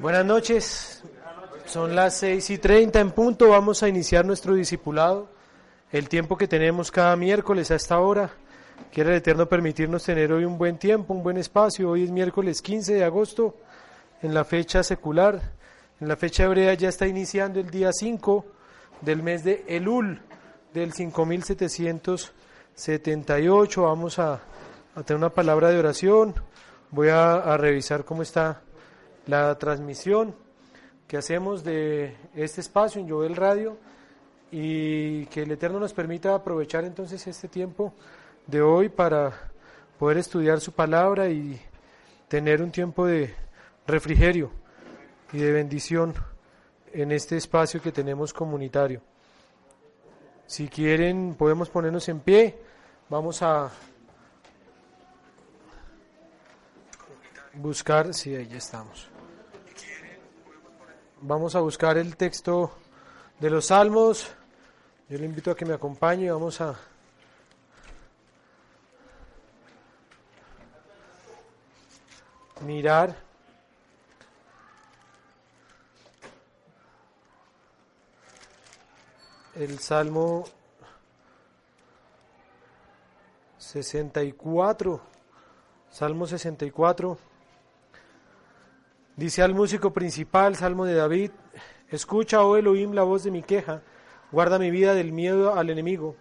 Buenas noches, son las 6 y 30 en punto, vamos a iniciar nuestro discipulado, el tiempo que tenemos cada miércoles a esta hora. Quiere el Eterno permitirnos tener hoy un buen tiempo, un buen espacio. Hoy es miércoles 15 de agosto, en la fecha secular. En la fecha hebrea ya está iniciando el día 5 del mes de Elul del 5778. Vamos a, a tener una palabra de oración. Voy a, a revisar cómo está la transmisión que hacemos de este espacio en Jovel Radio y que el Eterno nos permita aprovechar entonces este tiempo de hoy para poder estudiar su palabra y tener un tiempo de refrigerio y de bendición en este espacio que tenemos comunitario. Si quieren, podemos ponernos en pie. Vamos a buscar, sí, ahí estamos. Vamos a buscar el texto de los Salmos. Yo le invito a que me acompañe. y Vamos a mirar el Salmo 64, Salmo 64. Dice al músico principal, Salmo de David, escucha, oh Elohim, la voz de mi queja, guarda mi vida del miedo al enemigo,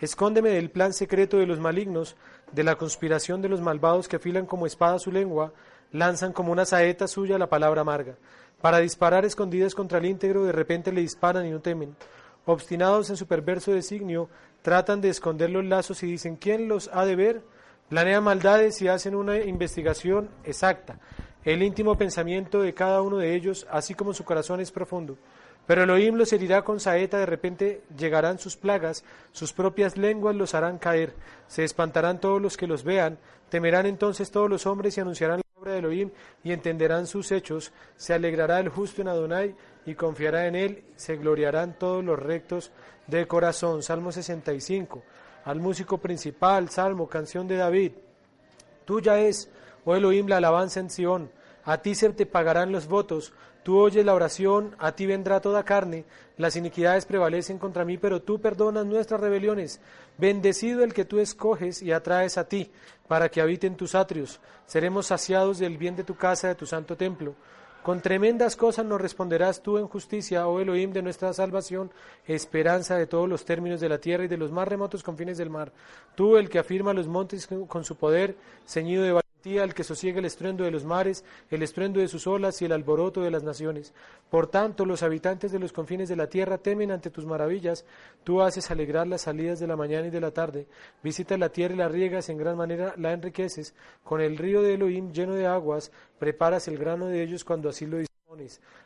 escóndeme del plan secreto de los malignos, de la conspiración de los malvados que afilan como espada su lengua, lanzan como una saeta suya la palabra amarga. Para disparar escondidas contra el íntegro, de repente le disparan y no temen. Obstinados en su perverso designio, tratan de esconder los lazos y dicen, ¿quién los ha de ver? Planean maldades y hacen una investigación exacta. El íntimo pensamiento de cada uno de ellos, así como su corazón es profundo. Pero Elohim los herirá con saeta, de repente llegarán sus plagas, sus propias lenguas los harán caer, se espantarán todos los que los vean, temerán entonces todos los hombres y anunciarán la obra de Elohim y entenderán sus hechos, se alegrará el justo en Adonai y confiará en él, se gloriarán todos los rectos de corazón. Salmo 65. Al músico principal, Salmo, canción de David. Tuya es, oh Elohim, la alabanza en Sión, a ti se te pagarán los votos, Tú oyes la oración, a ti vendrá toda carne, las iniquidades prevalecen contra mí, pero tú perdonas nuestras rebeliones. Bendecido el que tú escoges y atraes a ti, para que habiten tus atrios. Seremos saciados del bien de tu casa, de tu santo templo. Con tremendas cosas nos responderás tú en justicia, oh Elohim de nuestra salvación, esperanza de todos los términos de la tierra y de los más remotos confines del mar. Tú, el que afirma los montes con su poder, ceñido de el que sosiega el estruendo de los mares, el estruendo de sus olas y el alboroto de las naciones. Por tanto, los habitantes de los confines de la tierra temen ante tus maravillas. Tú haces alegrar las salidas de la mañana y de la tarde. Visitas la tierra y la riegas, en gran manera la enriqueces. Con el río de Elohim lleno de aguas, preparas el grano de ellos cuando así lo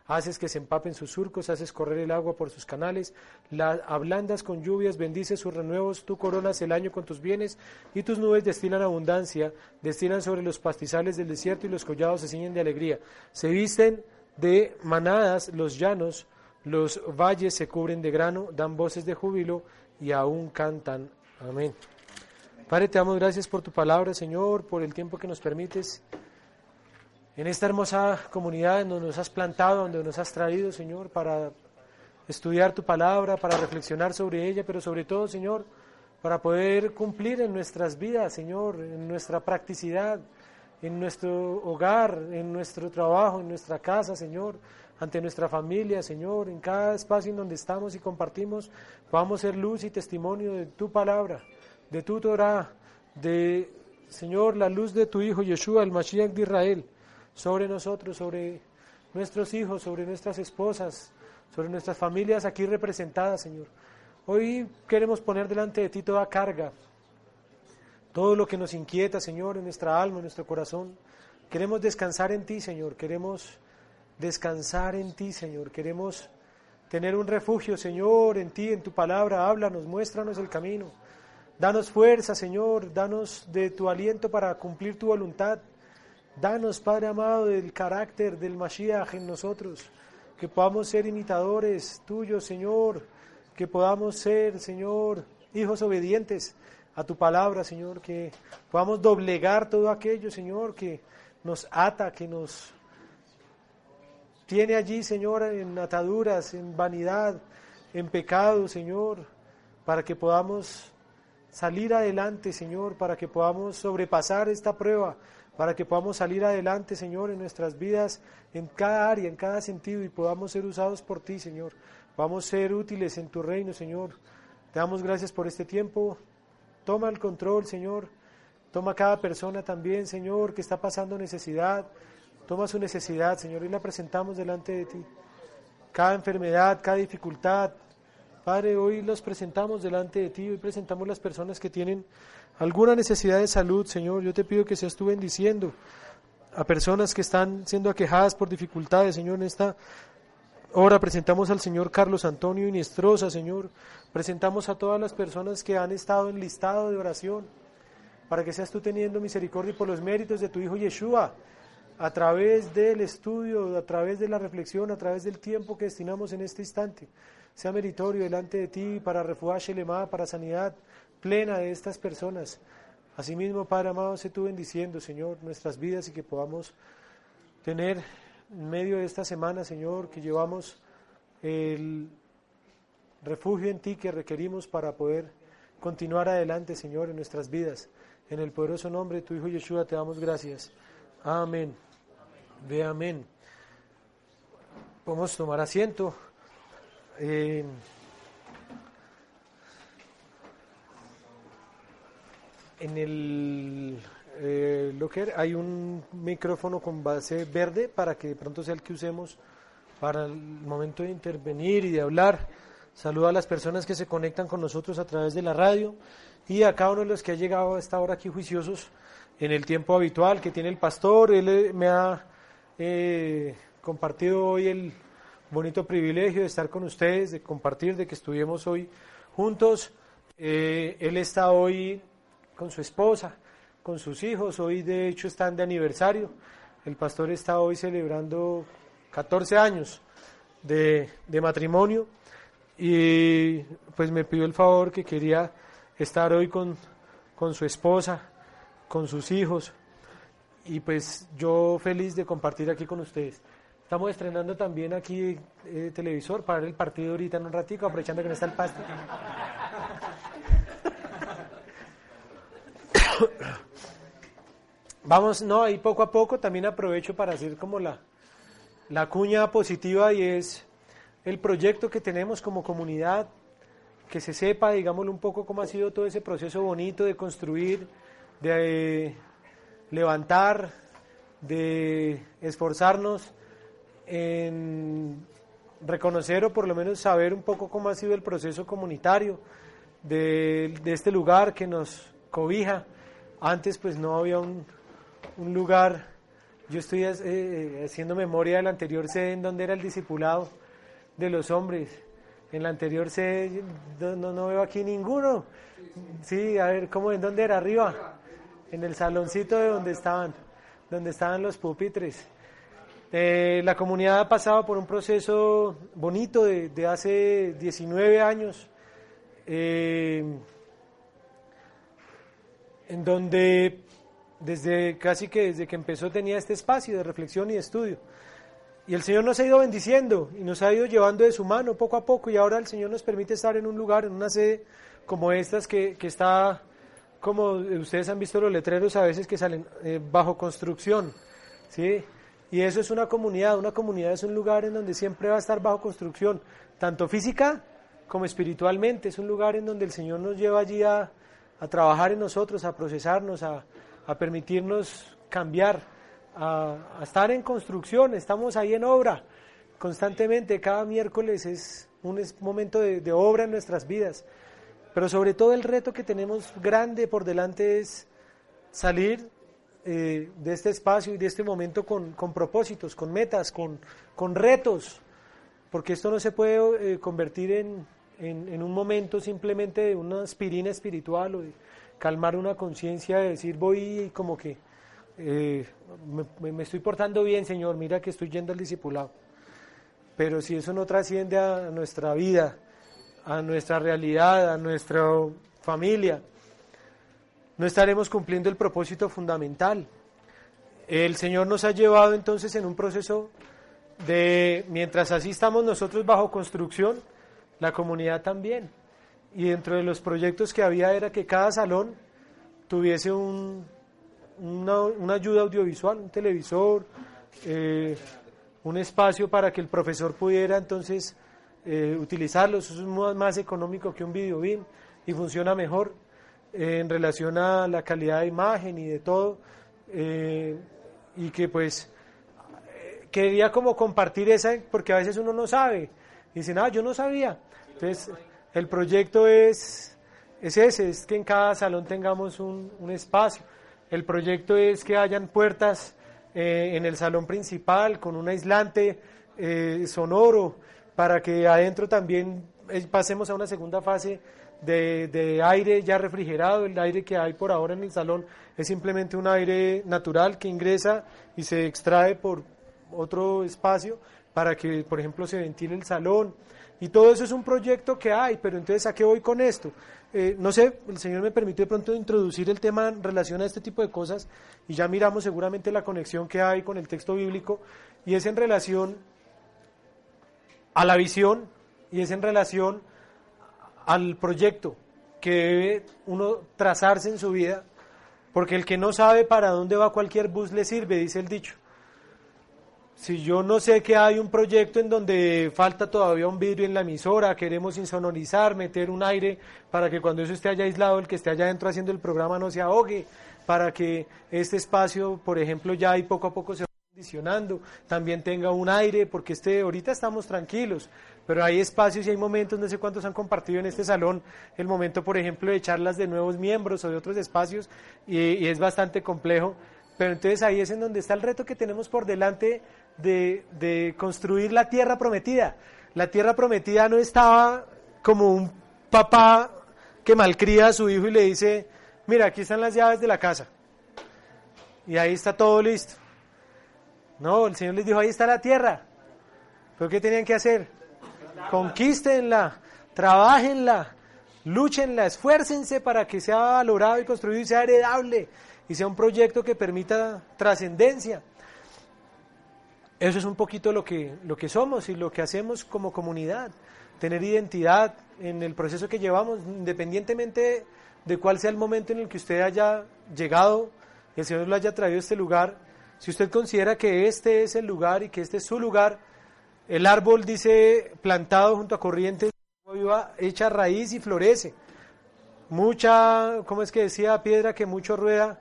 Haces que se empapen sus surcos, haces correr el agua por sus canales, la ablandas con lluvias, bendices sus renuevos, tú coronas el año con tus bienes, y tus nubes destilan abundancia, destilan sobre los pastizales del desierto y los collados se ciñen de alegría. Se visten de manadas los llanos, los valles se cubren de grano, dan voces de júbilo y aún cantan. Amén. Padre, te damos gracias por tu palabra, Señor, por el tiempo que nos permites en esta hermosa comunidad donde nos has plantado, donde nos has traído, Señor, para estudiar tu palabra, para reflexionar sobre ella, pero sobre todo, Señor, para poder cumplir en nuestras vidas, Señor, en nuestra practicidad, en nuestro hogar, en nuestro trabajo, en nuestra casa, Señor, ante nuestra familia, Señor, en cada espacio en donde estamos y compartimos, podamos ser luz y testimonio de tu palabra, de tu Torah, de, Señor, la luz de tu Hijo Yeshua, el Mashiach de Israel sobre nosotros, sobre nuestros hijos, sobre nuestras esposas, sobre nuestras familias aquí representadas, Señor. Hoy queremos poner delante de ti toda carga, todo lo que nos inquieta, Señor, en nuestra alma, en nuestro corazón. Queremos descansar en ti, Señor. Queremos descansar en ti, Señor. Queremos tener un refugio, Señor, en ti, en tu palabra. Háblanos, muéstranos el camino. Danos fuerza, Señor. Danos de tu aliento para cumplir tu voluntad. Danos, Padre amado, del carácter del Mashiach en nosotros, que podamos ser imitadores tuyos, Señor, que podamos ser, Señor, hijos obedientes a tu palabra, Señor, que podamos doblegar todo aquello, Señor, que nos ata, que nos tiene allí, Señor, en ataduras, en vanidad, en pecado, Señor, para que podamos salir adelante, Señor, para que podamos sobrepasar esta prueba, para que podamos salir adelante, Señor, en nuestras vidas, en cada área, en cada sentido, y podamos ser usados por ti, Señor. Vamos a ser útiles en tu reino, Señor. Te damos gracias por este tiempo. Toma el control, Señor. Toma cada persona también, Señor, que está pasando necesidad. Toma su necesidad, Señor, y la presentamos delante de ti. Cada enfermedad, cada dificultad. Padre, hoy los presentamos delante de ti. Hoy presentamos las personas que tienen alguna necesidad de salud, Señor. Yo te pido que seas tú bendiciendo a personas que están siendo aquejadas por dificultades, Señor, en esta hora presentamos al Señor Carlos Antonio Iniestrosa, Señor. Presentamos a todas las personas que han estado en listado de oración para que seas tú teniendo misericordia por los méritos de tu Hijo Yeshua, a través del estudio, a través de la reflexión, a través del tiempo que destinamos en este instante. Sea meritorio delante de ti para refugiar Shelema, para sanidad plena de estas personas. Asimismo, Padre amado, sé tú bendiciendo, Señor, nuestras vidas y que podamos tener en medio de esta semana, Señor, que llevamos el refugio en ti que requerimos para poder continuar adelante, Señor, en nuestras vidas. En el poderoso nombre de tu Hijo Yeshua te damos gracias. Amén. Ve amén. Podemos tomar asiento. Eh, en el eh, locker hay un micrófono con base verde para que de pronto sea el que usemos para el momento de intervenir y de hablar. Saludo a las personas que se conectan con nosotros a través de la radio y a cada uno de los que ha llegado a esta hora aquí juiciosos en el tiempo habitual que tiene el pastor. Él eh, me ha eh, compartido hoy el bonito privilegio de estar con ustedes, de compartir, de que estuvimos hoy juntos. Eh, él está hoy con su esposa, con sus hijos. Hoy de hecho están de aniversario. El pastor está hoy celebrando 14 años de, de matrimonio y pues me pidió el favor que quería estar hoy con, con su esposa, con sus hijos, y pues yo feliz de compartir aquí con ustedes. Estamos estrenando también aquí eh, televisor para ver el partido ahorita en un ratico, aprovechando que no está el pasto. Vamos, no, ahí poco a poco también aprovecho para hacer como la, la cuña positiva y es el proyecto que tenemos como comunidad que se sepa, digámoslo un poco, cómo ha sido todo ese proceso bonito de construir, de eh, levantar, de esforzarnos en reconocer o por lo menos saber un poco cómo ha sido el proceso comunitario de, este lugar que nos cobija. Antes pues no había un, lugar, yo estoy eh, haciendo memoria del anterior sede en donde era el discipulado de los hombres en la anterior sede no, no, veo aquí ninguno. Sí, a ver, ¿cómo en dónde era? Arriba. En el saloncito de donde estaban, donde estaban los pupitres. Eh, la comunidad ha pasado por un proceso bonito de, hace 19 años, eh, en donde desde casi que desde que empezó tenía este espacio de reflexión y de estudio. Y el Señor nos ha ido bendiciendo y nos ha ido llevando de su mano poco a poco y ahora el Señor nos permite estar en un lugar, en una sede como estas que, que está, como ustedes han visto los letreros a veces que salen eh, bajo construcción, ¿sí? Y eso es una comunidad, una comunidad es un lugar en donde siempre va a estar bajo construcción, tanto física como espiritualmente, es un lugar en donde el Señor nos lleva allí a, a trabajar en nosotros, a procesarnos, a, a permitirnos cambiar a, estar en construcción, estamos ahí en obra constantemente, cada miércoles es un momento de, obra en nuestras vidas, pero sobre todo el reto que tenemos grande por delante es salir eh, de este espacio y de este momento con, propósitos, con metas, con, con, retos, porque esto no se puede eh, convertir en, en, un momento simplemente de una aspirina espiritual o de calmar una conciencia de decir voy como que eh, me, estoy portando bien, Señor, mira que estoy yendo al discipulado. Pero si eso no trasciende a nuestra vida, a nuestra realidad, a nuestra familia, no estaremos cumpliendo el propósito fundamental. El Señor nos ha llevado entonces en un proceso de mientras así estamos nosotros bajo construcción, la comunidad también. Y dentro de los proyectos que había era que cada salón tuviese un, una, ayuda audiovisual, un televisor, eh, un espacio para que el profesor pudiera entonces eh, utilizarlo. Eso es más, económico que un video y funciona mejor en relación a la calidad de imagen y de todo. y que pues quería como compartir esa, porque a veces uno no sabe. Dice, ah, yo no sabía. Entonces, el proyecto es, es ese, es que en cada salón tengamos un, un espacio. El proyecto es que hayan puertas eh, en el salón principal con un aislante eh, sonoro para que adentro también eh, pasemos a una segunda fase de, de, aire ya refrigerado. El aire que hay por ahora en el salón es simplemente un aire natural que ingresa y se extrae por otro espacio para que, por ejemplo, se ventile el salón. Y todo eso es un proyecto que hay, pero entonces ¿a qué voy con esto? Eh, no sé, el Señor me permitió de pronto introducir el tema en relación a este tipo de cosas y ya miramos seguramente la conexión que hay con el texto bíblico y es en relación a la visión y es en relación al proyecto que debe uno trazarse en su vida, porque el que no sabe para dónde va cualquier bus le sirve, dice el dicho. Si yo no sé que hay un proyecto en donde falta todavía un vidrio en la emisora, queremos insonorizar, meter un aire para que cuando eso esté allá aislado, el que esté allá adentro haciendo el programa no se ahogue, para que este espacio, por ejemplo, ya y poco a poco se condicionando, también tenga un aire, porque este, ahorita estamos tranquilos, pero hay espacios y hay momentos, no sé cuántos han compartido en este salón, el momento, por ejemplo, de charlas de nuevos miembros o de otros espacios, y, y es bastante complejo. Pero entonces ahí es en donde está el reto que tenemos por delante de, construir la tierra prometida. La tierra prometida no estaba como un papá que malcría a su hijo y le dice, mira, aquí están las llaves de la casa. Y ahí está todo listo. No, el Señor les dijo, ahí está la tierra. ¿Pero qué tenían que hacer? Conquístenla, trabajenla, luchenla, esfuércense para que sea valorado y construido y sea heredable y sea un proyecto que permita trascendencia. Eso es un poquito lo que, lo que somos y lo que hacemos como comunidad, tener identidad en el proceso que llevamos, independientemente de cuál sea el momento en el que usted haya llegado el Señor lo haya traído a este lugar. Si usted considera que este es el lugar y que este es su lugar, el árbol dice plantado junto a corrientes, echa raíz y florece. Mucha, ¿cómo es que decía piedra que mucho rueda?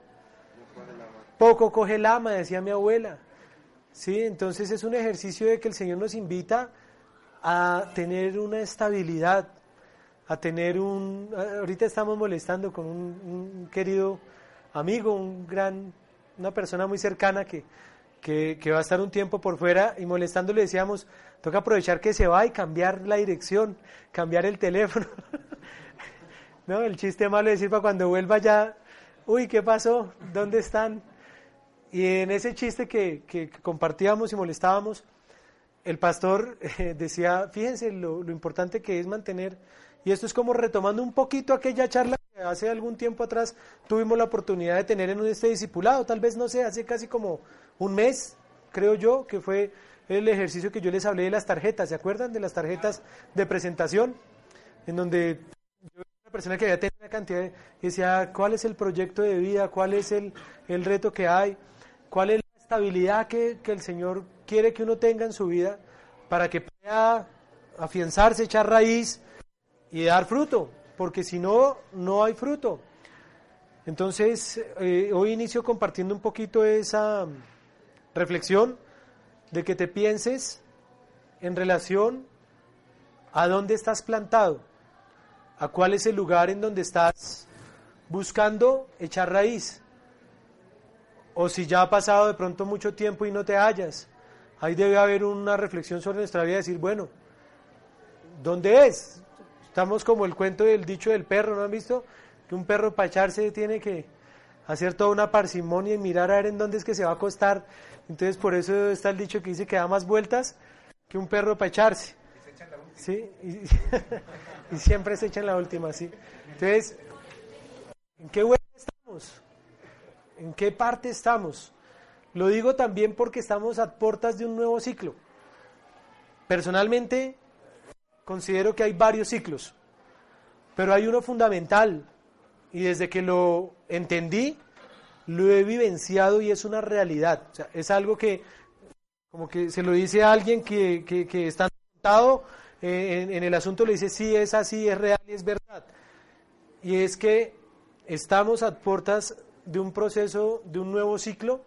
Poco coge lama, decía mi abuela. ¿sí? Entonces es un ejercicio de que el Señor nos invita a tener una estabilidad, a tener un... Ahorita estamos molestando con un, querido amigo, un gran, una persona muy cercana que, que, va a estar un tiempo por fuera y molestando le decíamos, toca aprovechar que se va y cambiar la dirección, cambiar el teléfono. no, el chiste malo es decir para cuando vuelva ya, uy, ¿qué pasó? ¿Dónde están? Y en ese chiste que, que compartíamos y molestábamos, el pastor eh, decía, fíjense lo, importante que es mantener, y esto es como retomando un poquito aquella charla hace algún tiempo atrás tuvimos la oportunidad de tener en este discipulado, tal vez no sé, hace casi como un mes, creo yo, que fue el ejercicio que yo les hablé de las tarjetas, ¿se acuerdan de las tarjetas de presentación? En donde yo una persona que había tenido una cantidad de, decía, ¿cuál es el proyecto de vida? ¿Cuál es el, el reto que hay? cuál es la estabilidad que, el Señor quiere que uno tenga en su vida para que pueda afianzarse, echar raíz y dar fruto, porque si no, no hay fruto. Entonces, eh, hoy inicio compartiendo un poquito esa reflexión de que te pienses en relación a dónde estás plantado, a cuál es el lugar en donde estás buscando echar raíz o si ya ha pasado de pronto mucho tiempo y no te hallas. Ahí debe haber una reflexión sobre nuestra vida, decir, bueno, ¿dónde es? Estamos como el cuento del dicho del perro, ¿no han visto? Que un perro para echarse tiene que hacer toda una parsimonia y mirar a ver en dónde es que se va a acostar. Entonces por eso está el dicho que dice que da más vueltas que un perro para echarse. ¿Sí? Y, y siempre se echan la última, ¿sí? Entonces, ¿en qué huevo estamos? ¿En qué parte estamos? Lo digo también porque estamos a puertas de un nuevo ciclo. personalmente considero que hay varios ciclos, pero hay uno fundamental y desde que lo entendí, lo he vivenciado y es una realidad. Es algo que, como que se lo dice a alguien que, que, está montado eh, en, en el asunto, le dice, sí, es así, es real y es verdad. Y es que estamos a puertas de un proceso, de un nuevo ciclo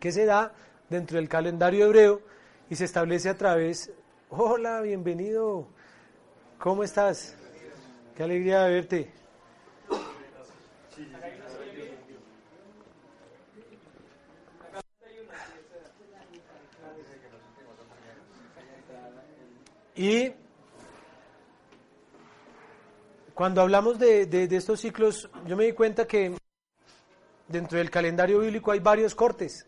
que se da dentro del calendario hebreo y se establece a través, hola, bienvenido, ¿cómo estás? Qué alegría de verte. Y cuando hablamos de, de, estos ciclos, yo me di cuenta que dentro del calendario bíblico hay varios cortes.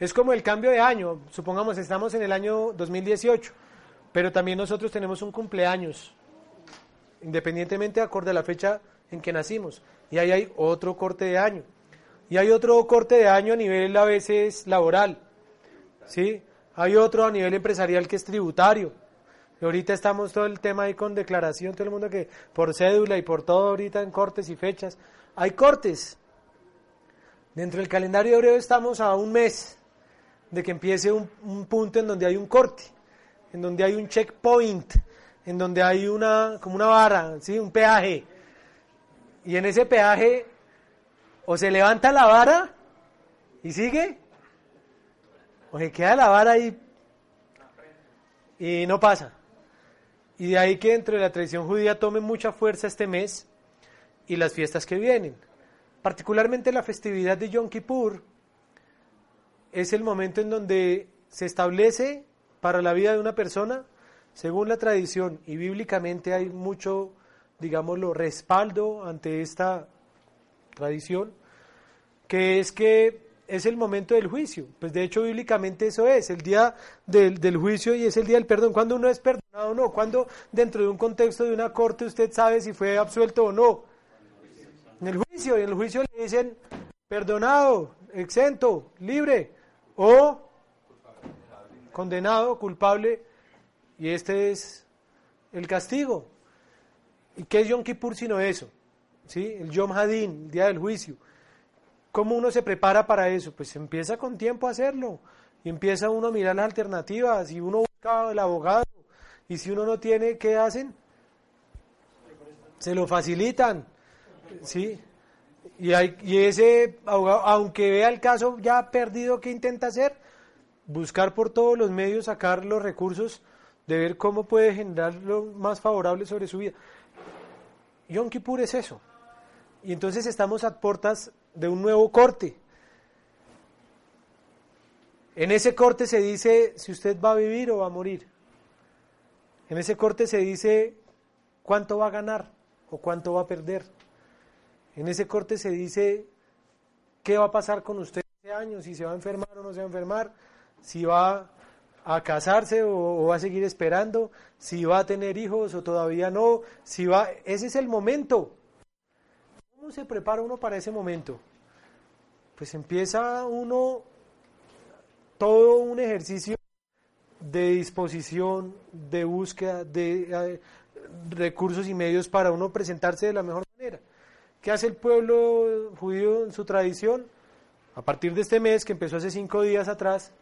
Es como el cambio de año. Supongamos estamos en el año 2018, pero también nosotros tenemos un cumpleaños, independientemente acorde a la fecha en que nacimos. Y ahí hay otro corte de año. Y hay otro corte de año a nivel a veces laboral. ¿sí? Hay otro a nivel empresarial que es tributario. Y ahorita estamos todo el tema ahí con declaración, todo el mundo que por cédula y por todo ahorita en cortes y fechas. Hay cortes. Dentro del calendario hebreo estamos a un mes de que empiece un, punto en donde hay un corte, en donde hay un checkpoint, en donde hay una, como una barra, ¿sí? un peaje. Y en ese peaje o se levanta la vara y sigue, o se queda la vara ahí y no pasa. Y de ahí que dentro de la tradición judía tome mucha fuerza este mes y las fiestas que vienen. Particularmente la festividad de Yom Kippur es el momento en donde se establece para la vida de una persona, según la tradición y bíblicamente hay mucho, digámoslo, respaldo ante esta tradición, que es que es el momento del juicio. Pues de hecho bíblicamente eso es, el día del, del, juicio y es el día del perdón. Cuando uno es perdonado o no, cuando dentro de un contexto de una corte usted sabe si fue absuelto o no. En el juicio, y en el juicio le dicen perdonado, exento, libre o condenado, culpable, y este es el castigo. ¿Y qué es Yom Kippur sino eso? ¿Sí? El Yom Hadin, el día del juicio. ¿Cómo uno se prepara para eso? Pues empieza con tiempo a hacerlo. Y empieza uno a mirar las alternativas. Y uno busca el abogado. Y si uno no tiene, ¿qué hacen? Se lo facilitan. ¿Sí? Y, hay, y ese abogado, aunque vea el caso ya perdido, ¿qué intenta hacer? Buscar por todos los medios, sacar los recursos, de ver cómo puede generar lo más favorable sobre su vida. Yom Kippur es eso. Y entonces estamos a puertas de un nuevo corte. En ese corte se dice si usted va a vivir o va a morir. En ese corte se dice cuánto va a ganar o cuánto va a perder. En ese corte se dice qué va a pasar con usted este año, si se va a enfermar o no se va a enfermar, si va a casarse o, va a seguir esperando, si va a tener hijos o todavía no, si va, ese es el momento se prepara uno para ese momento? Pues empieza uno todo un ejercicio de disposición, de búsqueda, de eh, recursos y medios para uno presentarse de la mejor manera. ¿Qué hace el pueblo judío en su tradición? A partir de este mes, que empezó hace cinco días atrás,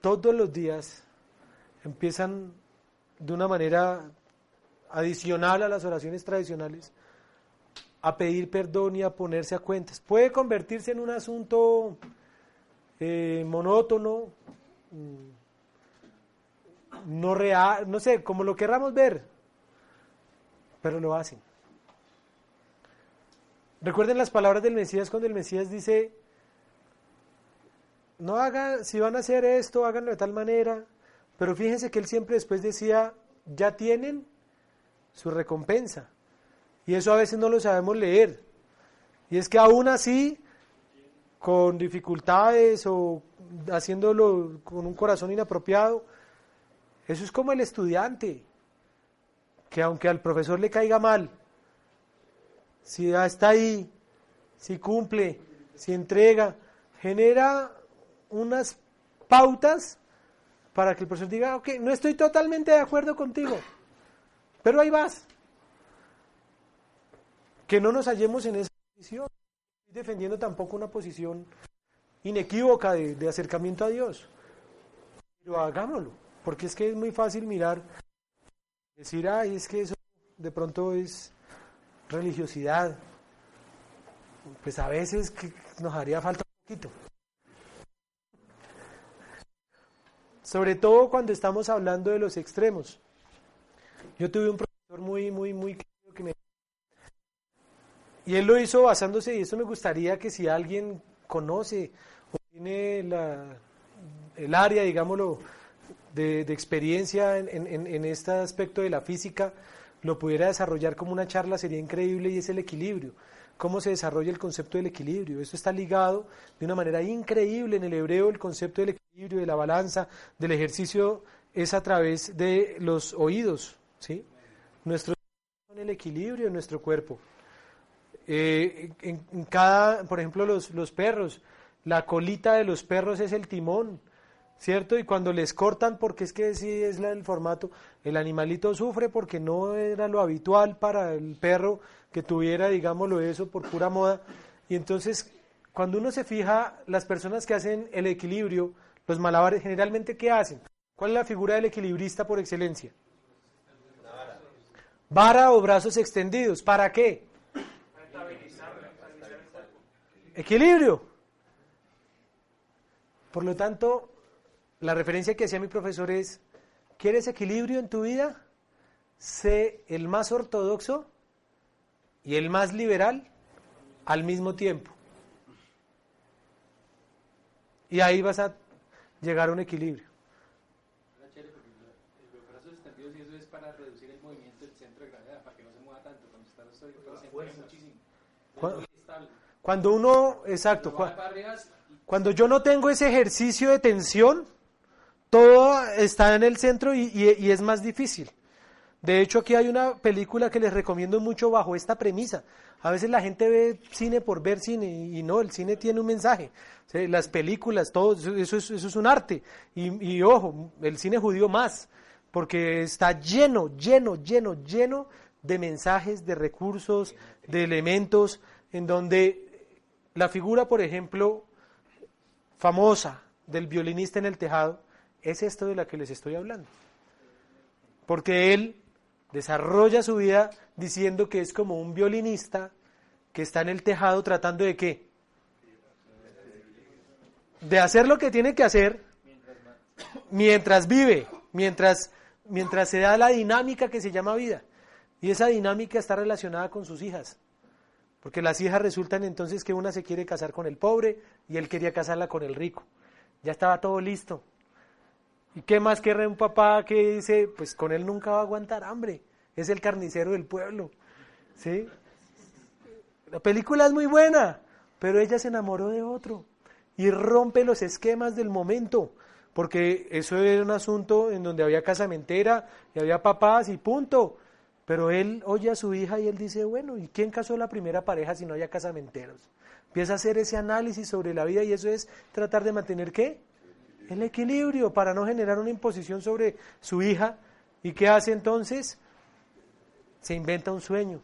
todos los días empiezan de una manera adicional a las oraciones tradicionales a pedir perdón y a ponerse a cuentas. Puede convertirse en un asunto eh, monótono, mm, no real, no sé, como lo querramos ver, pero lo hacen. Recuerden las palabras del Mesías cuando el Mesías dice, no hagan, si van a hacer esto, háganlo de tal manera, pero fíjense que él siempre después decía, ya tienen su recompensa. Y eso a veces no lo sabemos leer. Y es que aún así, con dificultades o haciéndolo con un corazón inapropiado, eso es como el estudiante, que aunque al profesor le caiga mal, si está ahí, si cumple, si entrega, genera unas pautas para que el profesor diga, ok, no estoy totalmente de acuerdo contigo, pero ahí vas. Que no nos hallemos en esa posición, defendiendo tampoco una posición inequívoca de, de acercamiento a Dios. Pero hagámoslo, porque es que es muy fácil mirar, decir, ay, es que eso de pronto es religiosidad. Pues a veces que nos haría falta un poquito. Sobre todo cuando estamos hablando de los extremos. Yo tuve un profesor muy, muy, muy querido que me... Y él lo hizo basándose, y eso me gustaría que si alguien conoce o tiene el área, digámoslo, de, experiencia en, en este aspecto de la física, lo pudiera desarrollar como una charla, sería increíble y es el equilibrio cómo se desarrolla el concepto del equilibrio. Eso está ligado de una manera increíble en el hebreo, el concepto del equilibrio, de la balanza, del ejercicio, es a través de los oídos, ¿sí? Nuestro en el equilibrio de nuestro cuerpo. Eh, en, cada, por ejemplo, los, los perros, la colita de los perros es el timón, ¿cierto? Y cuando les cortan, porque es que sí es el formato, el animalito sufre porque no era lo habitual para el perro que tuviera, digámoslo eso, por pura moda. Y entonces, cuando uno se fija, las personas que hacen el equilibrio, los malabares, generalmente, ¿qué hacen? ¿Cuál es la figura del equilibrista por excelencia? Vara o brazos extendidos. ¿Para qué? Equilibrio. Por lo tanto, la referencia que hacía mi profesor es, ¿quieres equilibrio en tu vida? Sé el más ortodoxo y el más liberal al mismo tiempo. Y ahí vas a llegar a un equilibrio. Cuando uno, exacto, cuando yo no tengo ese ejercicio de tensión, todo está en el centro y, es más difícil. De hecho, aquí hay una película que les recomiendo mucho bajo esta premisa. A veces la gente ve cine por ver cine y, no, el cine tiene un mensaje. las películas, todo, eso es, eso es un arte. Y, y, ojo, el cine judío más, porque está lleno, lleno, lleno, lleno de mensajes, de recursos, de elementos, en donde la figura, por ejemplo, famosa del violinista en el tejado, es esto de la que les estoy hablando. Porque él desarrolla su vida diciendo que es como un violinista que está en el tejado tratando de qué? De hacer lo que tiene que hacer mientras vive, mientras, mientras se da la dinámica que se llama vida. Y esa dinámica está relacionada con sus hijas. Porque las hijas resultan entonces que una se quiere casar con el pobre y él quería casarla con el rico. Ya estaba todo listo. ¿Y qué más quiere un papá que dice, pues con él nunca va a aguantar hambre? Es el carnicero del pueblo. ¿Sí? La película es muy buena, pero ella se enamoró de otro y rompe los esquemas del momento, porque eso era un asunto en donde había casamentera y había papás y punto. Pero él oye a su hija y él dice, bueno, ¿y quién casó la primera pareja si no haya casamenteros? Empieza a hacer ese análisis sobre la vida y eso es tratar de mantener qué? El equilibrio para no generar una imposición sobre su hija. ¿Y qué hace entonces? Se inventa un sueño,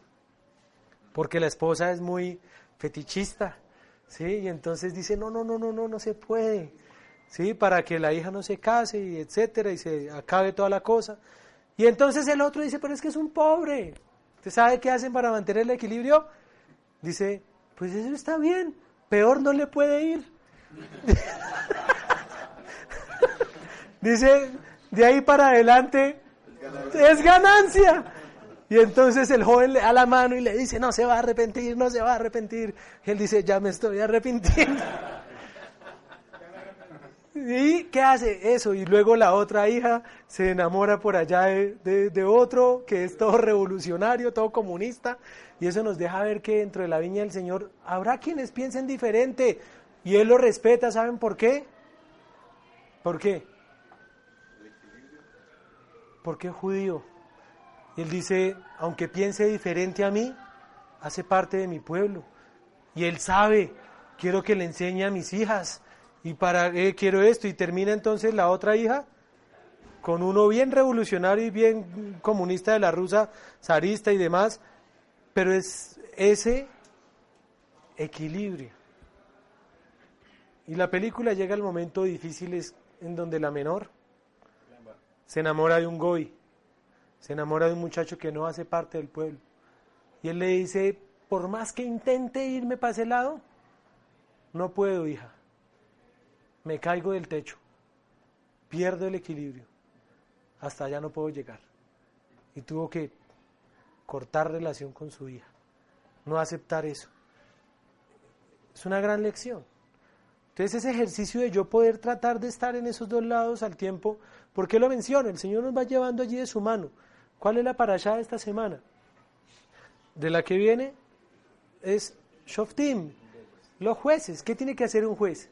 porque la esposa es muy fetichista, ¿sí? Y entonces dice, no, no, no, no, no, no se puede, ¿sí? Para que la hija no se case, y etcétera, y se acabe toda la cosa. Y entonces el otro dice, pero es que es un pobre. ¿Usted sabe qué hacen para mantener el equilibrio? Dice, pues eso está bien, peor no le puede ir. Dice, de ahí para adelante es ganancia. Y entonces el joven le da la mano y le dice, no se va a arrepentir, no se va a arrepentir. Él dice, ya me estoy arrepintiendo. ¿Y qué hace? Eso. Y luego la otra hija se enamora por allá de, de, otro que es todo revolucionario, todo comunista. Y eso nos deja ver que dentro de la viña del Señor habrá quienes piensen diferente. Y Él lo respeta. ¿Saben por qué? ¿Por qué? Porque es judío. Y él dice, aunque piense diferente a mí, hace parte de mi pueblo. Y él sabe, quiero que le enseñe a mis hijas. Y para qué quiero esto. Y termina entonces la otra hija con uno bien revolucionario y bien comunista de la rusa, zarista y demás, pero es ese equilibrio. Y la película llega al momento difícil en donde la menor se enamora de un goy, se enamora de un muchacho que no hace parte del pueblo. Y él le dice, por más que intente irme para ese lado, no puedo, hija. Me caigo del techo, pierdo el equilibrio, hasta allá no puedo llegar. Y tuvo que cortar relación con su hija, no aceptar eso. Es una gran lección. Entonces ese ejercicio de yo poder tratar de estar en esos dos lados al tiempo, ¿por qué lo menciono? El Señor nos va llevando allí de su mano. ¿Cuál es la allá de esta semana? De la que viene es Shoftim, los jueces. ¿Qué tiene que hacer un juez?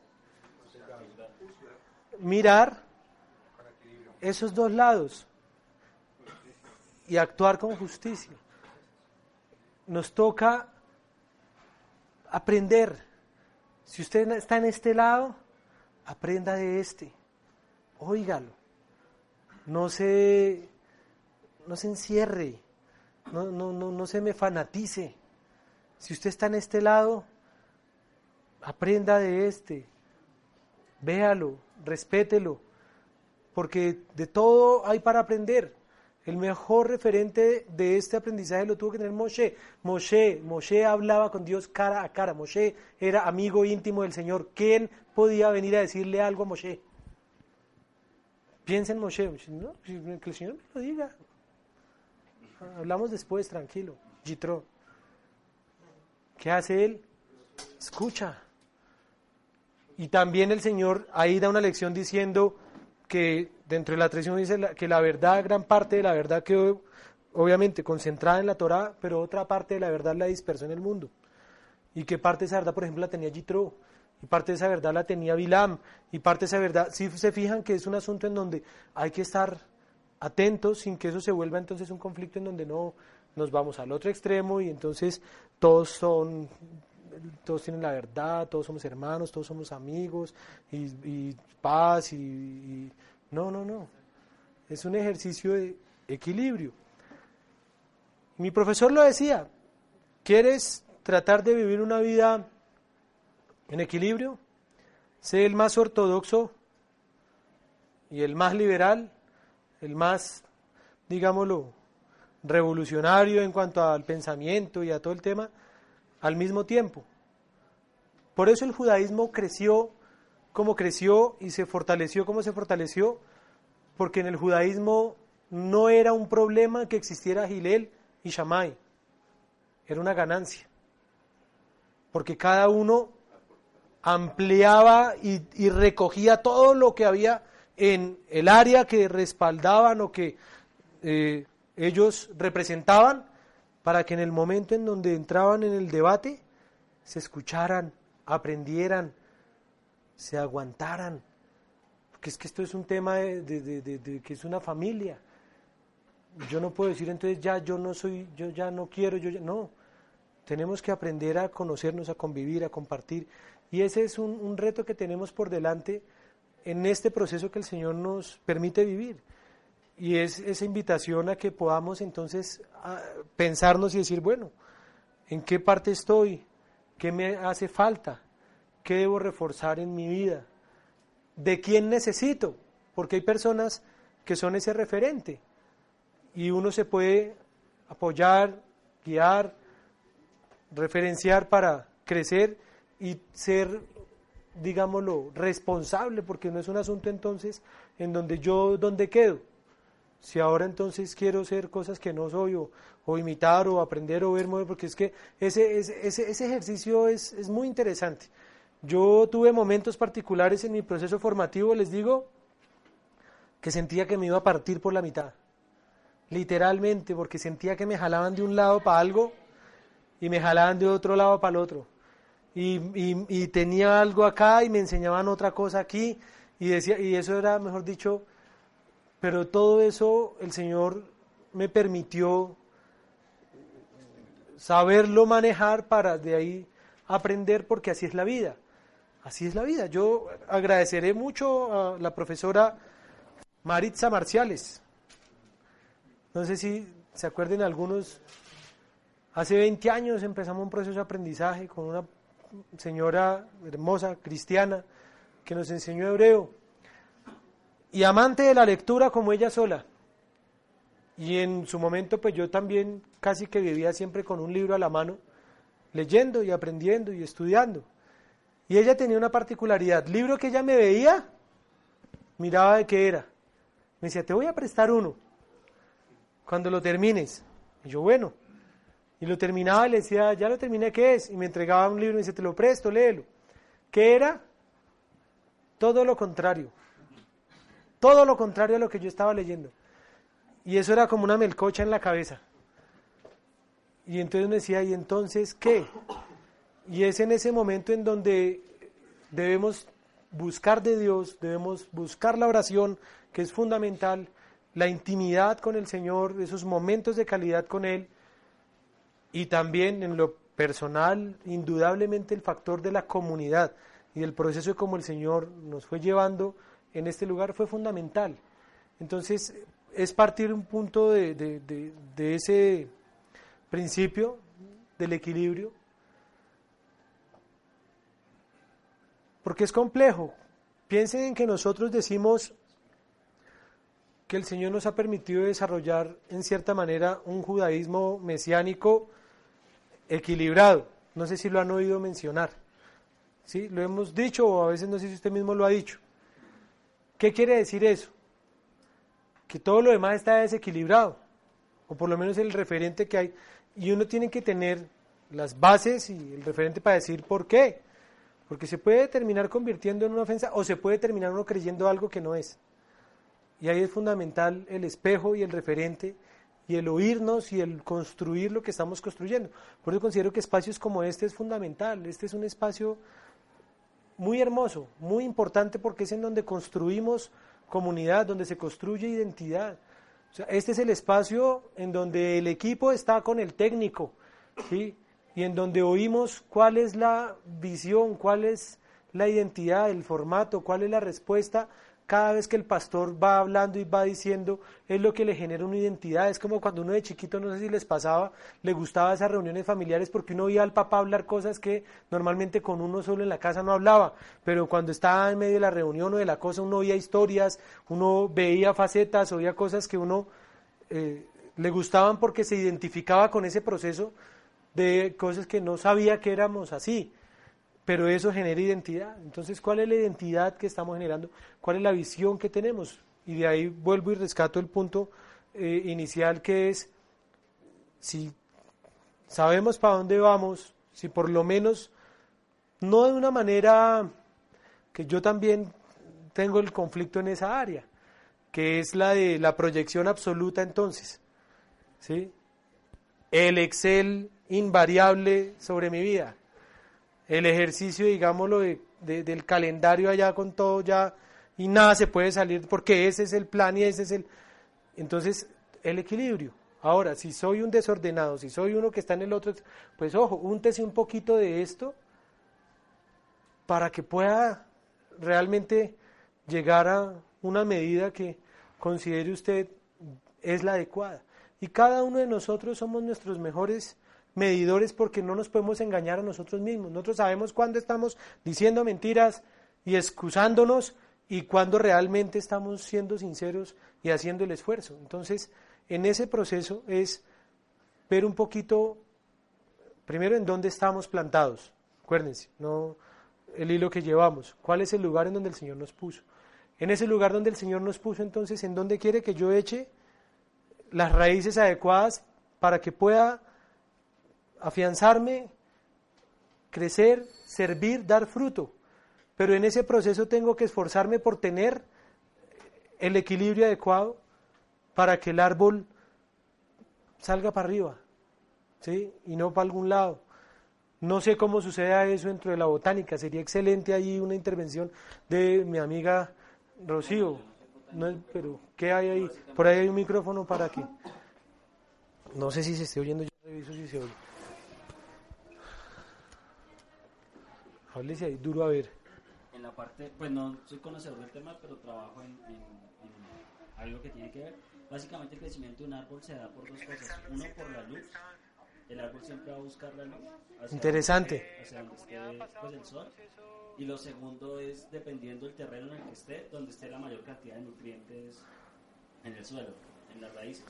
Mirar esos dos lados y actuar con justicia. Nos toca aprender si usted está en este lado, aprenda de este. Óigalo. No se, no se encierre. No, no, no, no se me fanatice. Si usted está en este lado, aprenda de este. Véalo, respételo. Porque de todo hay para aprender. El mejor referente de este aprendizaje lo tuvo que tener Moshe. Moshe, Moshe hablaba con Dios cara a cara. Moshe era amigo íntimo del Señor. ¿Quién podía venir a decirle algo a Moshe? Piensa en Moshe. No, que el Señor me lo diga. Hablamos después, tranquilo. Yitro. ¿Qué hace él? Escucha. Y también el Señor ahí da una lección diciendo que dentro de la tradición dice que la verdad, gran parte de la verdad quedó obviamente concentrada en la Torah, pero otra parte de la verdad la dispersó en el mundo. Y que parte de esa verdad, por ejemplo, la tenía Yitro, y parte de esa verdad la tenía Bilam, y parte de esa verdad, si se fijan que es un asunto en donde hay que estar atentos sin que eso se vuelva entonces un conflicto en donde no nos vamos al otro extremo y entonces todos son todos tienen la verdad, todos somos hermanos, todos somos amigos y, paz y no, no, no. Es un ejercicio de equilibrio. Mi profesor lo decía, ¿quieres tratar de vivir una vida en equilibrio? Sé el más ortodoxo y el más liberal, el más, digámoslo, revolucionario en cuanto al pensamiento y a todo el tema, al mismo tiempo. Por eso el judaísmo creció como creció y se fortaleció como se fortaleció, porque en el judaísmo no era un problema que existiera Gilel y Shammai, era una ganancia, porque cada uno ampliaba y, recogía todo lo que había en el área que respaldaban o que eh, ellos representaban, para que en el momento en donde entraban en el debate se escucharan, aprendieran, se aguantaran. Porque es que esto es un tema de, que es una familia. Yo no puedo decir entonces ya yo no soy, yo ya no quiero, yo ya, no. Tenemos que aprender a conocernos, a convivir, a compartir. Y ese es un, reto que tenemos por delante en este proceso que el Señor nos permite vivir. Y es esa invitación a que podamos entonces pensarnos y decir, bueno, ¿en qué parte estoy? ¿Qué me hace falta? ¿Qué debo reforzar en mi vida? ¿De quién necesito? Porque hay personas que son ese referente y uno se puede apoyar, guiar, referenciar para crecer y ser, digámoslo, responsable, porque no es un asunto entonces en donde yo, ¿dónde quedo? Si ahora entonces quiero ser cosas que no soy, o, imitar, o aprender, o ver, porque es que ese, ese, ese ejercicio es, es muy interesante. Yo tuve momentos particulares en mi proceso formativo, les digo, que sentía que me iba a partir por la mitad. Literalmente, porque sentía que me jalaban de un lado para algo y me jalaban de otro lado para el otro. Y, y, tenía algo acá y me enseñaban otra cosa aquí y, decía, y eso era, mejor dicho, pero todo eso el Señor me permitió saberlo manejar para de ahí aprender porque así es la vida. Así es la vida. Yo agradeceré mucho a la profesora Maritza Marciales. No sé si se acuerden algunos, hace 20 años empezamos un proceso de aprendizaje con una señora hermosa, cristiana, que nos enseñó hebreo. Y amante de la lectura como ella sola. Y en su momento, pues yo también casi que vivía siempre con un libro a la mano, leyendo y aprendiendo y estudiando. Y ella tenía una particularidad. Libro que ella me veía, miraba de qué era. Me decía, te voy a prestar uno cuando lo termines. Y yo, bueno. Y lo terminaba y le decía, ya lo terminé, ¿qué es? Y me entregaba un libro y me dice, te lo presto, léelo. ¿Qué era? Todo lo contrario. Todo lo contrario a lo que yo estaba leyendo. Y eso era como una melcocha en la cabeza. Y entonces me decía, ¿y entonces qué? Y es en ese momento en donde debemos buscar de Dios, debemos buscar la oración, que es fundamental, la intimidad con el Señor, esos momentos de calidad con Él, y también en lo personal, indudablemente el factor de la comunidad y el proceso de cómo el Señor nos fue llevando en este lugar fue fundamental. Entonces, es partir un punto de, de ese principio del equilibrio, porque es complejo. Piensen en que nosotros decimos que el Señor nos ha permitido desarrollar en cierta manera un judaísmo mesiánico equilibrado. No sé si lo han oído mencionar. ¿Sí? Lo hemos dicho o a veces no sé si usted mismo lo ha dicho. ¿Qué quiere decir eso? Que todo lo demás está desequilibrado, o por lo menos el referente que hay. Y uno tiene que tener las bases y el referente para decir por qué. Porque se puede terminar convirtiendo en una ofensa o se puede terminar uno creyendo algo que no es. Y ahí es fundamental el espejo y el referente y el oírnos y el construir lo que estamos construyendo. Por eso considero que espacios como este es fundamental. Este es un espacio muy hermoso, muy importante porque es en donde construimos comunidad, donde se construye identidad. este es el espacio en donde el equipo está con el técnico, ¿sí? y en donde oímos cuál es la visión, cuál es la identidad, el formato, cuál es la respuesta. Cada vez que el pastor va hablando y va diciendo, es lo que le genera una identidad. Es como cuando uno de chiquito, no sé si les pasaba, le gustaba esas reuniones familiares porque uno oía al papá hablar cosas que normalmente con uno solo en la casa no hablaba. Pero cuando estaba en medio de la reunión o de la cosa, uno oía historias, uno veía facetas, oía cosas que uno eh, le gustaban porque se identificaba con ese proceso de cosas que no sabía que éramos así, pero eso genera identidad. Entonces, ¿cuál es la identidad que estamos generando? ¿Cuál es la visión que tenemos? Y de ahí vuelvo y rescato el punto eh, inicial que es, si sabemos para dónde vamos, si por lo menos, no de una manera que yo también tengo el conflicto en esa área, que es la de la proyección absoluta entonces, ¿sí? El Excel invariable sobre mi vida. El ejercicio, digámoslo, de, del calendario allá con todo ya y nada se puede salir porque ese es el plan y ese es el... Entonces, el equilibrio. Ahora, si soy un desordenado, si soy uno que está en el otro, pues ojo, úntese un poquito de esto para que pueda realmente llegar a una medida que considere usted es la adecuada. Y cada uno de nosotros somos nuestros mejores medidores porque no nos podemos engañar a nosotros mismos. Nosotros sabemos cuándo estamos diciendo mentiras y excusándonos y cuándo realmente estamos siendo sinceros y haciendo el esfuerzo. Entonces, en ese proceso es ver un poquito, primero, en dónde estamos plantados. Acuérdense, no el hilo que llevamos. ¿Cuál es el lugar en donde el Señor nos puso? En ese lugar donde el Señor nos puso, entonces, ¿en dónde quiere que yo eche las raíces adecuadas para que pueda afianzarme, crecer, servir, dar fruto. Pero en ese proceso tengo que esforzarme por tener el equilibrio adecuado para que el árbol salga para arriba, ¿sí? Y no para algún lado. No sé cómo suceda eso dentro de la botánica. Sería excelente ahí una intervención de mi amiga Rocío. No, pero, ¿qué hay ahí? Por ahí hay un micrófono para que. No sé si se esté oyendo, yo reviso si se oye. Háblese ahí, duro a ver. En la parte, pues no soy conocedor del tema, pero trabajo en, algo que tiene que ver. Básicamente el crecimiento de un árbol se da por dos cosas. Uno, por la luz. El árbol siempre va a buscar la luz. Interesante. hacia donde esté pues, el sol. Y lo segundo es, dependiendo del terreno en el que esté, donde esté la mayor cantidad de nutrientes en el suelo, en las raíces.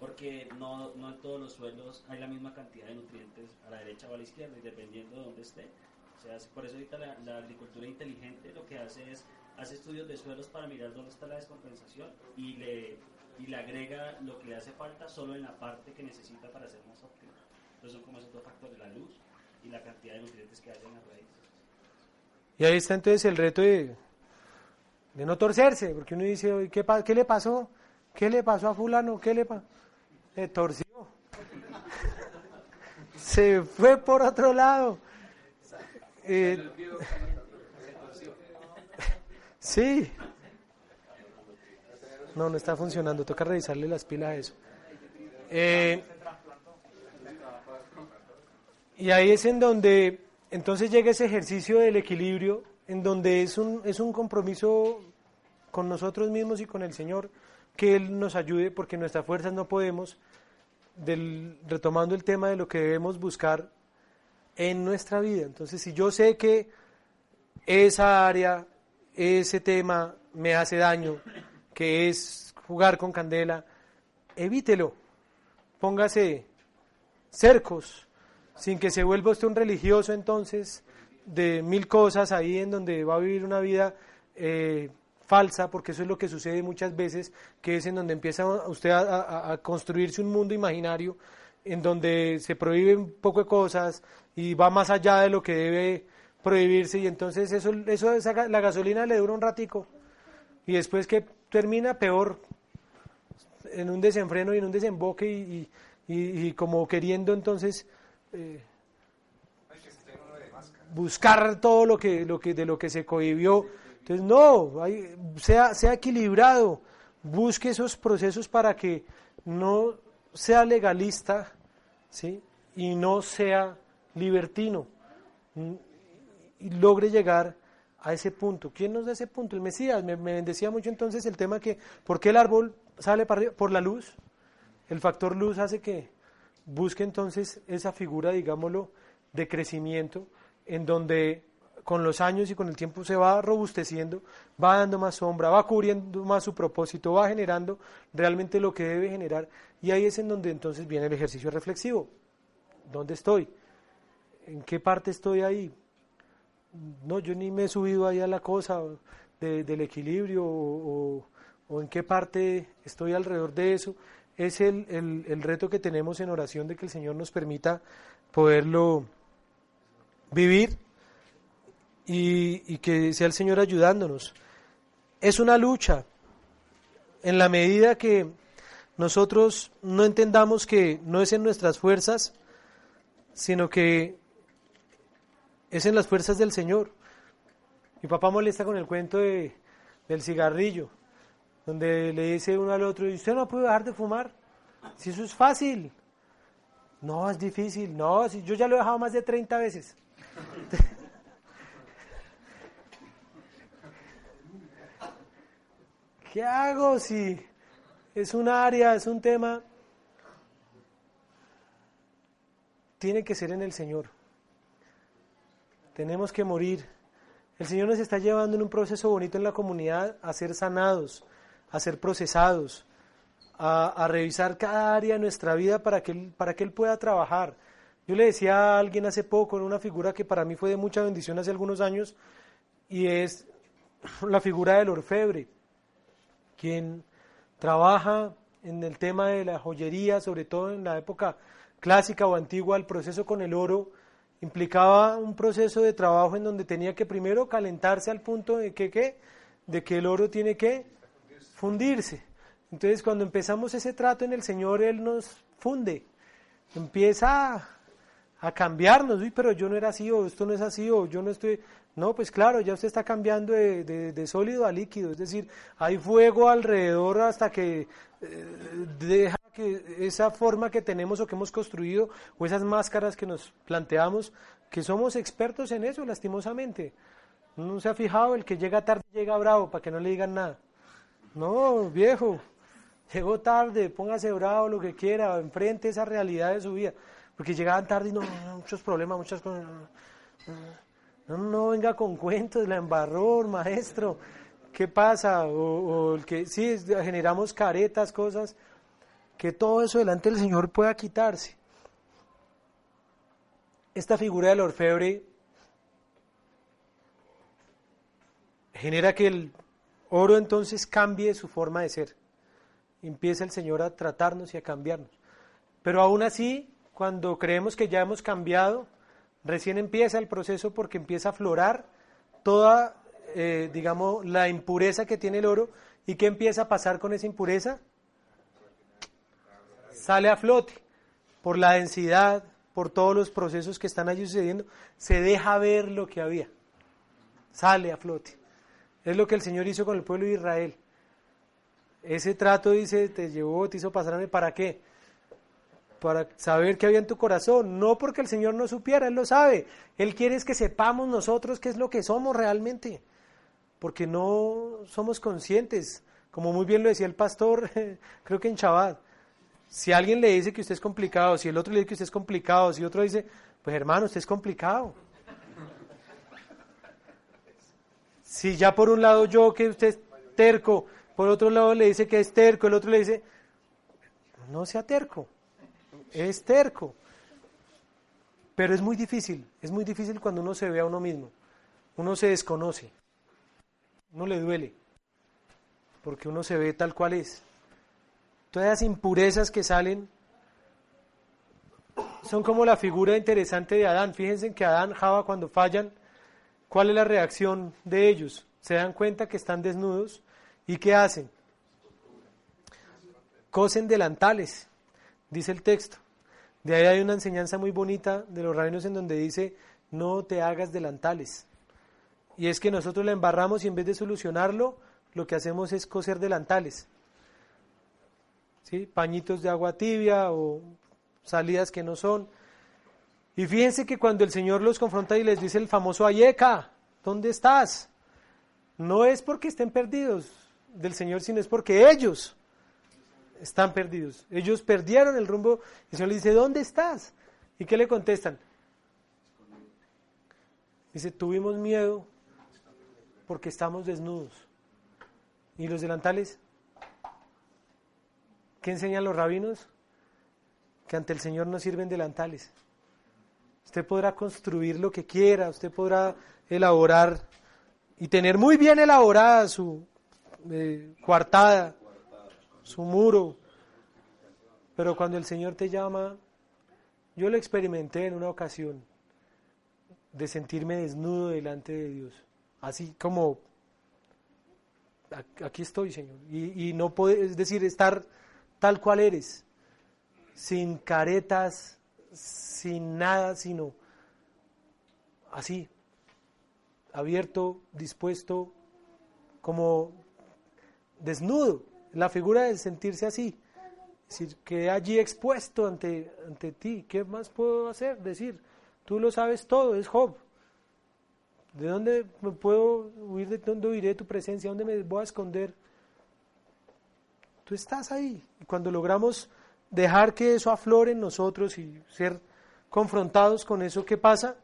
Porque no, no en todos los suelos hay la misma cantidad de nutrientes a la derecha o a la izquierda, y dependiendo de dónde esté. O sea, por eso ahorita la, la agricultura inteligente lo que hace es, hace estudios de suelos para mirar dónde está la descompensación y le, y le agrega lo que le hace falta solo en la parte que necesita para ser más óptimo. Entonces son como esos dos factores, la luz y la cantidad de nutrientes que hay en las raíces. Y ahí está entonces el reto de, de no torcerse, porque uno dice, ¿qué, ¿qué le pasó? ¿Qué le pasó a fulano? ¿Qué le pasó? Se torció. Se fue por otro lado. Eh, sí. No, no está funcionando. Toca revisarle las pilas a eso. Eh, y ahí es en donde entonces llega ese ejercicio del equilibrio, en donde es un, es un compromiso con nosotros mismos y con el Señor, que Él nos ayude, porque nuestras fuerzas no podemos, del, retomando el tema de lo que debemos buscar en nuestra vida. Entonces, si yo sé que esa área, ese tema me hace daño, que es jugar con candela, evítelo, póngase cercos, sin que se vuelva usted un religioso entonces de mil cosas ahí en donde va a vivir una vida eh, falsa, porque eso es lo que sucede muchas veces, que es en donde empieza usted a, construirse un mundo imaginario, en donde se prohíben poco de cosas y va más allá de lo que debe prohibirse y entonces eso, eso la gasolina le dura un ratico y después que termina peor en un desenfreno y en un desemboque y, y como queriendo entonces eh, buscar todo lo que, lo que, de lo que se cohibió. Entonces, no, sea, sea equilibrado, busque esos procesos para que no sea legalista ¿sí? y no sea libertino y logre llegar a ese punto. ¿Quién nos da ese punto? El Mesías. Me, me decía mucho entonces el tema que, ¿por qué el árbol sale para arriba? Por la luz. El factor luz hace que busque entonces esa figura, digámoslo, de crecimiento, en donde con los años y con el tiempo se va robusteciendo, va dando más sombra, va cubriendo más su propósito, va generando realmente lo que debe generar. Y ahí es en donde entonces viene el ejercicio reflexivo. ¿Dónde estoy? ¿En qué parte estoy ahí? No, yo ni me he subido ahí a la cosa del equilibrio o en qué parte estoy alrededor de eso es el, el, reto que tenemos en oración de que el Señor nos permita poderlo vivir y, que sea el Señor ayudándonos. Es una lucha. En la medida que nosotros no entendamos que no es en nuestras fuerzas, sino que es en las fuerzas del Señor. Mi papá molesta con el cuento de, del cigarrillo donde le dice uno al otro, ¿y usted no puede dejar de fumar? Si eso es fácil. No, es difícil. No, si yo ya lo he dejado más de 30 veces. ¿Qué hago si es un área, es un tema? Tiene que ser en el Señor. Tenemos que morir. El Señor nos está llevando en un proceso bonito en la comunidad a ser sanados, a ser procesados, a, revisar cada área de nuestra vida para que, él, para que Él pueda trabajar. Yo le decía a alguien hace poco, en una figura que para mí fue de mucha bendición hace algunos años, y es la figura del orfebre, quien trabaja en el tema de la joyería, sobre todo en la época clásica o antigua, el proceso con el oro implicaba un proceso de trabajo en donde tenía que primero calentarse al punto de que, ¿qué? de que el oro tiene que fundirse. Entonces cuando empezamos ese trato en el Señor, Él nos funde, empieza a, cambiarnos, Uy, pero yo no era así, o esto no es así, o yo no estoy... No, pues claro, ya usted está cambiando de, sólido a líquido, es decir, hay fuego alrededor hasta que eh, deja que esa forma que tenemos o que hemos construido, o esas máscaras que nos planteamos, que somos expertos en eso, lastimosamente. No se ha fijado, el que llega tarde llega bravo, para que no le digan nada. No, viejo, llegó tarde, póngase bravo, lo que quiera, enfrente esa realidad de su vida. Porque llegaban tarde y no, muchos problemas, muchas cosas. Venga con cuentos, la embarró, maestro. ¿Qué pasa? O, el que sí, generamos caretas, cosas. Que todo eso delante del Señor pueda quitarse. Esta figura del orfebre genera que el oro entonces cambie su forma de ser. Empieza el Señor a tratarnos y a cambiarnos. Pero aún así, cuando creemos que ya hemos cambiado, recién empieza el proceso porque empieza a aflorar toda, eh, digamos, la impureza que tiene el oro. ¿Y qué empieza a pasar con esa impureza? Sale a flote por la densidad, por todos los procesos que están allí sucediendo. Se deja ver lo que había. Sale a flote. Es lo que el Señor hizo con el pueblo de Israel. Ese trato, dice, te llevó, te hizo pasarme, ¿para qué? Para saber qué había en tu corazón. No porque el Señor no supiera, Él lo sabe. Él quiere es que sepamos nosotros qué es lo que somos realmente. Porque no somos conscientes. Como muy bien lo decía el pastor, creo que en Chabad. Si alguien le dice que usted es complicado, si el otro le dice que usted es complicado, si otro dice, pues hermano, usted es complicado. Si ya por un lado yo que usted es terco, por otro lado le dice que es terco, el otro le dice, no sea terco, es terco. Pero es muy difícil, es muy difícil cuando uno se ve a uno mismo, uno se desconoce, uno le duele, porque uno se ve tal cual es. Todas las impurezas que salen son como la figura interesante de Adán. Fíjense que Adán, Java, cuando fallan, ¿Cuál es la reacción de ellos? Se dan cuenta que están desnudos y ¿qué hacen? Cosen delantales, dice el texto. De ahí hay una enseñanza muy bonita de los reinos en donde dice, no te hagas delantales. Y es que nosotros la embarramos y en vez de solucionarlo, lo que hacemos es coser delantales. ¿Sí? Pañitos de agua tibia o salidas que no son. Y fíjense que cuando el Señor los confronta y les dice el famoso Ayeka, ¿dónde estás? No es porque estén perdidos del Señor, sino es porque ellos están perdidos. Ellos perdieron el rumbo. El Señor les dice, ¿dónde estás? ¿Y qué le contestan? Dice, tuvimos miedo porque estamos desnudos. ¿Y los delantales? ¿Qué enseñan los rabinos? Que ante el Señor no sirven delantales. Usted podrá construir lo que quiera, usted podrá elaborar y tener muy bien elaborada su eh, coartada, su muro. Pero cuando el Señor te llama, yo lo experimenté en una ocasión, de sentirme desnudo delante de Dios. Así como, aquí estoy, Señor. Y, no puedes, decir, estar tal cual eres, sin caretas, sin nada, sino así, abierto, dispuesto, como desnudo. La figura de sentirse así. Es decir, que allí expuesto ante, ante ti. ¿Qué más puedo hacer? Decir, tú lo sabes todo, es Job. ¿De dónde me puedo huir? ¿De dónde huiré de tu presencia? ¿Dónde me voy a esconder? Tú estás ahí. Y cuando logramos dejar que eso aflore en nosotros y ser confrontados con eso, ¿qué pasa?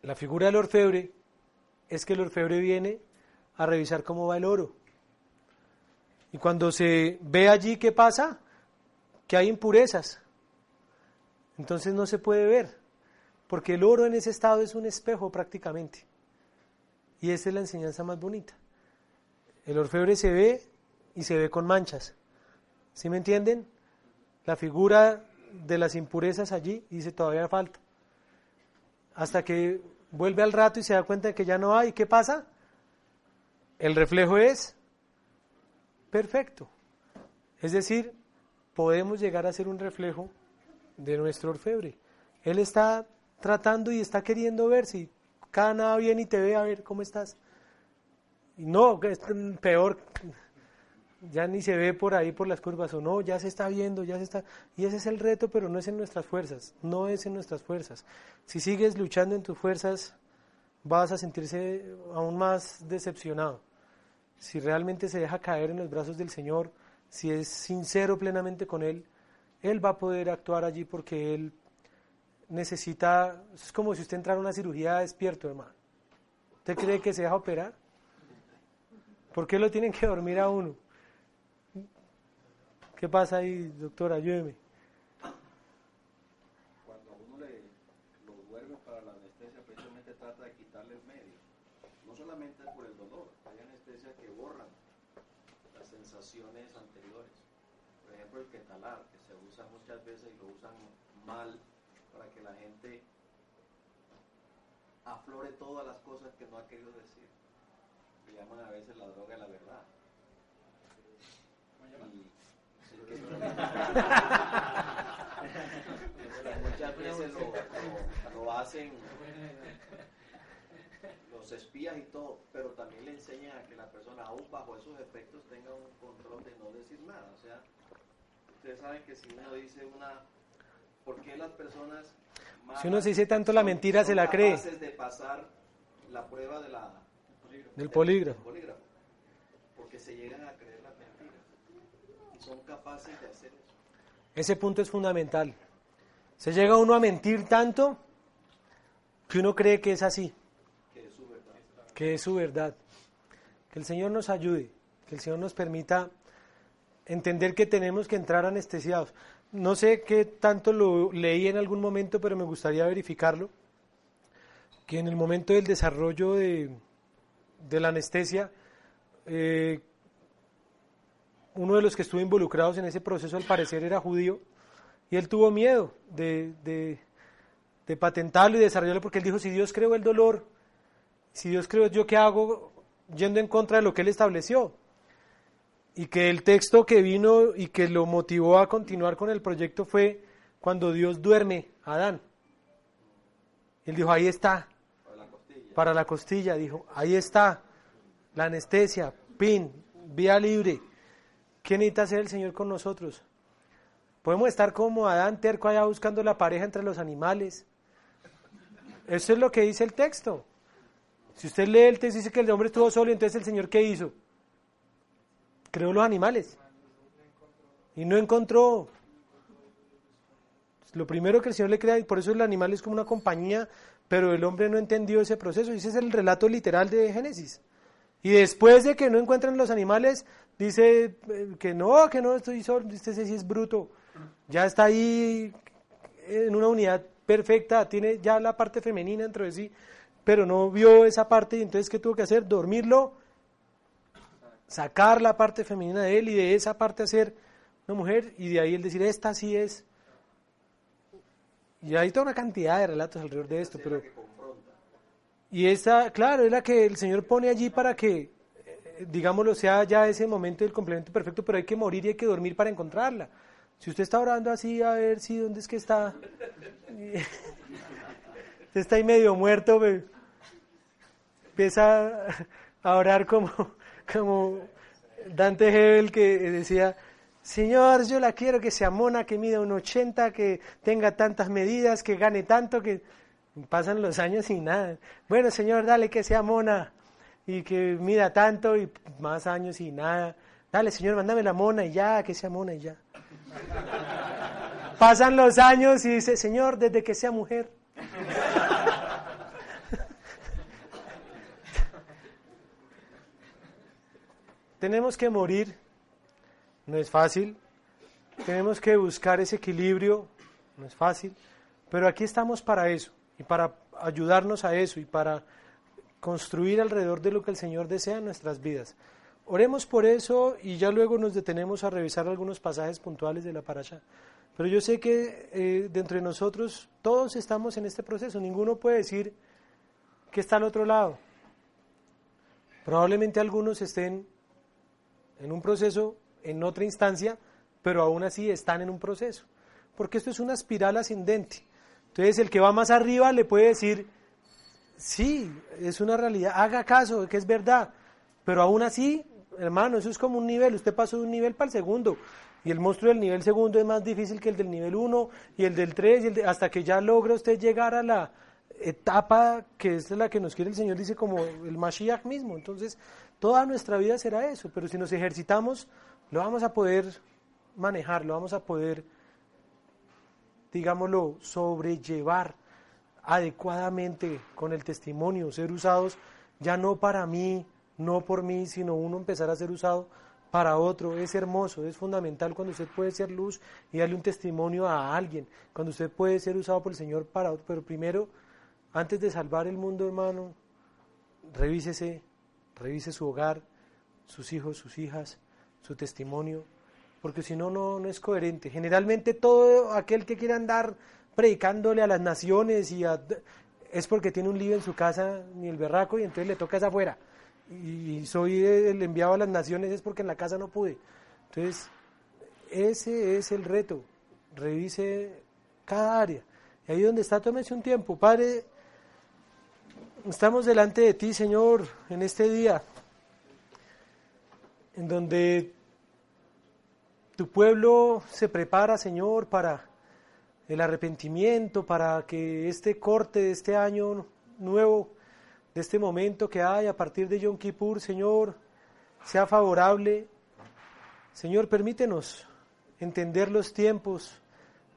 La figura del orfebre es que el orfebre viene a revisar cómo va el oro. Y cuando se ve allí, ¿qué pasa? Que hay impurezas. Entonces no se puede ver, porque el oro en ese estado es un espejo prácticamente. Y esa es la enseñanza más bonita. El orfebre se ve y se ve con manchas. ¿Sí me entienden? La figura de las impurezas allí dice todavía falta. Hasta que vuelve al rato y se da cuenta de que ya no hay. ¿Qué pasa? El reflejo es perfecto. Es decir, podemos llegar a ser un reflejo de nuestro orfebre. Él está tratando y está queriendo ver si cada nada viene y te ve a ver cómo estás. Y no, es peor, ya ni se ve por ahí por las curvas o no, ya se está viendo, ya se está... Y ese es el reto, pero no es en nuestras fuerzas, no es en nuestras fuerzas. Si sigues luchando en tus fuerzas, vas a sentirse aún más decepcionado. Si realmente se deja caer en los brazos del Señor, si es sincero plenamente con Él, Él va a poder actuar allí porque Él necesita, es como si usted entrara a una cirugía despierto, hermano. ¿Usted cree que se deja operar? ¿Por qué lo tienen que dormir a uno? ¿Qué pasa ahí, doctor? Ayúdeme. Cuando uno le lo duerme para la anestesia, precisamente trata de quitarle el medio. No solamente por el dolor, hay anestesias que borran anteriores. Por ejemplo, el ketalar, que se usa muchas veces y lo usan mal para que la gente aflore todas las cosas que no ha querido decir. Le llaman a veces la droga de la verdad. Y, sí, que- muchas veces lo, lo- lo hacen los espías y todo, pero también le enseñan a que la persona, aún bajo esos efectos, tenga un control de no decir nada. O sea, ustedes saben que si uno dice una... ¿Por qué las personas... Si uno se dice tanto la mentira, se la cree. de pasar la prueba de la, Del polígrafo. del polígrafo? Porque se llegan a creer las mentiras. Y son capaces de hacer eso. Ese punto es fundamental. Se llega uno a mentir tanto que uno cree que es así, Que es su verdad. Que es su verdad. Que el Señor nos ayude, que el Señor nos permita entender que tenemos que entrar anestesiados. No sé qué tanto lo leí en algún momento, pero me gustaría verificarlo. Que en el momento del desarrollo de, de la anestesia, eh, uno de los que estuvo involucrados en ese proceso al parecer era judío y él tuvo miedo de, de- de patentarlo y desarrollarlo porque él dijo, si Dios creó el dolor, si Dios creó yo qué hago yendo en contra de lo que él estableció. Y que el texto que vino y que lo motivó a continuar con el proyecto fue cuando Dios duerme a Adán. Él dijo, ahí está, Para la costilla. para la costilla, dijo, ahí está, la anestesia, pin, vía libre. ¿Qué necesita hacer el Señor con nosotros? Podemos estar como Adán terco allá buscando la pareja entre los animales. Eso es lo que dice el texto. Si usted lee el texto, dice que el hombre estuvo solo, entonces el Señor ¿qué hizo? Creó los animales. Y no encontró. Lo primero que el Señor le crea, y por eso el animal es como una compañía, pero el hombre no entendió ese proceso. Ese es el relato literal de Génesis. Y después de que no encuentran los animales, dice eh, que no, que no estoy solo, este sí es bruto. Ya está ahí en una unidad perfecta, tiene ya la parte femenina dentro de sí, pero no vio esa parte y entonces ¿qué tuvo que hacer? Dormirlo, sacar la parte femenina de él y de esa parte hacer una mujer y de ahí el decir, esta sí es. Y hay toda una cantidad de relatos alrededor de esto, pero... Y esta, claro, es la que el Señor pone allí para que, eh, digámoslo, sea ya ese momento del complemento perfecto, pero hay que morir y hay que dormir para encontrarla. Si usted está orando así, a ver si dónde es que está. Usted está ahí medio muerto. Empieza a orar como, como Dante Hebel que decía, Señor, yo la quiero que sea mona, que mida un 80, que tenga tantas medidas, que gane tanto, que pasan los años y nada. Bueno, Señor, dale que sea mona y que mida tanto y más años y nada. Dale, Señor, mándame la mona y ya, que sea mona y ya. Pasan los años y dice, Señor, desde que sea mujer. Tenemos que morir, no es fácil. Tenemos que buscar ese equilibrio, no es fácil. Pero aquí estamos para eso y para ayudarnos a eso y para construir alrededor de lo que el Señor desea en nuestras vidas. Oremos por eso y ya luego nos detenemos a revisar algunos pasajes puntuales de la parasha. Pero yo sé que eh, de entre nosotros todos estamos en este proceso. Ninguno puede decir que está al otro lado. Probablemente algunos estén en un proceso, en otra instancia, pero aún así están en un proceso. Porque esto es una espiral ascendente. Entonces el que va más arriba le puede decir, sí, es una realidad, haga caso, que es verdad. Pero aún así, hermano, eso es como un nivel, usted pasó de un nivel para el segundo. Y el monstruo del nivel segundo es más difícil que el del nivel 1 y el del 3, y el de- hasta que ya logra usted llegar a la, etapa que es la que nos quiere el Señor, dice como el Mashiach mismo. Entonces, toda nuestra vida será eso, pero si nos ejercitamos, lo vamos a poder manejar, lo vamos a poder, digámoslo, sobrellevar adecuadamente con el testimonio, ser usados ya no para mí, no por mí, sino uno empezar a ser usado para otro. Es hermoso, es fundamental cuando usted puede ser luz y darle un testimonio a alguien, cuando usted puede ser usado por el Señor para otro. Pero primero, antes de salvar el mundo, hermano, revísese, revise su hogar, sus hijos, sus hijas, su testimonio, porque si no, no es coherente. Generalmente todo aquel que quiera andar predicándole a las naciones y es porque tiene un lío en su casa, ni el berraco, y entonces le toca esa afuera. Y soy el enviado a las naciones es porque en la casa no pude. Entonces, ese es el reto. Revise cada área. Y ahí donde está, tómese un tiempo. Padre, estamos delante de ti, Señor, en este día, en donde tu pueblo se prepara, Señor, para el arrepentimiento, para que este corte de este año nuevo, de este momento que hay a partir de Yom Kippur, Señor, sea favorable. Señor, permítenos entender los tiempos,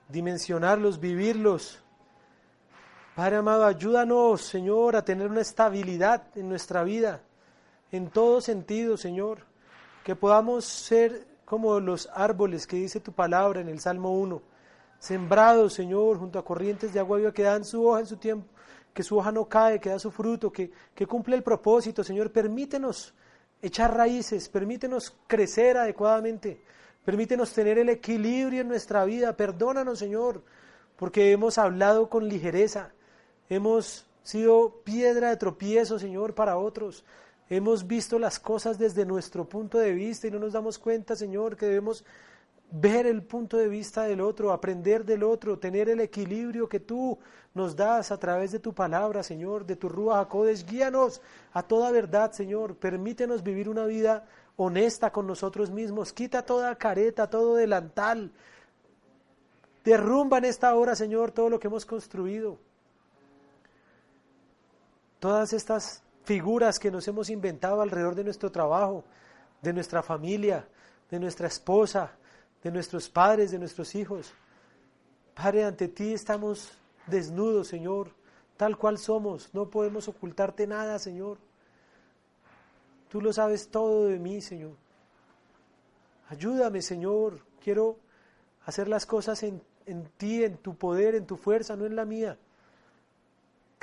dimensionarlos, vivirlos. Padre amado, ayúdanos, Señor, a tener una estabilidad en nuestra vida, en todo sentido, Señor, que podamos ser como los árboles que dice tu palabra en el Salmo 1 sembrados, Señor, junto a corrientes de agua viva que dan su hoja en su tiempo, que su hoja no cae, que da su fruto, que, que cumple el propósito, Señor. Permítenos echar raíces, permítenos crecer adecuadamente, permítenos tener el equilibrio en nuestra vida. Perdónanos, Señor, porque hemos hablado con ligereza, hemos sido piedra de tropiezo, Señor, para otros. Hemos visto las cosas desde nuestro punto de vista y no nos damos cuenta, Señor, que debemos ver el punto de vista del otro, aprender del otro, tener el equilibrio que tú nos das a través de tu palabra, Señor, de tu Rúa Jacodes. Guíanos a toda verdad, Señor. Permítenos vivir una vida honesta con nosotros mismos. Quita toda careta, todo delantal. Derrumba en esta hora, Señor, todo lo que hemos construido. Todas estas figuras que nos hemos inventado alrededor de nuestro trabajo, de nuestra familia, de nuestra esposa, de nuestros padres, de nuestros hijos. Padre, ante ti estamos desnudos, Señor, tal cual somos. No podemos ocultarte nada, Señor. Tú lo sabes todo de mí, Señor. Ayúdame, Señor. Quiero hacer las cosas en, en ti, en tu poder, en tu fuerza, no en la mía.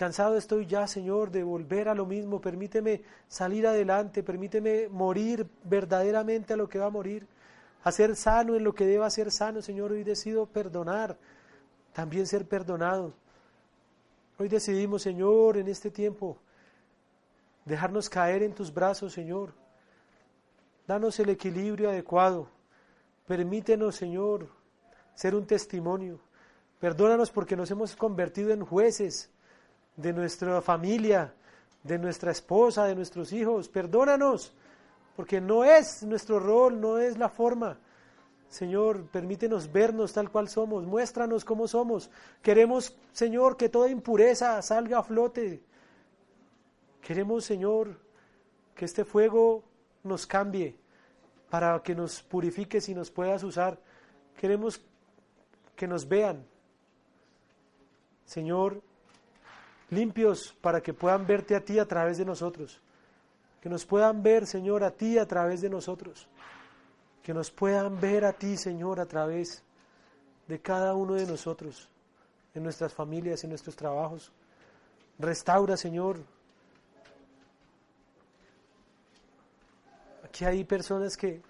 Cansado estoy ya, Señor, de volver a lo mismo. Permíteme salir adelante, permíteme morir verdaderamente a lo que va a morir a ser sano en lo que deba ser sano, Señor. Hoy decido perdonar, también ser perdonado. Hoy decidimos, Señor, en este tiempo, dejarnos caer en tus brazos, Señor. Danos el equilibrio adecuado. Permítenos, Señor, ser un testimonio. Perdónanos porque nos hemos convertido en jueces de nuestra familia, de nuestra esposa, de nuestros hijos. Perdónanos porque no es nuestro rol, no es la forma. Señor, permítenos vernos tal cual somos, muéstranos cómo somos. Queremos, Señor, que toda impureza salga a flote. Queremos, Señor, que este fuego nos cambie para que nos purifiques y nos puedas usar. Queremos que nos vean, Señor, limpios para que puedan verte a ti a través de nosotros. Que nos puedan ver, Señor, a ti a través de nosotros. Que nos puedan ver a ti, Señor, a través de cada uno de nosotros, en nuestras familias, en nuestros trabajos. Restaura, Señor. Aquí hay personas que,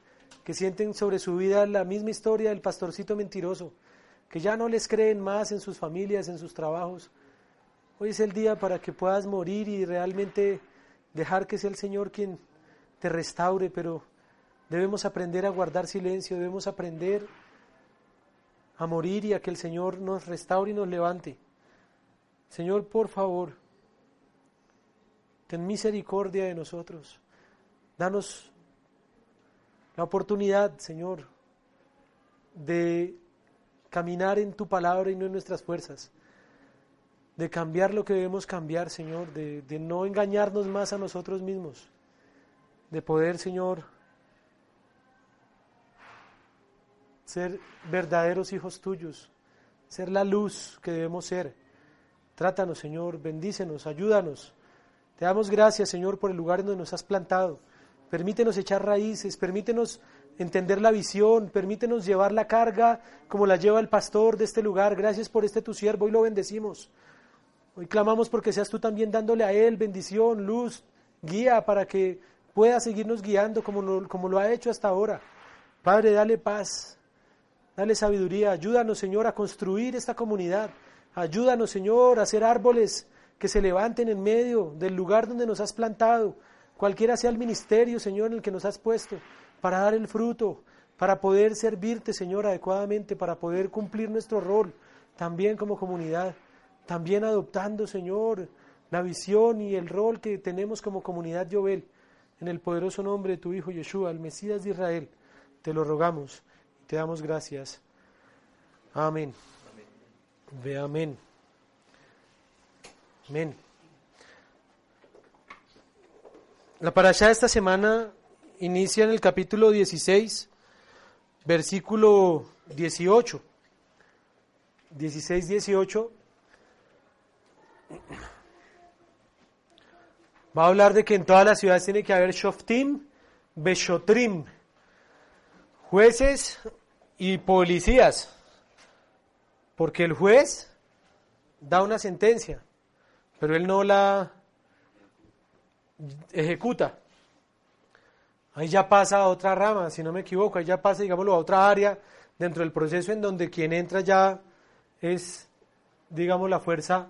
que sienten sobre su vida la misma historia del pastorcito mentiroso, que ya no les creen más en sus familias, en sus trabajos. Hoy es el día para que puedas morir y realmente dejar que sea el Señor quien te restaure, pero debemos aprender a guardar silencio, debemos aprender a morir y a que el Señor nos restaure y nos levante. Señor, por favor, ten misericordia de nosotros. Danos la oportunidad, Señor, de caminar en tu palabra y no en nuestras fuerzas de cambiar lo que debemos cambiar, Señor, de, no engañarnos más a nosotros mismos, de poder, Señor, ser verdaderos hijos tuyos, ser la luz que debemos ser. Trátanos, Señor, bendícenos, ayúdanos. Te damos gracias, Señor, por el lugar donde nos has plantado. Permítenos echar raíces, permítenos entender la visión, permítenos llevar la carga como la lleva el pastor de este lugar. Gracias por este tu siervo, y lo bendecimos. Hoy clamamos porque seas tú también dándole a él bendición, luz, guía para que pueda seguirnos guiando como, lo, como lo ha hecho hasta ahora. Padre, dale paz, dale sabiduría, ayúdanos Señor a construir esta comunidad, ayúdanos Señor a hacer árboles que se levanten en medio del lugar donde nos has plantado, cualquiera sea el ministerio Señor en el que nos has puesto, para dar el fruto, para poder servirte Señor adecuadamente, para poder cumplir nuestro rol también como comunidad también adoptando, Señor, la visión y el rol que tenemos como comunidad Yobel, en el poderoso nombre de tu Hijo Yeshua, el Mesías de Israel, te lo rogamos y te damos gracias. Amén. Ve amén. Amén. La parasha de esta semana inicia en el capítulo 16, versículo 18. 16, 18 Va a hablar de que en todas las ciudades tiene que haber shoftim, beshotrim, jueces y policías, porque el juez da una sentencia, pero él no la ejecuta. Ahí ya pasa a otra rama, si no me equivoco, ahí ya pasa, digámoslo, a otra área dentro del proceso en donde quien entra ya es, digamos, la fuerza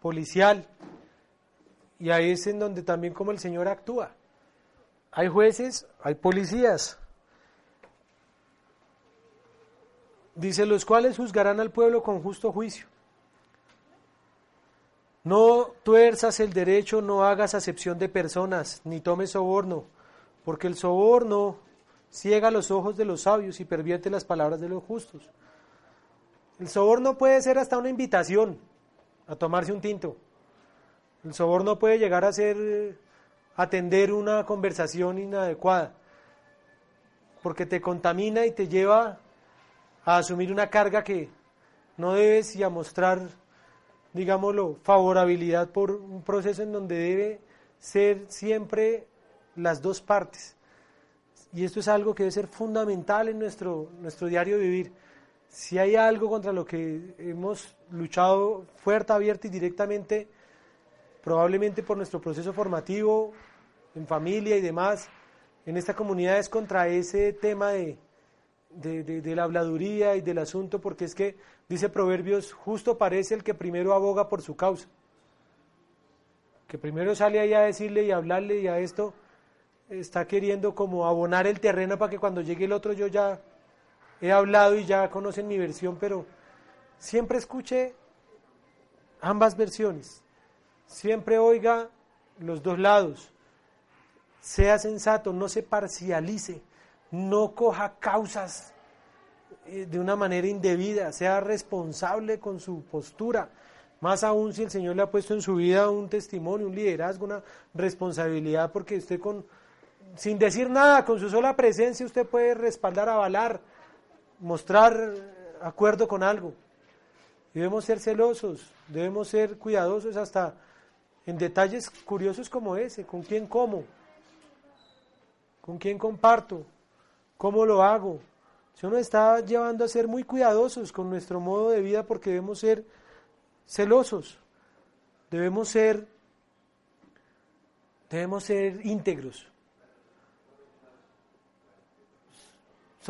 policial. Y ahí es en donde también como el Señor actúa. Hay jueces, hay policías. Dice, los cuales juzgarán al pueblo con justo juicio. No tuerzas el derecho, no hagas acepción de personas, ni tomes soborno, porque el soborno ciega los ojos de los sabios y pervierte las palabras de los justos. El soborno puede ser hasta una invitación, a tomarse un tinto. El soborno puede llegar a ser atender una conversación inadecuada, porque te contamina y te lleva a asumir una carga que no debes y a mostrar, digámoslo, favorabilidad por un proceso en donde debe ser siempre las dos partes. Y esto es algo que debe ser fundamental en nuestro, nuestro diario vivir si hay algo contra lo que hemos luchado fuerte, abierta y directamente, probablemente por nuestro proceso formativo, en familia y demás, en esta comunidad es contra ese tema de, de, la habladuría y del asunto, porque es que, dice Proverbios, justo parece el que primero aboga por su causa. Que primero sale ahí a decirle y hablarle y a esto, está queriendo como abonar el terreno para que cuando llegue el otro yo ya he hablado y ya conocen mi versión, pero siempre escuche ambas versiones. Siempre oiga los dos lados. Sea sensato, no se parcialice, no coja causas eh, de una manera indebida, sea responsable con su postura. Más aún si el Señor le ha puesto en su vida un testimonio, un liderazgo, una responsabilidad, porque usted con, sin decir nada, con su sola presencia, usted puede respaldar, avalar mostrar acuerdo con algo. Debemos ser celosos, debemos ser cuidadosos hasta en detalles curiosos como ese, con quién como, con quién comparto, cómo lo hago. Eso nos está llevando a ser muy cuidadosos con nuestro modo de vida porque debemos ser celosos, debemos ser, debemos ser íntegros.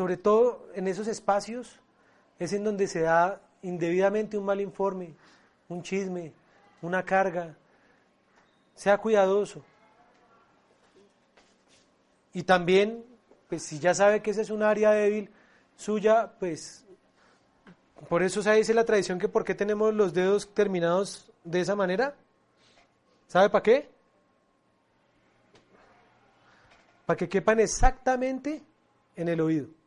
Sobre todo en esos espacios, es en donde se da indebidamente un mal informe, un chisme, una carga. Sea cuidadoso. Y también, pues si ya sabe que esa es un área débil suya, pues por eso se dice la tradición que por qué tenemos los dedos terminados de esa manera. ¿Sabe para qué? Para que quepan exactamente en el oído.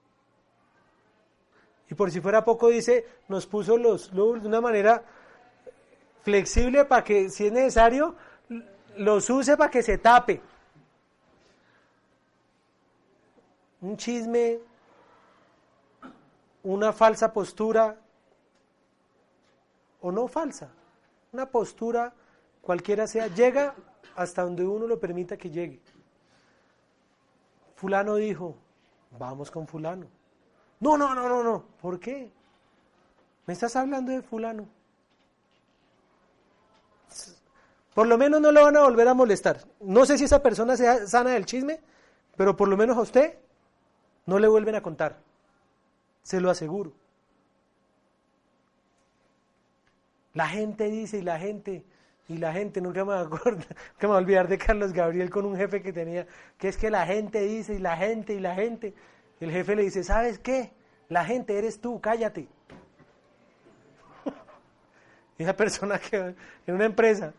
Y por si fuera poco dice, nos puso los lóbulos de una manera flexible para que, si es necesario, los use para que se tape. Un chisme, una falsa postura, o no falsa, una postura cualquiera sea, llega hasta donde uno lo permita que llegue. Fulano dijo, vamos con fulano. No, no, no, no, no. ¿Por qué? Me estás hablando de fulano. Por lo menos no lo van a volver a molestar. No sé si esa persona sea sana del chisme, pero por lo menos a usted no le vuelven a contar. Se lo aseguro. La gente dice y la gente y la gente, nunca me, acuerdo, nunca me voy a olvidar de Carlos Gabriel con un jefe que tenía, que es que la gente dice y la gente y la gente. El jefe le dice, ¿sabes qué? La gente eres tú, cállate. y esa persona que en una empresa,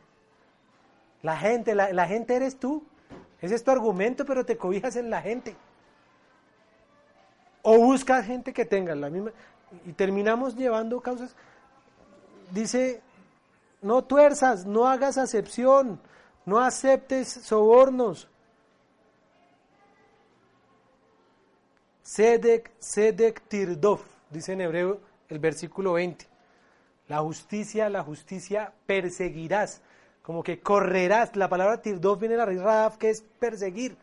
la gente, la, la gente eres tú. Ese es tu argumento, pero te cobijas en la gente. O buscas gente que tenga la misma. Y terminamos llevando causas. Dice no tuerzas, no hagas acepción, no aceptes sobornos. Sedek, Sedek Tirdov, dice en hebreo el versículo 20. La justicia, la justicia perseguirás, como que correrás. La palabra Tirdov viene de la raíz que es perseguir,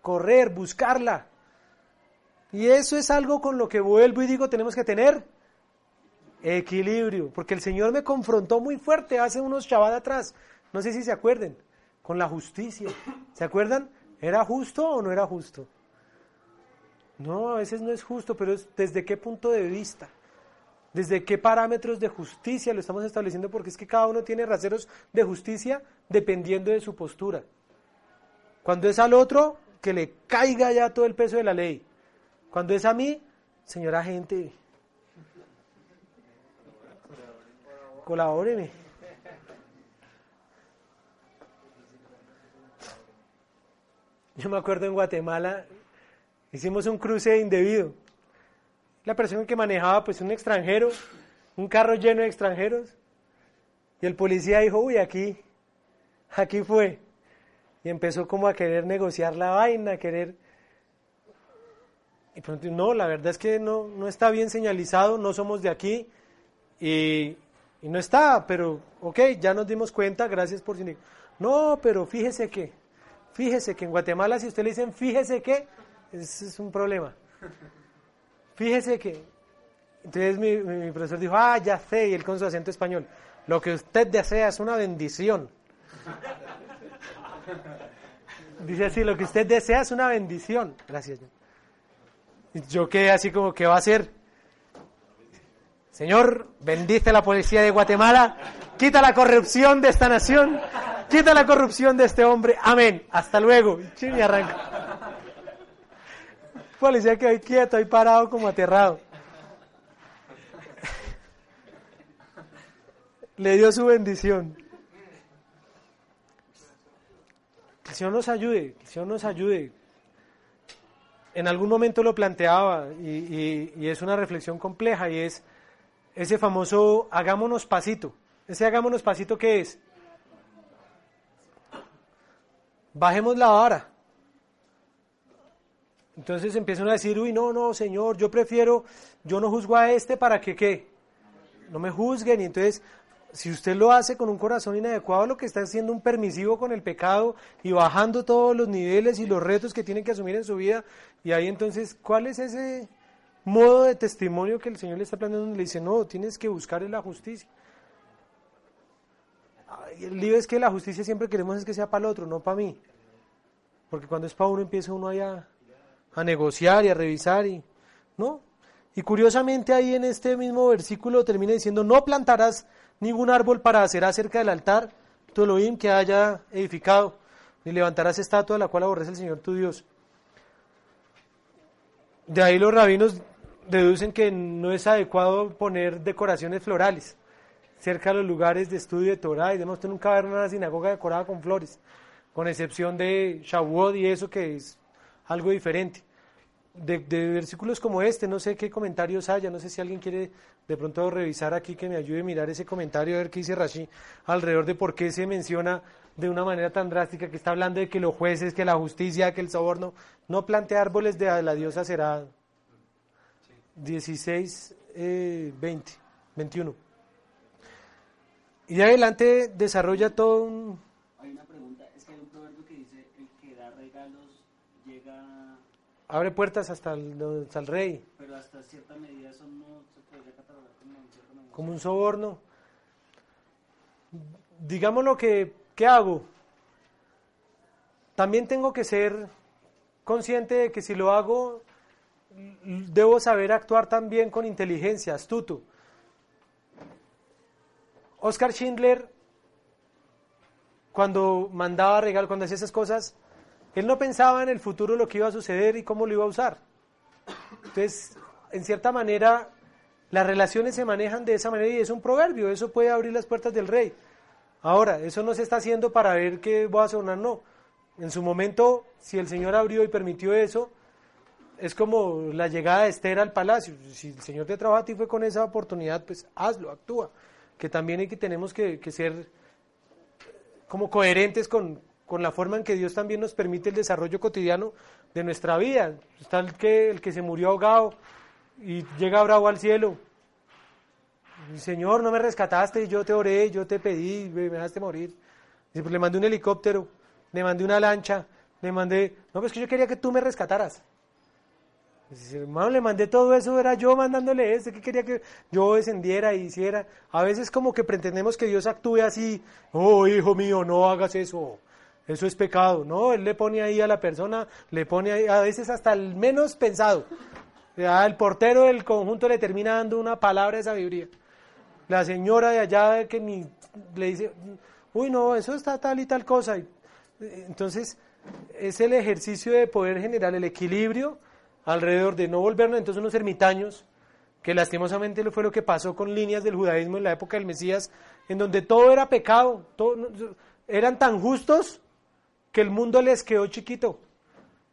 correr, buscarla. Y eso es algo con lo que vuelvo y digo tenemos que tener Equilibrio, porque el Señor me confrontó muy fuerte hace unos chavales atrás, no sé si se acuerden, con la justicia. ¿Se acuerdan? ¿Era justo o no era justo? No, a veces no es justo, pero es desde qué punto de vista, desde qué parámetros de justicia lo estamos estableciendo, porque es que cada uno tiene raseros de justicia dependiendo de su postura. Cuando es al otro, que le caiga ya todo el peso de la ley. Cuando es a mí, señora gente, colabóreme. Yo me acuerdo en Guatemala, hicimos un cruce indebido. La persona que manejaba, pues un extranjero, un carro lleno de extranjeros. Y el policía dijo, uy, aquí, aquí fue. Y empezó como a querer negociar la vaina, querer... Y pronto, no, la verdad es que no, no está bien señalizado, no somos de aquí. Y, y no está, pero, ok, ya nos dimos cuenta, gracias por. No, pero fíjese que, fíjese que en Guatemala si usted le dicen fíjese que, ese es un problema. Fíjese que. Entonces mi, mi, profesor dijo, ah, ya sé, y él con su acento español, lo que usted desea es una bendición. Dice así, lo que usted desea es una bendición. Gracias. Yo quedé así como, ¿qué va a hacer? Señor, bendice la policía de Guatemala, quita la corrupción de esta nación, quita la corrupción de este hombre. Amén. Hasta luego. Y arranca. Policía que hoy quieto, ahí parado como aterrado. Le dio su bendición. Que el Señor nos ayude, que el Señor nos ayude. En algún momento lo planteaba y, es una reflexión compleja y es ese famoso hagámonos pasito. Ese hagámonos pasito, ¿qué es? Bajemos la vara. Entonces empiezan a decir, uy, no, no, Señor, yo prefiero, yo no juzgo a este para que qué, no me juzguen. Y entonces, si usted lo hace con un corazón inadecuado, lo que está haciendo un permisivo con el pecado y bajando todos los niveles y los retos que tiene que asumir en su vida. Y ahí entonces, ¿cuál es ese modo de testimonio que el Señor le está planteando, donde le dice, no, tienes que buscar en la justicia. El lío es que la justicia siempre queremos es que sea para el otro, no para mí. Porque cuando es para uno empieza uno allá a negociar y a revisar y no. Y curiosamente ahí en este mismo versículo termina diciendo, no plantarás ningún árbol para hacer acerca del altar tu Elohim que haya edificado, ni levantarás estatua de la cual aborrece el Señor tu Dios. De ahí los rabinos deducen que no es adecuado poner decoraciones florales cerca de los lugares de estudio de Torah y demás. Usted nunca va una sinagoga decorada con flores, con excepción de Shavuot y eso que es algo diferente. de, de versículos como este, no sé qué comentarios haya, no sé si alguien quiere de pronto revisar aquí que me ayude a mirar ese comentario, a ver qué dice Rashi alrededor de por qué se menciona de una manera tan drástica que está hablando de que los jueces, que la justicia, que el soborno, no plantea árboles de la diosa será 16, 20, 21. Y adelante desarrolla todo un... Hay una pregunta, es que hay un proverbio que dice, el que da regalos llega... Abre puertas hasta el, hasta el rey. Pero hasta cierta medida eso no se podría catalogar como un negocio. Como un soborno. Digamos lo que, ¿qué hago? También tengo que ser consciente de que si lo hago, debo saber actuar también con inteligencia, astuto. Oscar Schindler, cuando mandaba regalos, cuando hacía esas cosas, él no pensaba en el futuro lo que iba a suceder y cómo lo iba a usar. Entonces, en cierta manera, las relaciones se manejan de esa manera y es un proverbio, eso puede abrir las puertas del rey. Ahora, eso no se está haciendo para ver qué va a sonar, no. En su momento, si el Señor abrió y permitió eso, es como la llegada de Esther al palacio. Si el Señor te trabaja a ti fue con esa oportunidad, pues hazlo, actúa que también hay que, tenemos que, ser como coherentes con, la forma en que Dios también nos permite el desarrollo cotidiano de nuestra vida. Está el que, el que se murió ahogado y llega bravo al cielo. Señor, no me rescataste yo te oré, yo te pedí, me dejaste morir. Pues le mandé un helicóptero, le mandé una lancha, le mandé... No, pues que yo quería que tú me rescataras. Pues, hermano, le mandé todo eso, era yo mandándole esto, que quería que yo descendiera y hiciera. A veces como que pretendemos que Dios actúe así, oh hijo mío, no hagas eso, eso es pecado. No, Él le pone ahí a la persona, le pone ahí, a veces hasta el menos pensado. El portero del conjunto le termina dando una palabra de sabiduría. La señora de allá que le dice, uy no, eso está tal y tal cosa. Entonces, es el ejercicio de poder generar el equilibrio alrededor de no volvernos entonces unos ermitaños, que lastimosamente fue lo que pasó con líneas del judaísmo en la época del Mesías, en donde todo era pecado, eran tan justos que el mundo les quedó chiquito.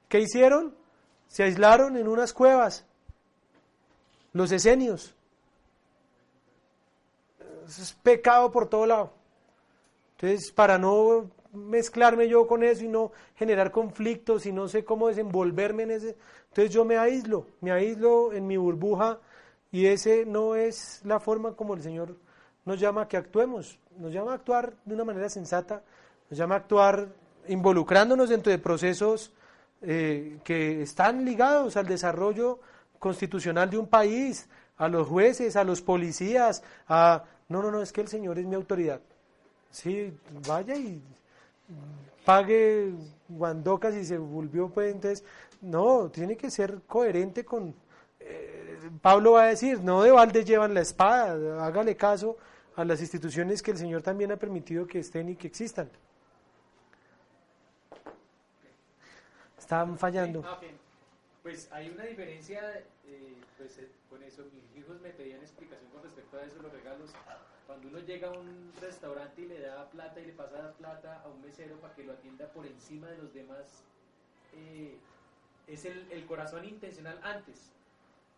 ¿Qué hicieron? Se aislaron en unas cuevas, los esenios. Es pecado por todo lado. Entonces, para no mezclarme yo con eso y no generar conflictos y no sé cómo desenvolverme en ese. Entonces yo me aíslo, me aíslo en mi burbuja y ese no es la forma como el Señor nos llama a que actuemos. Nos llama a actuar de una manera sensata, nos llama a actuar involucrándonos dentro de procesos eh, que están ligados al desarrollo constitucional de un país, a los jueces, a los policías, a... No, no, no, es que el Señor es mi autoridad. Sí, vaya y pague guandocas y se volvió pues entonces no tiene que ser coherente con eh, Pablo va a decir no de balde llevan la espada hágale caso a las instituciones que el Señor también ha permitido que estén y que existan están fallando pues hay una diferencia eh, pues, eh, con eso mis hijos me pedían explicación con respecto a eso los regalos cuando uno llega a un restaurante y le da plata y le pasa la plata a un mesero para que lo atienda por encima de los demás, eh, es el, el, corazón intencional antes.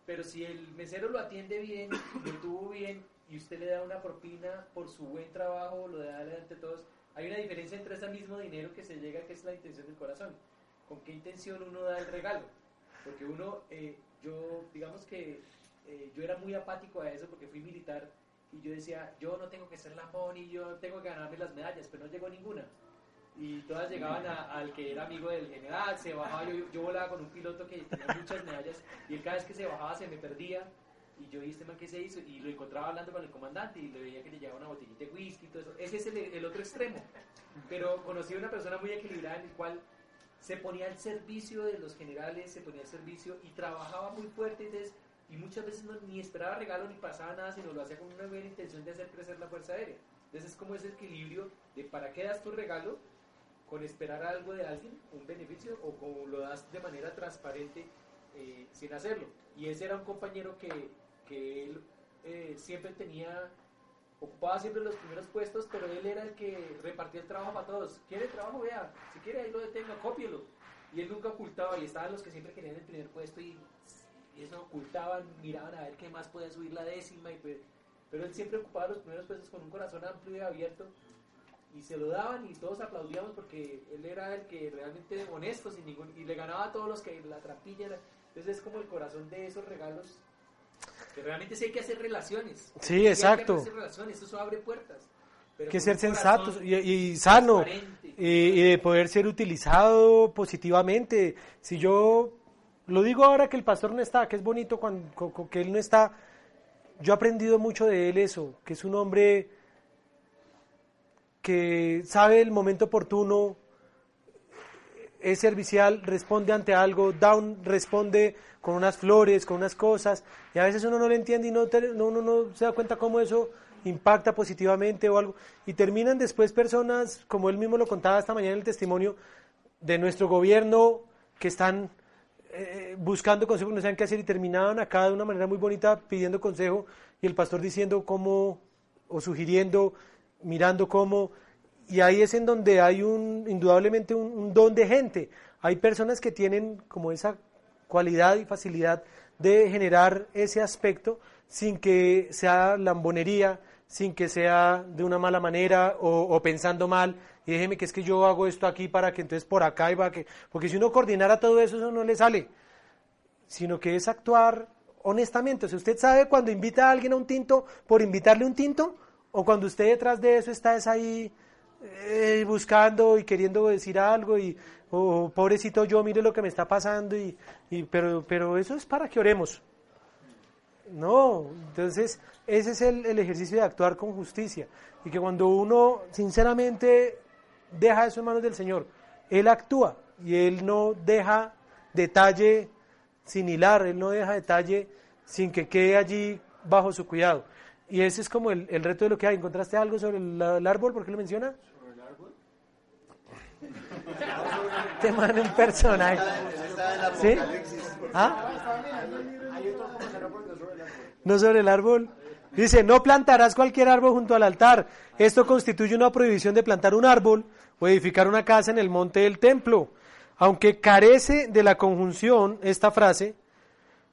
Pero si el mesero lo atiende bien, lo tuvo bien y usted le da una propina por su buen trabajo, lo da ante todos, hay una diferencia entre ese mismo dinero que se llega, que es la intención del corazón. ¿Con qué intención uno da el regalo? Porque uno, eh, yo, digamos que eh, yo era muy apático a eso porque fui militar y yo decía, yo no tengo que ser la y yo tengo que ganarme las medallas, pero no llegó ninguna. Y todas llegaban al que era amigo del general, se bajaba, yo, yo volaba con un piloto que tenía muchas medallas y él cada vez que se bajaba se me perdía y yo vi este man que se hizo y lo encontraba hablando con el comandante y le veía que le llevaba una botellita de whisky y todo eso. Ese es el, el, otro extremo. Pero conocí a una persona muy equilibrada en el cual se ponía al servicio de los generales, se ponía al servicio y trabajaba muy fuerte. Entonces y muchas veces no, ni esperaba regalo ni pasaba nada, sino lo hacía con una buena intención de hacer crecer la Fuerza Aérea. Entonces es como ese equilibrio de para qué das tu regalo con esperar algo de alguien, un beneficio, o como lo das de manera transparente eh, sin hacerlo. Y ese era un compañero que, que él eh, siempre tenía, ocupaba siempre los primeros puestos, pero él era el que repartía el trabajo para todos. ¿Quiere trabajo? Vea, si quiere ahí lo detenga, cópielo. y él nunca ocultaba, y estaban los que siempre querían el primer puesto y, eso ocultaban, miraban a ver qué más podía subir la décima, y pues, pero él siempre ocupaba los primeros puestos con un corazón amplio y abierto y se lo daban y todos aplaudíamos porque él era el que realmente honesto sin ningún y le ganaba a todos los que la trampilla entonces es como el corazón de esos regalos que realmente sí hay que hacer relaciones Sí, hay que exacto. hacer relaciones eso abre puertas pero Hay que ser sensatos y, y sano y, y de poder ser utilizado positivamente. Si yo lo digo ahora que el pastor no está, que es bonito cuando que él no está, yo he aprendido mucho de él eso, que es un hombre que sabe el momento oportuno, es servicial, responde ante algo, da un- responde con unas flores, con unas cosas, y a veces uno no lo entiende y no, no- uno no se da cuenta cómo eso impacta positivamente o algo, y terminan después personas, como él mismo lo contaba esta mañana en el testimonio, de nuestro gobierno que están eh, buscando consejo, no saben qué hacer, y terminaban acá de una manera muy bonita pidiendo consejo, y el pastor diciendo cómo, o sugiriendo, mirando cómo, y ahí es en donde hay un, indudablemente un, don de gente. Hay personas que tienen como esa cualidad y facilidad de generar ese aspecto sin que sea lambonería, sin que sea de una mala manera o, pensando mal. Y déjeme que es que yo hago esto aquí para que entonces por acá y para que... Porque si uno coordinara todo eso, eso no le sale. Sino que es actuar honestamente. O sea, ¿usted sabe cuando invita a alguien a un tinto por invitarle un tinto? ¿O cuando usted detrás de eso está es ahí eh, buscando y queriendo decir algo y o pobrecito yo mire lo que me está pasando y, y pero pero eso es para que oremos. No entonces ese es el, el ejercicio de actuar con justicia. Y que cuando uno sinceramente deja eso en manos del Señor él actúa y él no deja detalle sin hilar él no deja detalle sin que quede allí bajo su cuidado. Y ese es como el, el reto de lo que hay. Encontraste algo sobre el, el árbol ¿por qué lo menciona? Te manda un personaje ¿Sí? ¿Ah? No sobre el árbol. Dice, no plantarás cualquier árbol junto al altar. Esto constituye una prohibición de plantar un árbol o edificar una casa en el monte del templo. Aunque carece de la conjunción, esta frase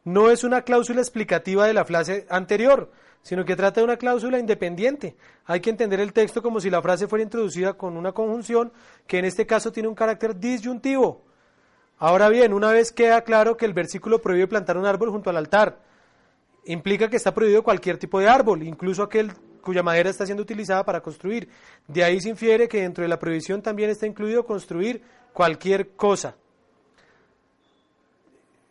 no es una cláusula explicativa de la frase anterior, sino que trata de una cláusula independiente. Hay que entender el texto como si la frase fuera introducida con una conjunción que en este caso tiene un carácter disyuntivo. Ahora bien, una vez queda claro que el versículo prohíbe plantar un árbol junto al altar, implica que está prohibido cualquier tipo de árbol, incluso aquel cuya madera está siendo utilizada para construir. De ahí se infiere que dentro de la prohibición también está incluido construir cualquier cosa.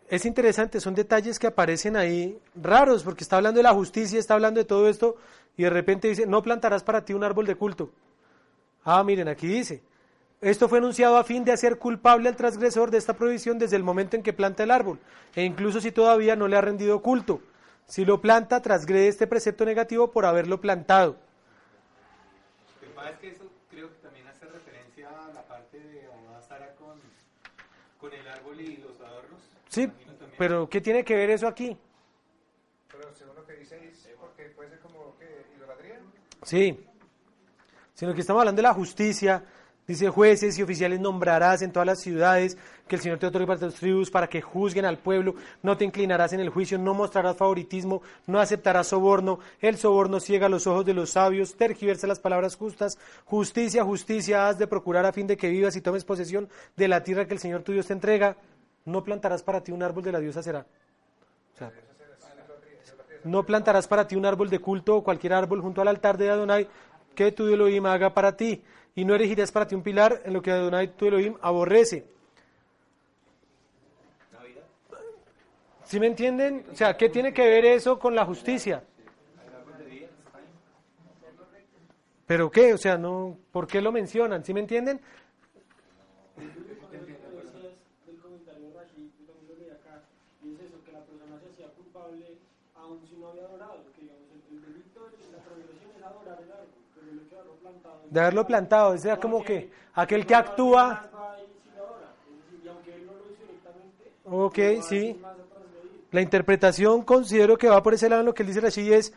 Es interesante, son detalles que aparecen ahí raros, porque está hablando de la justicia, está hablando de todo esto, y de repente dice, no plantarás para ti un árbol de culto. Ah, miren, aquí dice, esto fue anunciado a fin de hacer culpable al transgresor de esta prohibición desde el momento en que planta el árbol, e incluso si todavía no le ha rendido culto. Si lo planta, transgrede este precepto negativo por haberlo plantado. Lo que es que eso creo que también hace referencia a la parte de Abba Sara con, el árbol y los. Sí, pero ¿qué tiene que ver eso aquí? Pero según lo que dice, es porque puede ser como que idolatría. Sí, sino que estamos hablando de la justicia. Dice jueces y oficiales nombrarás en todas las ciudades que el Señor te otorgue para tus tribus para que juzguen al pueblo. No te inclinarás en el juicio, no mostrarás favoritismo, no aceptarás soborno. El soborno ciega los ojos de los sabios, tergiversa las palabras justas. Justicia, justicia has de procurar a fin de que vivas y tomes posesión de la tierra que el Señor tu Dios te entrega. No plantarás para ti un árbol de la diosa será. No plantarás para ti un árbol de culto o cualquier árbol junto al altar de Adonai que tu Elohim haga para ti. Y no erigirás para ti un pilar en lo que Adonai tu Elohim aborrece. ¿Sí me entienden? O sea, ¿qué tiene que ver eso con la justicia? ¿Pero qué? O sea, no, ¿por qué lo mencionan? ¿Sí me entienden? del comentario de Rashid, yo también lo leí acá, y es eso, que la persona se hacía culpable aun si no había adorado, que digamos, el, el delito, la transgresión es adorar el árbol, pero el hecho de haberlo plantado... De haberlo plantado, o sea, como que aquel que actúa... Y aunque él no lo hizo directamente, Ok, sí. La interpretación considero que va por ese lado en lo que él dice Rashid es,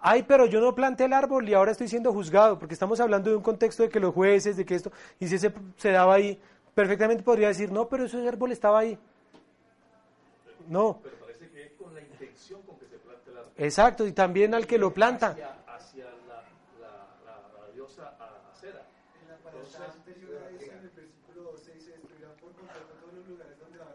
ay, pero yo no planté el árbol y ahora estoy siendo juzgado, porque estamos hablando de un contexto de que los jueces, de que esto, y si se, se daba ahí, perfectamente podría decir, no, pero ese árbol estaba ahí. No. Pero parece que es con la intención con que se planta el árbol. Exacto, y también al que lo planta. Hacia, hacia la, la, la, la diosa Acera. En la paraxá anterior a eso, en el versículo 6, se destruirán por completo todos los lugares donde adoran a Sí. sus dioses, las naciones, los lugares donde las adoran, y ustedes van a poder es- decir, en montañas, en las colinas y debajo de todo árbol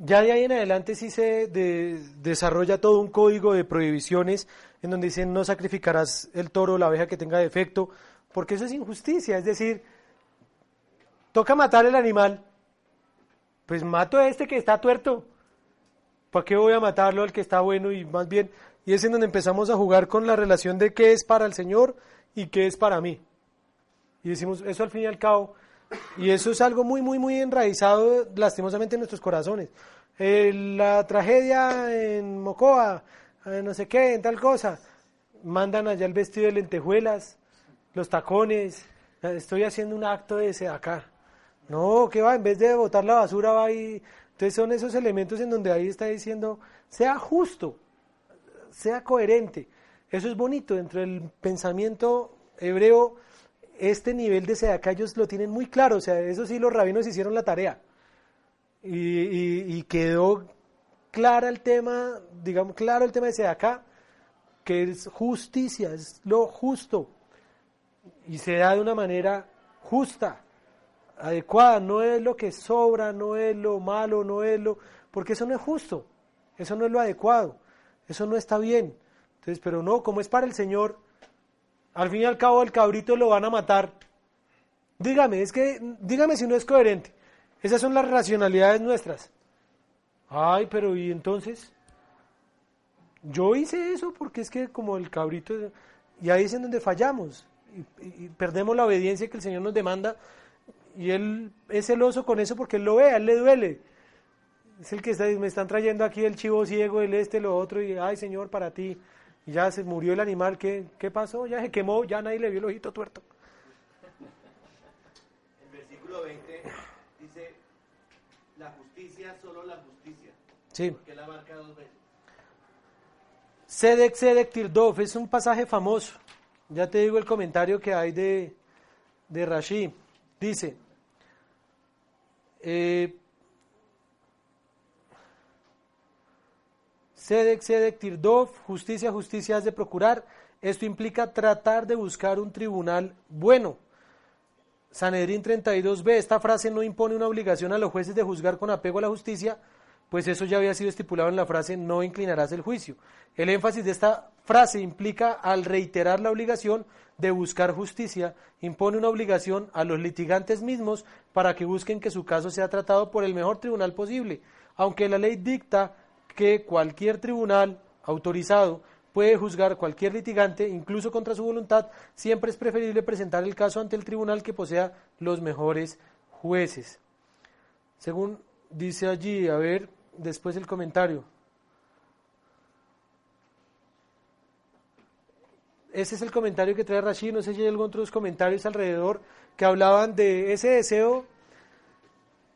Ya de ahí en adelante sí se de- desarrolla todo un código de prohibiciones en donde dicen no sacrificarás el toro o la abeja que tenga defecto, porque eso es injusticia, es decir, toca matar el animal, pues mato a este que está tuerto, ¿para qué voy a matarlo al que está bueno y más bien? Y es en donde empezamos a jugar con la relación de qué es para el Señor y qué es para mí. Y decimos, eso al fin y al cabo, y eso es algo muy, muy, muy enraizado lastimosamente en nuestros corazones. La tragedia en Mocoa, eh, no sé qué, en tal cosa, mandan allá el vestido de lentejuelas, los tacones, estoy haciendo un acto de ese acá. No, que va, en vez de botar la basura va y... Entonces son esos elementos en donde ahí está diciendo, sea justo, sea coherente. Eso es bonito dentro del pensamiento hebreo. Este nivel de sedaca ellos lo tienen muy claro. O sea, eso sí, los rabinos hicieron la tarea. Y, quedó clara el tema, digamos, claro el tema de sedaca, que es justicia, es lo justo. Y se da de una manera justa, adecuada. No es lo que sobra, no es lo malo, no es lo... Porque eso no es justo. Eso no es lo adecuado. Eso no está bien. Entonces, pero no, como es para el Señor, al fin y al cabo el cabrito lo van a matar. Dígame, es que, dígame si no es coherente. Esas son las racionalidades nuestras. Ay, pero ¿y entonces? Yo hice eso porque es que como el cabrito, y ahí es en donde fallamos, y, perdemos la obediencia que el Señor nos demanda, y Él es celoso con eso porque Él lo ve, a Él le duele. Es el que está, me están trayendo aquí el chivo ciego, el este, lo otro, y ay Señor, para ti. Y ya se murió el animal, ¿qué, qué pasó? Ya se quemó, ya nadie le vio el ojito tuerto. El versículo 20 dice, la justicia, solo la justicia. Sí. Porque la marca dos veces. Sedek Sedek Tirdov es un pasaje famoso. Ya te digo el comentario que hay de, de Rashi. Dice, eh, Sedek Sedek Tirdov, justicia, justicia has de procurar. Esto implica tratar de buscar un tribunal bueno. Sanedrín 32b, esta frase no impone una obligación a los jueces de juzgar con apego a la justicia, pues eso ya había sido estipulado en la frase no inclinarás el juicio. El énfasis de esta frase implica, al reiterar la obligación de buscar justicia, impone una obligación a los litigantes mismos para que busquen que su caso sea tratado por el mejor tribunal posible, aunque la ley dicta que cualquier tribunal autorizado puede juzgar cualquier litigante, incluso contra su voluntad, siempre es preferible presentar el caso ante el tribunal que posea los mejores jueces. Según dice allí, a ver, después el comentario. Ese es el comentario que trae Rashid, no sé si hay algún otros comentarios alrededor que hablaban de ese deseo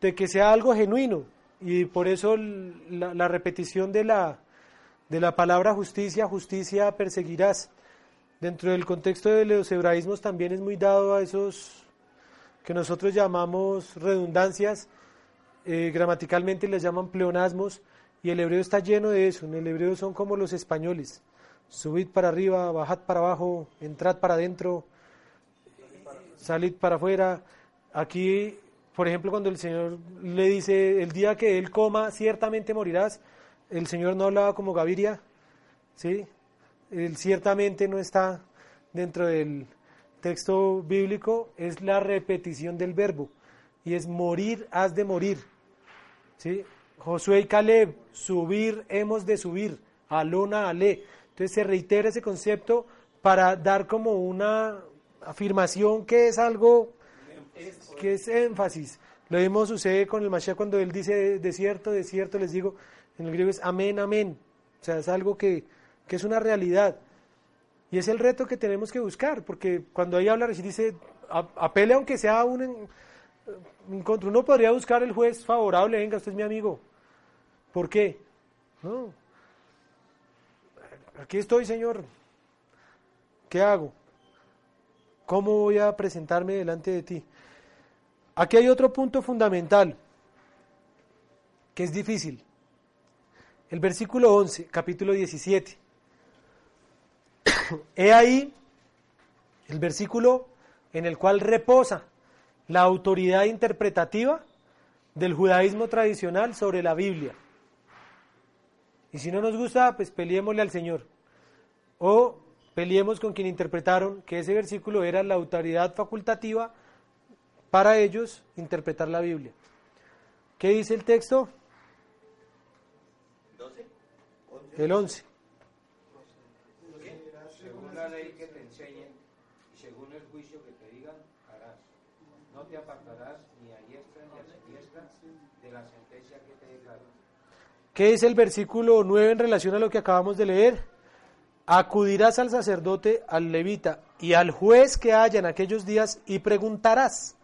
de que sea algo genuino y por eso la repetición de la, de la palabra justicia, justicia perseguirás. Dentro del contexto de los hebraísmos también es muy dado a esos que nosotros llamamos redundancias, eh, gramaticalmente les llaman pleonasmos, y el hebreo está lleno de eso. En el hebreo son como los españoles: subid para arriba, bajad para abajo, entrad para adentro, salid para afuera. Aquí, por ejemplo, cuando el Señor le dice: el día que él coma, ciertamente morirás, el Señor no hablaba como Gaviria, ¿sí? Él ciertamente no está dentro del texto bíblico, es la repetición del verbo, y es morir, has de morir. ¿sí? Josué y Caleb, subir, hemos de subir, alona, ale. Entonces se reitera ese concepto para dar como una afirmación que es algo, que es énfasis. Lo mismo sucede con el Mashiach cuando él dice de cierto, de cierto, les digo, en el griego es amén, amén. O sea, es algo que, que es una realidad. Y es el reto que tenemos que buscar, porque cuando ahí habla, dice, a- apele aunque sea un contra. Uno podría buscar el juez favorable, venga, usted es mi amigo. ¿Por qué? No. Aquí estoy, Señor. ¿Qué hago? ¿Cómo voy a presentarme delante de ti? Aquí hay otro punto fundamental, que es difícil. El versículo 11, capítulo 17. He ahí el versículo en el cual reposa la autoridad interpretativa del judaísmo tradicional sobre la Biblia. Y si no nos gusta, pues peleémosle al Señor. O peleemos con quien interpretaron que ese versículo era la autoridad facultativa para ellos interpretar la Biblia. ¿Qué dice el texto? 12. El 11. Según la ley que te enseñen y según el juicio que te digan, harás. No te apartarás ni a diestra ni a siniestra de la sentencia que te declaro. ¿Qué dice el versículo 9 en relación a lo que acabamos de leer? Acudirás al sacerdote, al levita y al juez que haya en aquellos días y preguntarás.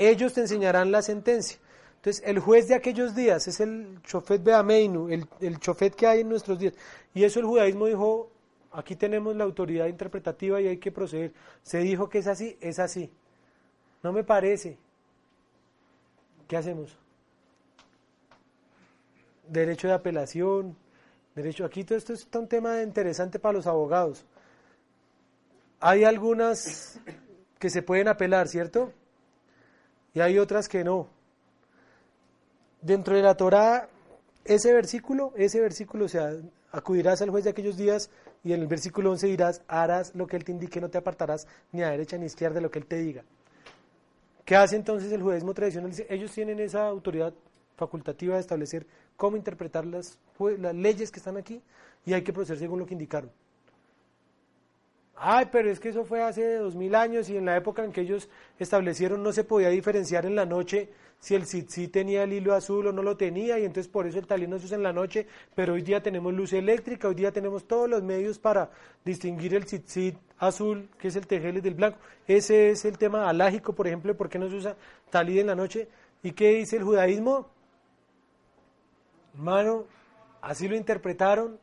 Ellos te enseñarán la sentencia. Entonces, el juez de aquellos días es el chofet Beameinu, el, el chofet que hay en nuestros días. Y eso el judaísmo dijo, aquí tenemos la autoridad interpretativa y hay que proceder. Se dijo que es así, es así. No me parece. ¿Qué hacemos? derecho de apelación, derecho aquí todo esto es un tema interesante para los abogados. Hay algunas que se pueden apelar, ¿cierto? Y hay otras que no. Dentro de la Torá, ese versículo, ese versículo, o sea, acudirás al juez de aquellos días y en el versículo 11 dirás, harás lo que él te indique, no te apartarás ni a derecha ni a izquierda de lo que él te diga. ¿Qué hace entonces el judaísmo tradicional? Ellos tienen esa autoridad facultativa de establecer cómo interpretar las, las leyes que están aquí y hay que proceder según lo que indicaron. Ay, pero es que eso fue hace dos mil años y en la época en que ellos establecieron no se podía diferenciar en la noche si el sí tenía el hilo azul o no lo tenía y entonces por eso el talín no se usa en la noche, pero hoy día tenemos luz eléctrica, hoy día tenemos todos los medios para distinguir el tzitzit azul, que es el tejeles del blanco. Ese es el tema alágico, por ejemplo, por qué no se usa talí en la noche. ¿Y qué dice el judaísmo? Hermano, así lo interpretaron.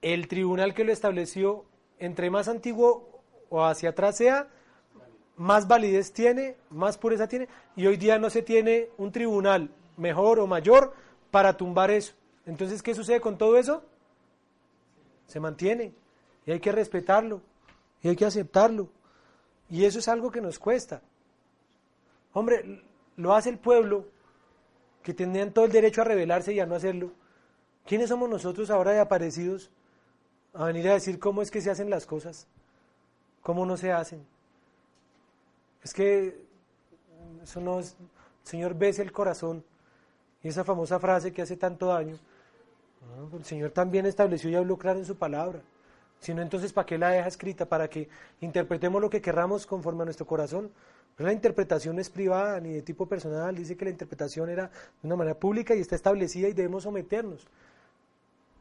El tribunal que lo estableció, entre más antiguo o hacia atrás sea, más validez tiene, más pureza tiene. Y hoy día no se tiene un tribunal mejor o mayor para tumbar eso. Entonces, ¿qué sucede con todo eso? Se mantiene. Y hay que respetarlo. Y hay que aceptarlo. Y eso es algo que nos cuesta. Hombre, lo hace el pueblo que tenían todo el derecho a rebelarse y a no hacerlo. ¿Quiénes somos nosotros ahora de aparecidos a venir a decir cómo es que se hacen las cosas? ¿Cómo no se hacen? Es que eso no es, Señor bese el corazón. Y esa famosa frase que hace tanto daño. El Señor también estableció y habló claro en su palabra. Si no, entonces, ¿para qué la deja escrita? Para que interpretemos lo que querramos conforme a nuestro corazón. Pero la interpretación no es privada ni de tipo personal. Dice que la interpretación era de una manera pública y está establecida y debemos someternos.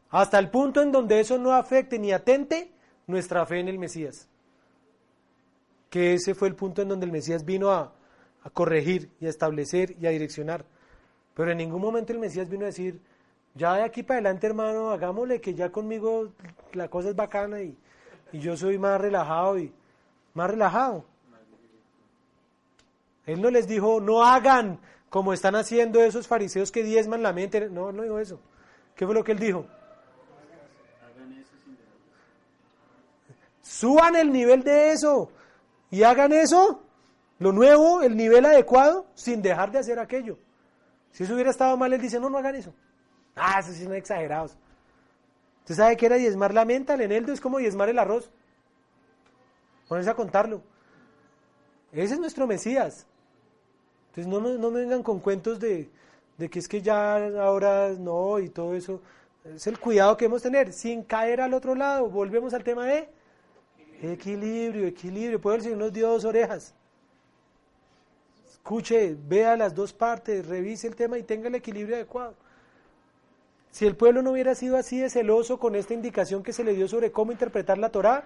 Hasta el punto en donde eso no afecte ni atente nuestra fe en el Mesías. Que ese fue el punto en donde el Mesías vino a, corregir y a establecer y a direccionar. Pero en ningún momento el Mesías vino a decir, ya de aquí para adelante, hermano, hagámosle que ya conmigo la cosa es bacana y, y yo soy más relajado y más relajado. Él no les dijo, no hagan como están haciendo esos fariseos que diezman la mente. No, no dijo eso. ¿Qué fue lo que él dijo? Hagan eso sin dejar. Suban el nivel de eso y hagan eso, lo nuevo, el nivel adecuado, sin dejar de hacer aquello. Si eso hubiera estado mal, él dice, no, no hagan eso. Ah, esos sí son exagerados. ¿Usted sabe qué era diezmar la menta? El eneldo es como diezmar el arroz. Ponerse a contarlo. Ese es nuestro Mesías. Entonces no, no me vengan con cuentos de, de que es que ya ahora no y todo eso. Es el cuidado que debemos tener, sin caer al otro lado. Volvemos al tema de equilibrio, equilibrio. Por el Señor nos dio dos orejas. escuche, vea las dos partes, revise el tema y tenga el equilibrio adecuado. Si el pueblo no hubiera sido así de celoso con esta indicación que se le dio sobre cómo interpretar la Torá,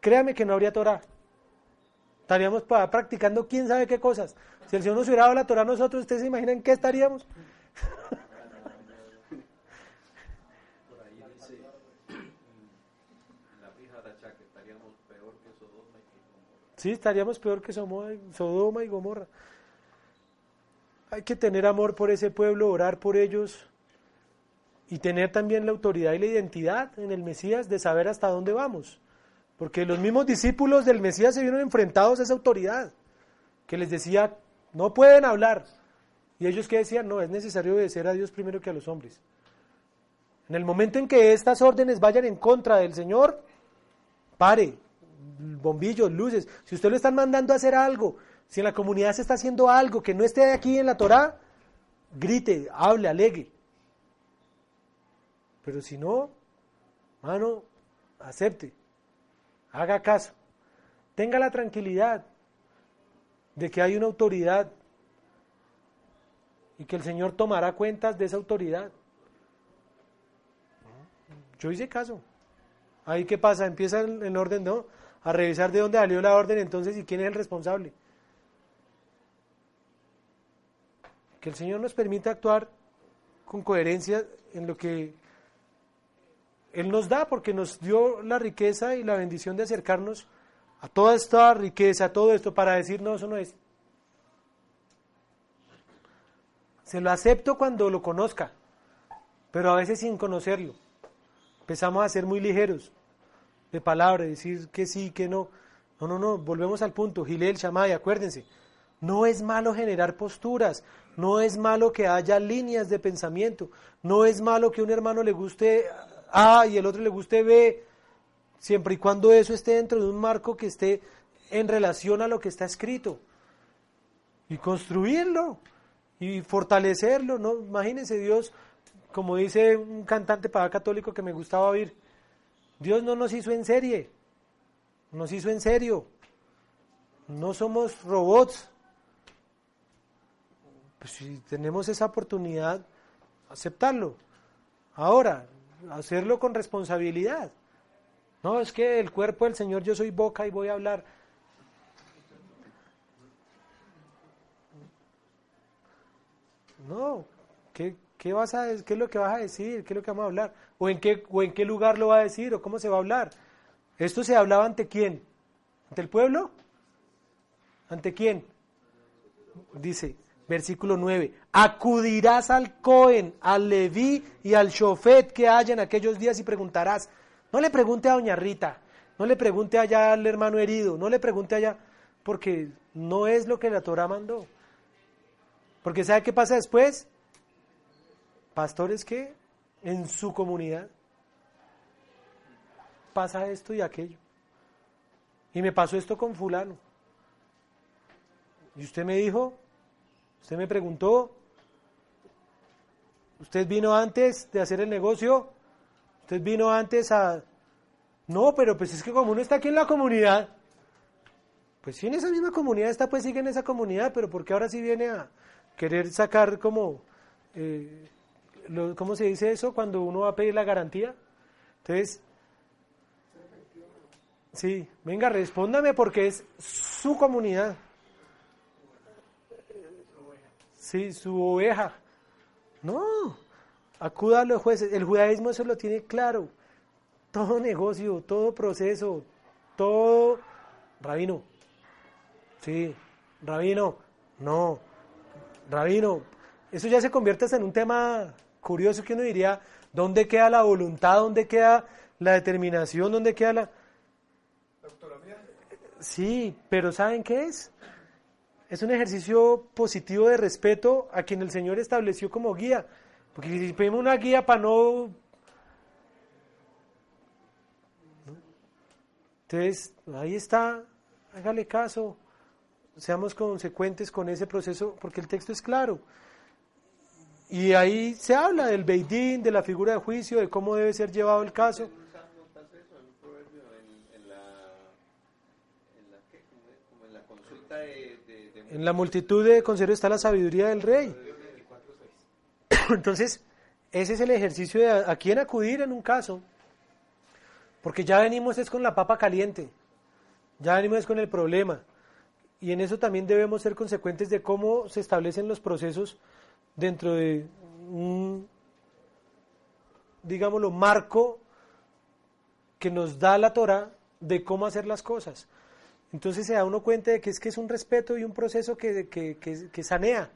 créame que no habría Torá. Estaríamos practicando quién sabe qué cosas. Si el Señor nos hubiera dado la Torá a nosotros, ¿ustedes se imaginan qué estaríamos? Por ahí dice en la fija de que estaríamos peor que Sodoma y Gomorra. Sí, estaríamos peor que Sodoma y Gomorra. Hay que tener amor por ese pueblo, orar por ellos y tener también la autoridad y la identidad en el Mesías de saber hasta dónde vamos. Porque los mismos discípulos del Mesías se vieron enfrentados a esa autoridad, que les decía, no pueden hablar. Y ellos que decían, no, es necesario obedecer a Dios primero que a los hombres. En el momento en que estas órdenes vayan en contra del Señor, pare, bombillos, luces. Si usted lo están mandando a hacer algo, si en la comunidad se está haciendo algo que no esté aquí en la Torá, grite, hable, alegue. Pero si no, mano, acepte, haga caso, tenga la tranquilidad de que hay una autoridad y que el Señor tomará cuentas de esa autoridad. Yo hice caso. Ahí qué pasa, empieza en, en orden, ¿no? A revisar de dónde salió la orden entonces y quién es el responsable. Que el Señor nos permita actuar con coherencia en lo que Él nos da, porque nos dio la riqueza y la bendición de acercarnos a toda esta riqueza, a todo esto, para decir, no, eso no es. Se lo acepto cuando lo conozca, pero a veces sin conocerlo. Empezamos a ser muy ligeros de palabra, decir que sí, que no. No, no, no, volvemos al punto. Gilel, Shamay, acuérdense. No es malo generar posturas, no es malo que haya líneas de pensamiento, no es malo que un hermano le guste A y el otro le guste B, siempre y cuando eso esté dentro de un marco que esté en relación a lo que está escrito. Y construirlo y fortalecerlo, ¿no? Imagínense Dios, como dice un cantante para católico que me gustaba oír, Dios no nos hizo en serie, nos hizo en serio. No somos robots. Pues si tenemos esa oportunidad, aceptarlo. Ahora, hacerlo con responsabilidad. No, es que el cuerpo del Señor, yo soy boca y voy a hablar. No, ¿qué, qué, vas a, ¿qué es lo que vas a decir? ¿Qué es lo que vamos a hablar? ¿O en, qué, ¿O en qué lugar lo va a decir? ¿O cómo se va a hablar? ¿Esto se hablaba ante quién? ¿Ante el pueblo? ¿Ante quién? Dice, versículo 9, acudirás al Cohen, al Leví y al Shofet que haya en aquellos días y preguntarás. No le pregunte a doña Rita, no le pregunte allá al hermano herido, no le pregunte allá, porque no es lo que la Torah mandó. Porque ¿sabe qué pasa después? Pastores que en su comunidad pasa esto y aquello. Y me pasó esto con fulano. Y usted me dijo, usted me preguntó, usted vino antes de hacer el negocio, usted vino antes a... No, pero pues es que como uno está aquí en la comunidad, pues sí en esa misma comunidad está, pues sigue en esa comunidad, pero porque ahora sí viene a querer sacar como, eh, ¿cómo se dice eso? Cuando uno va a pedir la garantía. Entonces, sí, venga, respóndame porque es su comunidad. Sí, su oveja. No, acuda a los jueces. El judaísmo eso lo tiene claro. Todo negocio, todo proceso, todo... Rabino. Sí, rabino. No, rabino. Eso ya se convierte en un tema curioso que uno diría, ¿dónde queda la voluntad? ¿Dónde queda la determinación? ¿Dónde queda la... Sí, pero ¿saben qué es? Es un ejercicio positivo de respeto a quien el Señor estableció como guía. Porque si pedimos una guía para no... Entonces, ahí está, hágale caso, seamos consecuentes con ese proceso, porque el texto es claro. Y ahí se habla del Beidín, de la figura de juicio, de cómo debe ser llevado el caso. En la multitud de consejos está la sabiduría del rey. Entonces, ese es el ejercicio de a, a quién acudir en un caso. Porque ya venimos es con la papa caliente. Ya venimos es con el problema. Y en eso también debemos ser consecuentes de cómo se establecen los procesos dentro de un, digámoslo, marco que nos da la Torah de cómo hacer las cosas. Entonces se da uno cuenta de que es que es un respeto y un proceso que, que, que, sanea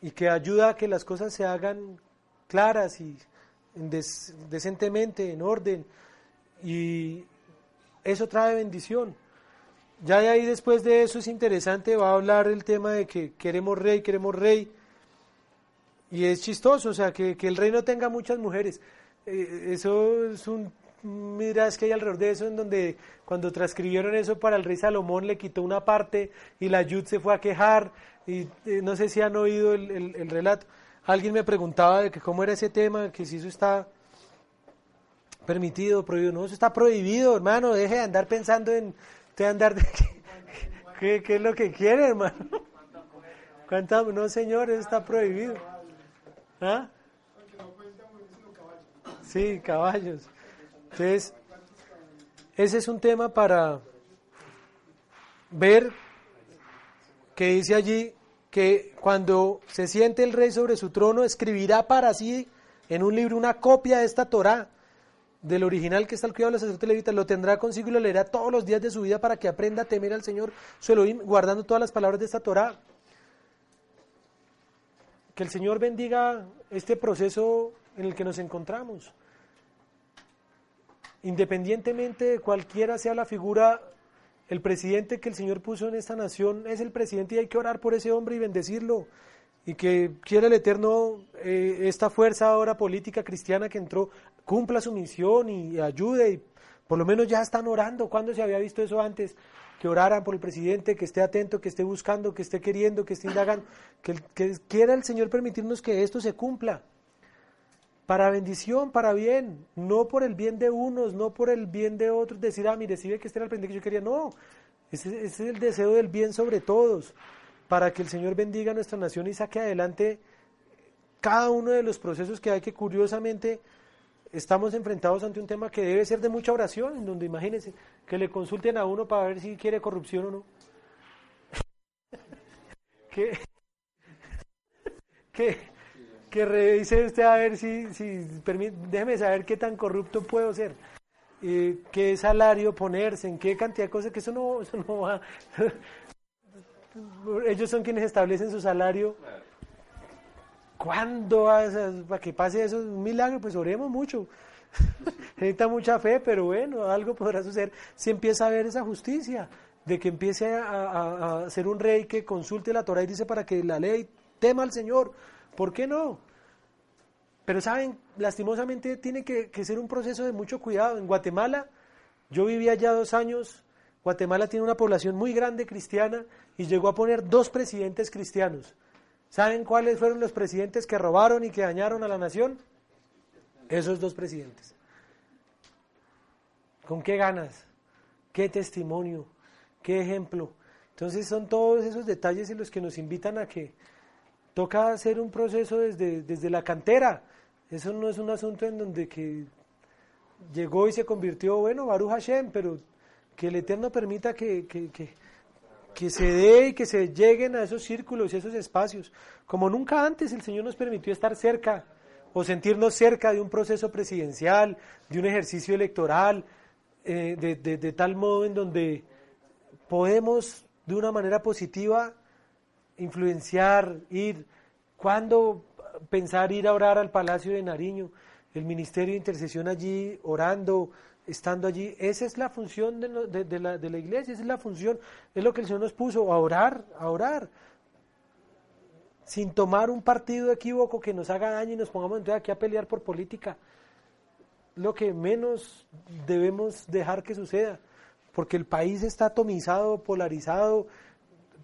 y que ayuda a que las cosas se hagan claras y decentemente, en orden. Y eso trae bendición. Ya de ahí después de eso es interesante, va a hablar el tema de que queremos rey, queremos rey. Y es chistoso, o sea, que, que el rey no tenga muchas mujeres. Eh, eso es un miras que hay alrededor de eso, en donde cuando transcribieron eso para el rey Salomón le quitó una parte y la Yud se fue a quejar. Y eh, no sé si han oído el, el- el relato. Alguien me preguntaba de que cómo era ese tema, que si eso está permitido, prohibido. No, eso está prohibido, hermano. Deje de andar pensando en. De andar de, ¿qué, qué es lo que quiere, hermano? ¿Cuánta, no, señor, eso está prohibido. ¿Ah? Sí, caballos. Entonces, ese es un tema para ver que dice allí que cuando se siente el rey sobre su trono, escribirá para sí en un libro una copia de esta Torá, del original que está al cuidado de los sacerdotes levitas, lo tendrá consigo y lo leerá todos los días de su vida para que aprenda a temer al Señor, su guardando todas las palabras de esta Torá. Que el Señor bendiga este proceso en el que nos encontramos. Independientemente de cualquiera sea la figura, el presidente que el Señor puso en esta nación es el presidente y hay que orar por ese hombre y bendecirlo. Y que quiera el Eterno eh, esta fuerza ahora política cristiana que entró, cumpla su misión y ayude. Y por lo menos ya están orando. ¿Cuándo se había visto eso antes? Que oraran por el presidente, que esté atento, que esté buscando, que esté queriendo, que esté indagando. Que, quiera el Señor permitirnos que esto se cumpla para bendición, para bien, no por el bien de unos, no por el bien de otros, decir, ah, mire, si ve que este era el pendiente que yo quería, no, ese, ese es el deseo del bien sobre todos, para que el Señor bendiga a nuestra nación y saque adelante cada uno de los procesos que hay que curiosamente estamos enfrentados ante un tema que debe ser de mucha oración, en donde imagínense que le consulten a uno para ver si quiere corrupción o no. que, que, que revise usted a ver si, si permi- déjeme saber qué tan corrupto puedo ser, eh, qué salario ponerse, en qué cantidad de cosas, que eso no, eso no va. Ellos son quienes establecen su salario. ¿Cuándo para que pase eso? Un milagro, pues oremos mucho. Necesita mucha fe, pero bueno, algo podrá suceder si empieza a haber esa justicia, de que empiece a, ser un rey que consulte la Torah y dice para que la ley tema al Señor. ¿Por qué no? Pero saben, lastimosamente tiene que, que ser un proceso de mucho cuidado. En Guatemala, yo viví allá dos años, Guatemala tiene una población muy grande cristiana y llegó a poner dos presidentes cristianos. ¿Saben cuáles fueron los presidentes que robaron y que dañaron a la nación? Esos dos presidentes. ¿Con qué ganas? ¿Qué testimonio? ¿Qué ejemplo? Entonces son todos esos detalles en los que nos invitan a que toca hacer un proceso desde, desde la cantera. Eso no es un asunto en donde que llegó y se convirtió, bueno, Baruch Hashem, pero que el Eterno permita que, que, que, que se dé y que se lleguen a esos círculos y esos espacios. Como nunca antes el Señor nos permitió estar cerca o sentirnos cerca de un proceso presidencial, de un ejercicio electoral, eh, de, tal modo en donde podemos de una manera positiva influenciar, ir. ¿Cuándo pensar ir a orar al Palacio de Nariño? El Ministerio de Intercesión allí, orando, estando allí. Esa es la función de, la, de la iglesia, esa es la función, es lo que el Señor nos puso, a orar, a orar. Sin tomar un partido equívoco que nos haga daño y nos pongamos entonces aquí a pelear por política. Lo que menos debemos dejar que suceda, porque el país está atomizado, polarizado,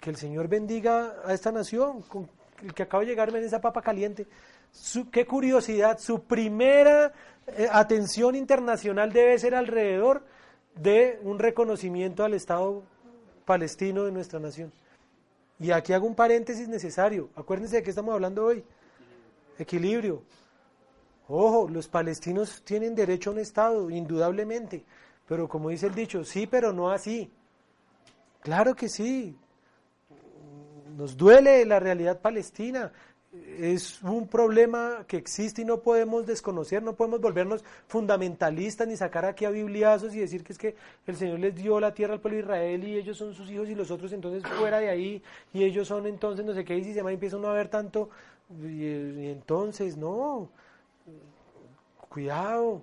que el Señor bendiga a esta nación, con el que acaba de llegarme en esa papa caliente. Qué curiosidad, su primera eh, atención internacional debe ser alrededor de un reconocimiento al Estado palestino de nuestra nación. Y aquí hago un paréntesis necesario. Acuérdense de qué estamos hablando hoy. Equilibrio. Ojo, los palestinos tienen derecho a un Estado, indudablemente. Pero como dice el dicho, sí, pero no así. Claro que sí. Nos duele la realidad palestina. Es un problema que existe y no podemos desconocer, no podemos volvernos fundamentalistas ni sacar aquí a bibliazos y decir que es que el Señor les dio la tierra al pueblo de Israel y ellos son sus hijos y los otros entonces fuera de ahí y ellos son entonces no sé qué y si se empieza uno a ver tanto y, entonces no, cuidado,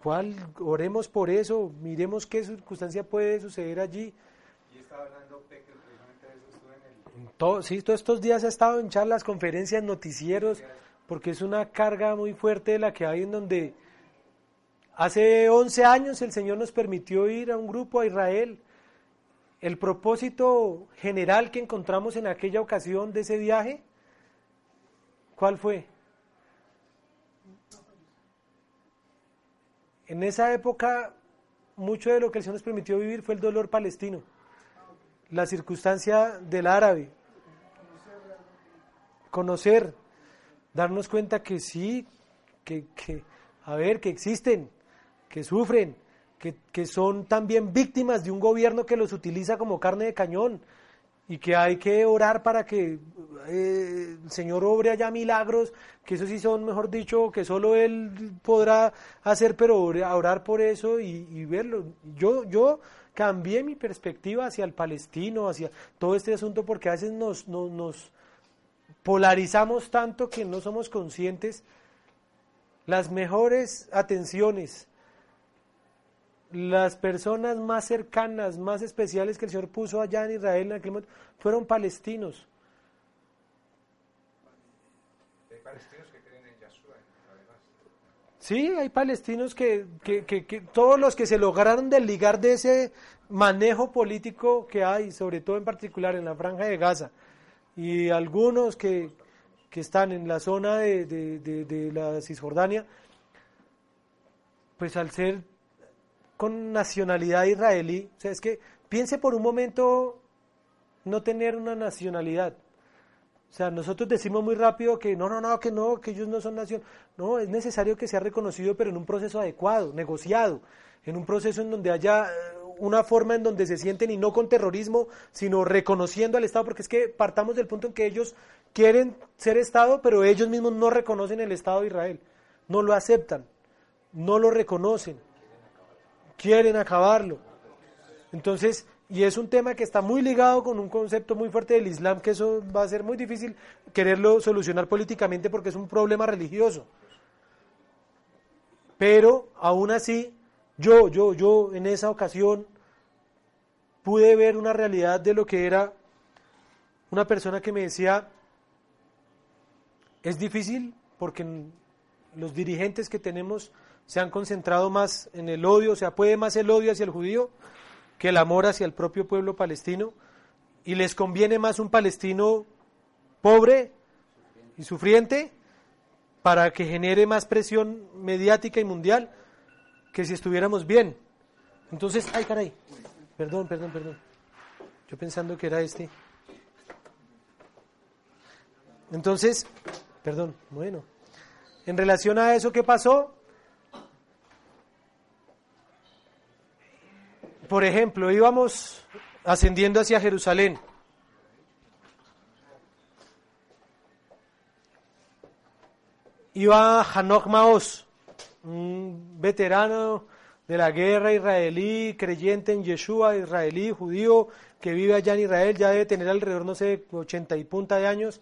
¿cuál? Oremos por eso, miremos qué circunstancia puede suceder allí hablando Peque precisamente de eso, estuve en el... Sí, todos estos días ha estado en charlas, conferencias, noticieros, porque es una carga muy fuerte la que hay en donde hace 11 años el Señor nos permitió ir a un grupo a Israel. El propósito general que encontramos en aquella ocasión de ese viaje, ¿cuál fue? En esa época, mucho de lo que el Señor nos permitió vivir fue el dolor palestino, la circunstancia del árabe, conocer, darnos cuenta que sí, que, que a ver, que existen, que sufren, que, que son también víctimas de un gobierno que los utiliza como carne de cañón y que hay que orar para que eh, el Señor obre allá milagros, que eso sí son, mejor dicho, que solo Él podrá hacer, pero orar por eso y, y verlo. Yo, yo cambié mi perspectiva hacia el palestino, hacia todo este asunto, porque a veces nos, nos, nos polarizamos tanto que no somos conscientes. Las mejores atenciones, las personas más cercanas, más especiales que el Señor puso allá en Israel en aquel momento, fueron palestinos. Hay palestinos que creen en Yahshua, además. Sí, hay palestinos que, que, que- que todos los que se lograron desligar de ese manejo político que hay, sobre todo en particular en la franja de Gaza, y algunos que, que están en la zona de, de- de- la Cisjordania, pues al ser con nacionalidad israelí, o sea, es que piense por un momento no tener una nacionalidad. O sea, nosotros decimos muy rápido que no, no, no, que no, que ellos no son nación. No, es necesario que sea reconocido, pero en un proceso adecuado, negociado, en un proceso en donde haya una forma en donde se sienten y no con terrorismo, sino reconociendo al Estado, porque es que partamos del punto en que ellos quieren ser Estado, pero ellos mismos no reconocen el Estado de Israel, no lo aceptan, no lo reconocen, quieren acabarlo. Entonces, y es un tema que está muy ligado con un concepto muy fuerte del Islam, que eso va a ser muy difícil quererlo solucionar políticamente porque es un problema religioso. Pero aún así, yo, yo, yo en esa ocasión pude ver una realidad de lo que era una persona que me decía, es difícil porque los dirigentes que tenemos se han concentrado más en el odio, o sea, puede más el odio hacia el judío que el amor hacia el propio pueblo palestino, y les conviene más un palestino pobre y sufriente para que genere más presión mediática y mundial que si estuviéramos bien. Entonces, ay caray, perdón, perdón, perdón. Yo pensando que era este. Entonces, perdón, bueno. En relación a eso, ¿qué pasó? Por ejemplo, íbamos ascendiendo hacia Jerusalén. Iba Hanok Maos, un veterano de la guerra israelí, creyente en Yeshua, israelí, judío, que vive allá en Israel, ya debe tener alrededor, no sé, 80 y punta de años.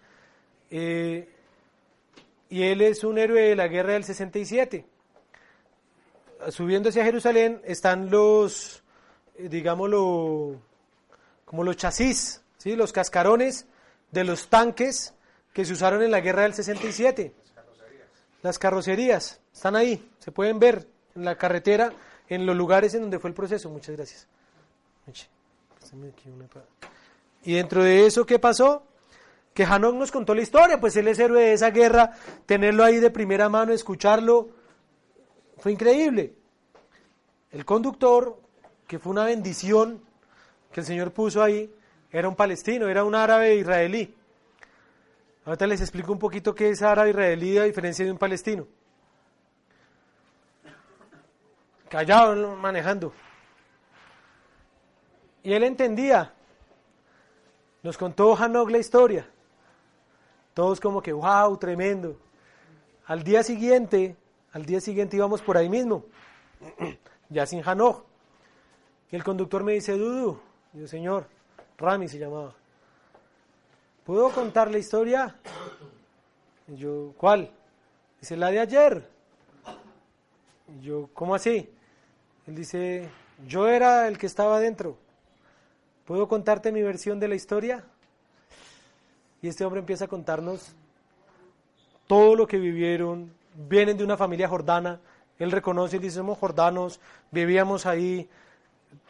Eh, y él es un héroe de la guerra del 67. Subiendo hacia Jerusalén están los, eh, digámoslo, como los chasis, ¿sí? los cascarones de los tanques que se usaron en la guerra del 67. Las carrocerías están ahí, se pueden ver en la carretera, en los lugares en donde fue el proceso. Muchas gracias. Y dentro de eso, ¿qué pasó? Que Hanok nos contó la historia, pues él es héroe de esa guerra, tenerlo ahí de primera mano, escucharlo, fue increíble. El conductor, que fue una bendición que el Señor puso ahí, era un palestino, era un árabe israelí. Ahorita les explico un poquito qué es árabe israelí a diferencia de un palestino. Callado, manejando. Y él entendía. Nos contó Hanok la historia. Todos como que, wow, tremendo. Al día siguiente, al día siguiente íbamos por ahí mismo, ya sin Hanok. Y el conductor me dice, Dudu, yo, señor, Rami se llamaba. ¿Puedo contar la historia? Y yo, ¿cuál? Dice, la de ayer. Y yo, ¿cómo así? Él dice, yo era el que estaba adentro. ¿Puedo contarte mi versión de la historia? Y este hombre empieza a contarnos todo lo que vivieron. Vienen de una familia jordana. Él reconoce y dice, somos jordanos, vivíamos ahí,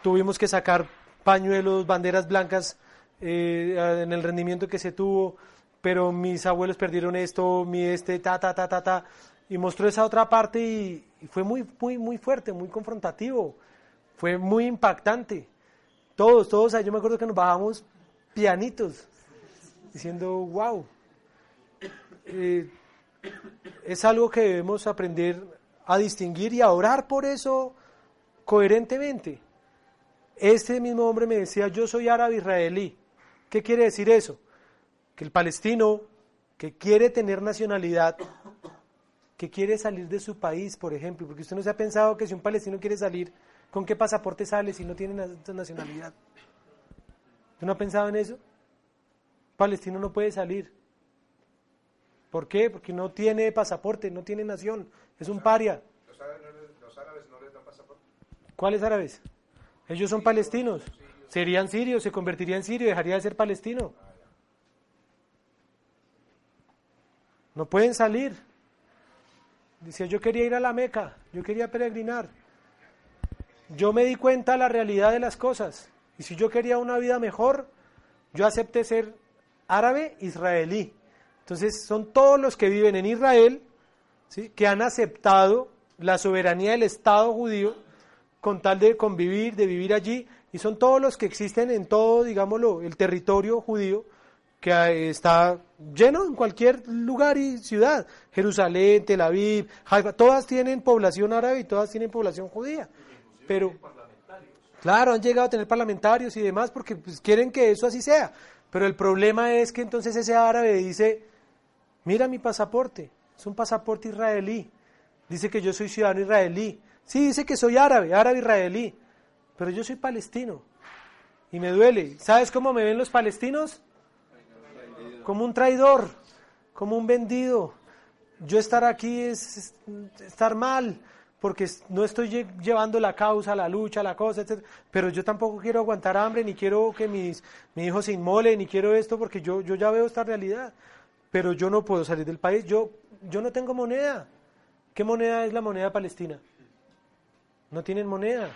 tuvimos que sacar pañuelos, banderas blancas eh, en el rendimiento que se tuvo, pero mis abuelos perdieron esto, mi este, ta, ta, ta, ta, ta. Y mostró esa otra parte y, fue muy, muy, muy fuerte, muy confrontativo. Fue muy impactante. Todos, todos, yo me acuerdo que nos bajamos pianitos, diciendo, wow. Eh, es algo que debemos aprender a distinguir y a orar por eso coherentemente. Este mismo hombre me decía, yo soy árabe israelí. ¿Qué quiere decir eso? Que el palestino que quiere tener nacionalidad, que quiere salir de su país, por ejemplo, porque usted no se ha pensado que si un palestino quiere salir, ¿con qué pasaporte sale si no tiene nacionalidad? ¿Usted no ha pensado en eso? palestino no puede salir. ¿Por qué? Porque no tiene pasaporte, no tiene nación, es un paria. ¿Los árabes, los árabes no les dan pasaporte? ¿Cuáles árabes? Ellos son palestinos. Serían sirios, se convertiría en sirio, dejaría de ser palestino. No pueden salir. Dice, yo quería ir a la Meca, yo quería peregrinar. Yo me di cuenta de la realidad de las cosas. Y si yo quería una vida mejor, yo acepté ser árabe israelí. Entonces son todos los que viven en Israel, ¿sí? que han aceptado la soberanía del Estado judío con tal de convivir, de vivir allí, y son todos los que existen en todo, digámoslo, el territorio judío, que está lleno en cualquier lugar y ciudad. Jerusalén, Tel Aviv, Haifa, todas tienen población árabe y todas tienen población judía. Pero, claro, han llegado a tener parlamentarios y demás porque pues, quieren que eso así sea. Pero el problema es que entonces ese árabe dice, mira mi pasaporte, es un pasaporte israelí. Dice que yo soy ciudadano israelí. Sí, dice que soy árabe, árabe israelí. Pero yo soy palestino. Y me duele. ¿Sabes cómo me ven los palestinos? Como un traidor, como un vendido. Yo estar aquí es estar mal, porque no estoy llevando la causa, la lucha, la cosa, etc. Pero yo tampoco quiero aguantar hambre, ni quiero que mis, mi hijo se inmole, ni quiero esto, porque yo, yo ya veo esta realidad. Pero yo no puedo salir del país, yo, yo no tengo moneda. ¿Qué moneda es la moneda palestina? No tienen moneda.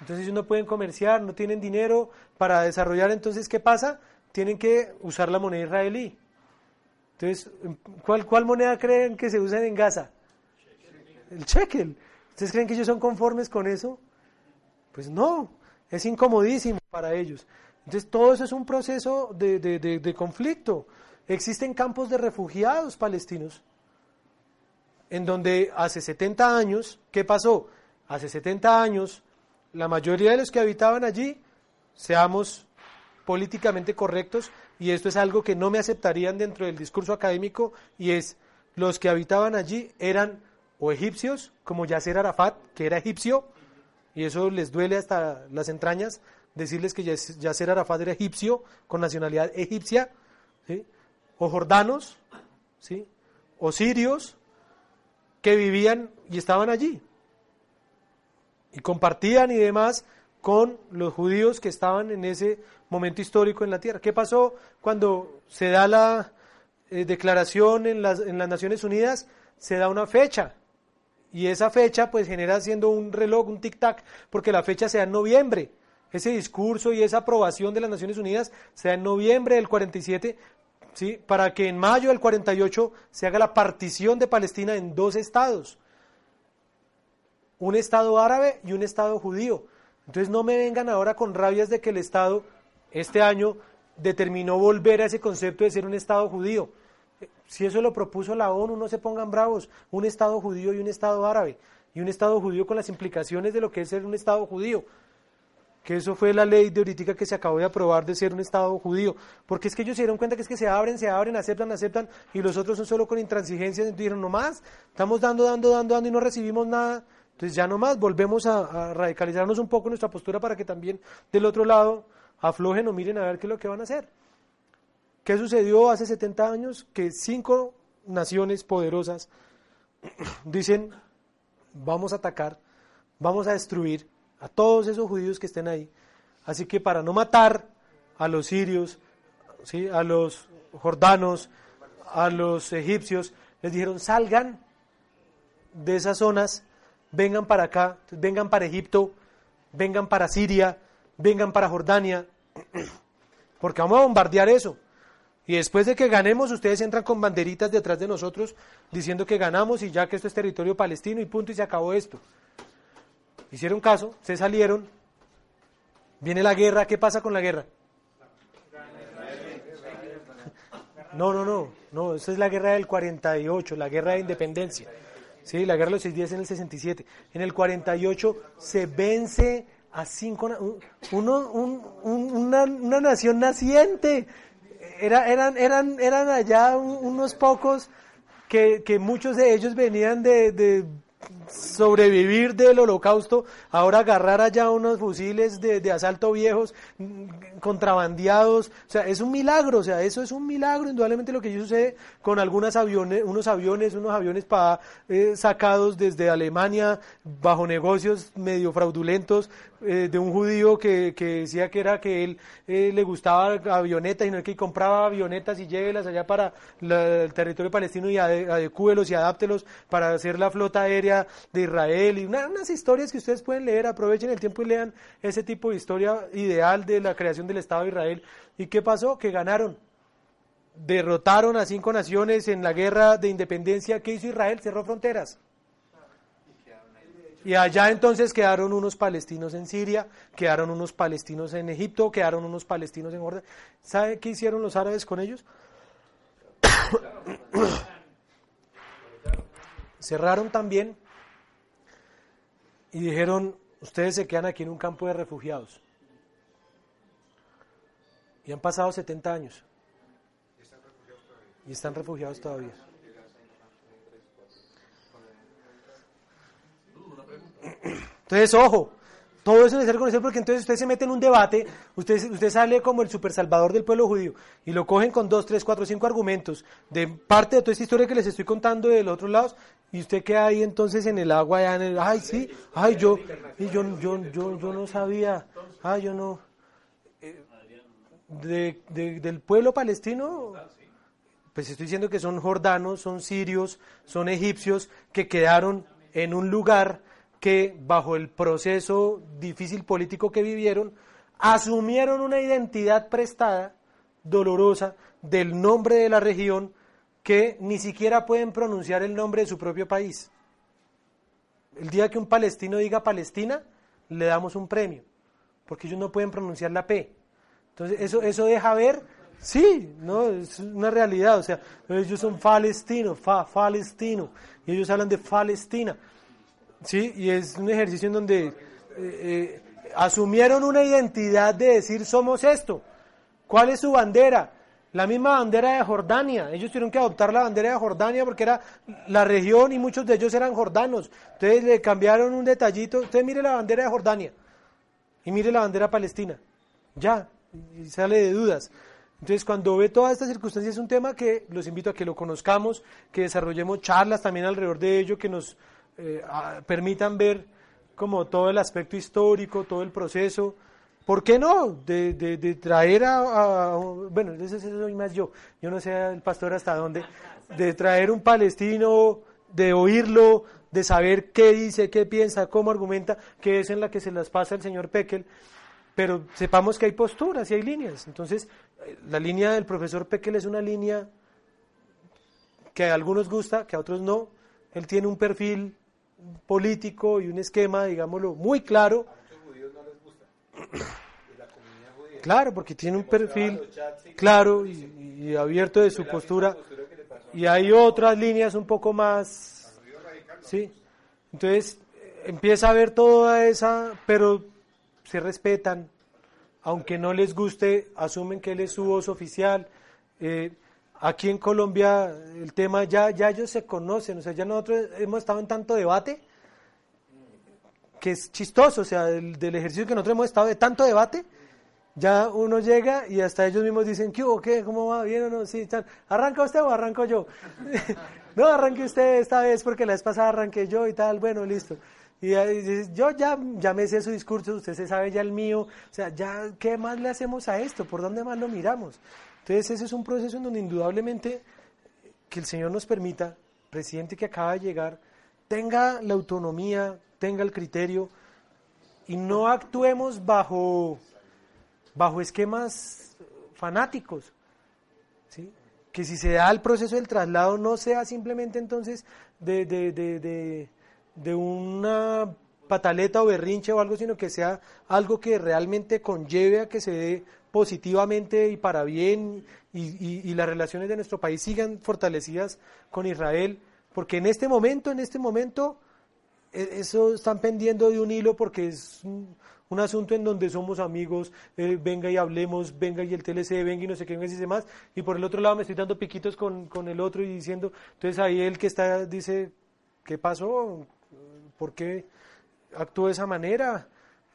Entonces ellos no pueden comerciar, no tienen dinero para desarrollar. Entonces, ¿qué pasa? Tienen que usar la moneda israelí. Entonces, ¿cuál, cuál moneda creen que se usa en Gaza? el shekel. ¿Ustedes creen que ellos son conformes con eso? Pues no, es incomodísimo para ellos. Entonces todo eso es un proceso de, de, conflicto. Existen campos de refugiados palestinos en donde hace 70 años, ¿qué pasó? Hace 70 años, la mayoría de los que habitaban allí, seamos políticamente correctos, y esto es algo que no me aceptarían dentro del discurso académico, y es, los que habitaban allí eran o egipcios, como Yasser Arafat, que era egipcio, y eso les duele hasta las entrañas decirles que Yasser Arafat era egipcio, con nacionalidad egipcia, o jordanos, ¿sí? o sirios, que vivían y estaban allí, y compartían y demás con los judíos que estaban en ese momento histórico en la tierra. ¿Qué pasó cuando se da la eh, declaración en las, en las Naciones Unidas? Se da una fecha, y esa fecha pues genera siendo un reloj, un tic-tac, porque la fecha se da en noviembre. Ese discurso y esa aprobación de las Naciones Unidas se da en noviembre del 47, ¿sí? para que en mayo del 48 se haga la partición de Palestina en dos estados. Un estado árabe y un estado judío. Entonces no me vengan ahora con rabias de que el estado este año determinó volver a ese concepto de ser un Estado judío. Si eso lo propuso la ONU, no se pongan bravos. Un Estado judío y un Estado árabe. Y un Estado judío con las implicaciones de lo que es ser un Estado judío. Que eso fue la ley de ahorita que se acabó de aprobar de ser un Estado judío. Porque es que ellos se dieron cuenta que es que se abren, se abren, aceptan, aceptan. Y los otros son solo con intransigencia. Y dijeron, no más, estamos dando, dando, dando, dando y no recibimos nada. Entonces ya no más, volvemos a, a radicalizarnos un poco nuestra postura para que también del otro lado aflojen o miren a ver qué es lo que van a hacer. ¿Qué sucedió hace 70 años? Que cinco naciones poderosas dicen, vamos a atacar, vamos a destruir a todos esos judíos que estén ahí. Así que para no matar a los sirios, ¿sí? a los jordanos, a los egipcios, les dijeron, salgan de esas zonas, vengan para acá, vengan para Egipto, vengan para Siria, vengan para Jordania, porque vamos a bombardear eso. Y después de que ganemos, ustedes entran con banderitas detrás de nosotros diciendo que ganamos y ya que esto es territorio palestino y punto y se acabó esto. Hicieron caso, se salieron, viene la guerra, ¿qué pasa con la guerra? No, no, no, no, esa es la guerra del 48, la guerra de independencia. Sí, la guerra de los seis días en el 67. En el 48 se vence a cinco, uno, un, una, una, nación naciente. Era, eran, eran, eran allá unos pocos que, que muchos de ellos venían de sobrevivir del holocausto, ahora agarrar allá unos fusiles de, asalto viejos, contrabandeados, o sea, es un milagro, o sea, eso es un milagro, indudablemente lo que sucede con algunos aviones, unos aviones, unos aviones para, eh, sacados desde Alemania bajo negocios medio fraudulentos eh, de un judío que, que, decía que era que él eh, le gustaba avionetas y no que compraba avionetas y llévelas allá para el territorio palestino y adecúelos y adáptelos para hacer la flota aérea de Israel y unas historias que ustedes pueden leer, aprovechen el tiempo y lean ese tipo de historia ideal de la creación del Estado de Israel. ¿Y qué pasó? Que ganaron. Derrotaron a cinco naciones en la guerra de independencia. ¿Qué hizo Israel? Cerró fronteras. Y allá entonces quedaron unos palestinos en Siria, quedaron unos palestinos en Egipto, quedaron unos palestinos en Jordania. ¿Sabe qué hicieron los árabes con ellos? Cerraron también y dijeron, ustedes se quedan aquí en un campo de refugiados. Y han pasado 70 años. Y están refugiados todavía. Entonces, ojo, todo eso debe ser conocido porque entonces usted se mete en un debate, usted, usted sale como el super salvador del pueblo judío y lo cogen con dos, tres, cuatro, cinco argumentos de parte de toda esta historia que les estoy contando de los otros lados y usted queda ahí entonces en el agua, ya en el, ay sí, ay yo, y yo, yo, yo, yo no sabía, ay yo no, eh, de, del pueblo palestino, pues estoy diciendo que son jordanos, son sirios, son egipcios que quedaron en un lugar que bajo el proceso difícil político que vivieron, asumieron una identidad prestada, dolorosa, del nombre de la región, que ni siquiera pueden pronunciar el nombre de su propio país. El día que un palestino diga Palestina, le damos un premio, porque ellos no pueden pronunciar la P. Entonces, eso, eso deja ver, sí, no, es una realidad, o sea, ellos son palestinos, fa, palestino, y ellos hablan de Palestina. ¿Sí? Y es un ejercicio en donde eh, eh, asumieron una identidad de decir somos esto. ¿Cuál es su bandera? La misma bandera de Jordania. Ellos tuvieron que adoptar la bandera de Jordania porque era la región y muchos de ellos eran jordanos. Entonces le cambiaron un detallito. Usted mire la bandera de Jordania y mire la bandera palestina. Ya, y sale de dudas. Entonces, cuando ve todas estas circunstancias, es un tema que los invito a que lo conozcamos, que desarrollemos charlas también alrededor de ello, que nos eh, permitan ver como todo el aspecto histórico, todo el proceso. ¿Por qué no? De, de, traer a, bueno, eso soy más yo, yo no sé el pastor hasta dónde, de traer un palestino, de oírlo, de saber qué dice, qué piensa, cómo argumenta, que es en la que se las pasa el señor Pekel, pero sepamos que hay posturas y hay líneas. Entonces, la línea del profesor Pekel es una línea que a algunos gusta, que a otros no. Él tiene un perfil político y un esquema, digámoslo, muy claro. A muchos judíos no les gusta. Y la comunidad judía Claro, porque tiene un perfil claro y, y abierto de su postura. Y hay otras líneas un poco más... ¿sí? Entonces empieza a ver toda esa, pero se respetan, aunque no les guste, asumen que él es su voz oficial. Eh, aquí en Colombia el tema ya, ya ellos se conocen, o sea, ya nosotros hemos estado en tanto debate que es chistoso, o sea, del, ejercicio que nosotros hemos estado de tanto debate, ya uno llega y hasta ellos mismos dicen, ¿qué hubo? ¿Qué? ¿Cómo va? ¿Bien o no? Sí, tal. ¿Arranca usted o arranco yo? no, arranque usted esta vez porque la vez pasada arranqué yo y tal, bueno, listo. Y yo ya, ya me sé su discurso, usted se sabe ya el mío, o sea, ya, ¿qué más le hacemos a esto? ¿Por dónde más lo miramos? Entonces, ese es un proceso en donde indudablemente que el Señor nos permita, presidente que acaba de llegar, tenga la autonomía, tenga el criterio y no actuemos bajo, bajo esquemas fanáticos. ¿sí? Que si se da el proceso del traslado no sea simplemente entonces de, de, de, de, una pataleta o berrinche o algo, sino que sea algo que realmente conlleve a que se dé positivamente y para bien y, las relaciones de nuestro país sigan fortalecidas con Israel, porque en este momento, en este momento, e- eso están pendiendo de un hilo porque es un, un asunto en donde somos amigos, eh, venga y hablemos, venga y el TLC, venga y no sé qué, venga y dice más, y por el otro lado me estoy dando piquitos con, con el otro y diciendo, entonces ahí el que está dice, ¿qué pasó? ¿Por qué actuó de esa manera?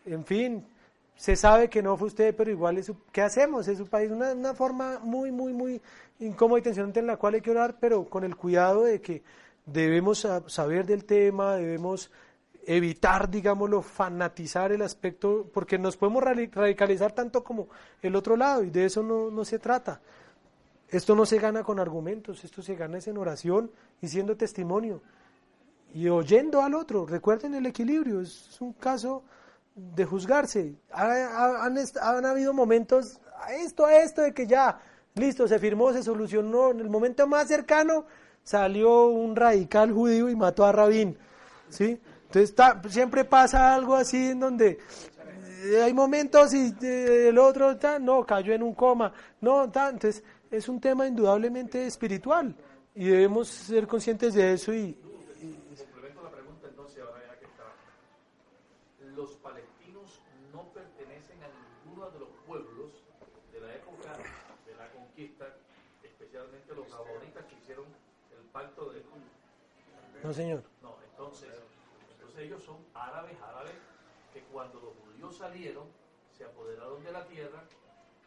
En fin, se sabe que no fue usted, pero igual, es su- ¿qué hacemos? Es su país, una, una forma muy, muy, muy incómoda y tensionante en la cual hay que orar, pero con el cuidado de que debemos sa- saber del tema, debemos evitar, digámoslo, fanatizar el aspecto, porque nos podemos radi- radicalizar tanto como el otro lado, y de eso no, no se trata. Esto no se gana con argumentos, esto se gana es en oración y siendo testimonio y oyendo al otro. Recuerden el equilibrio, es un caso de juzgarse. Ha- ha- Han, han habido momentos, a esto, a esto, de que ya, listo, se firmó, se solucionó. En el momento más cercano salió un radical judío y mató a Rabín. ¿sí? Entonces siempre pasa algo así en donde eh, hay momentos y eh, el otro no cayó en un coma. No, entonces es un tema indudablemente espiritual y debemos ser conscientes de eso y, Complemento la pregunta entonces ahora ya que está. Los palestinos no pertenecen a ninguno de los pueblos de la época de la conquista, especialmente los amonitas que hicieron el pacto de no señor. No, entonces, entonces ellos son árabes, árabes que cuando los judíos salieron se apoderaron de la tierra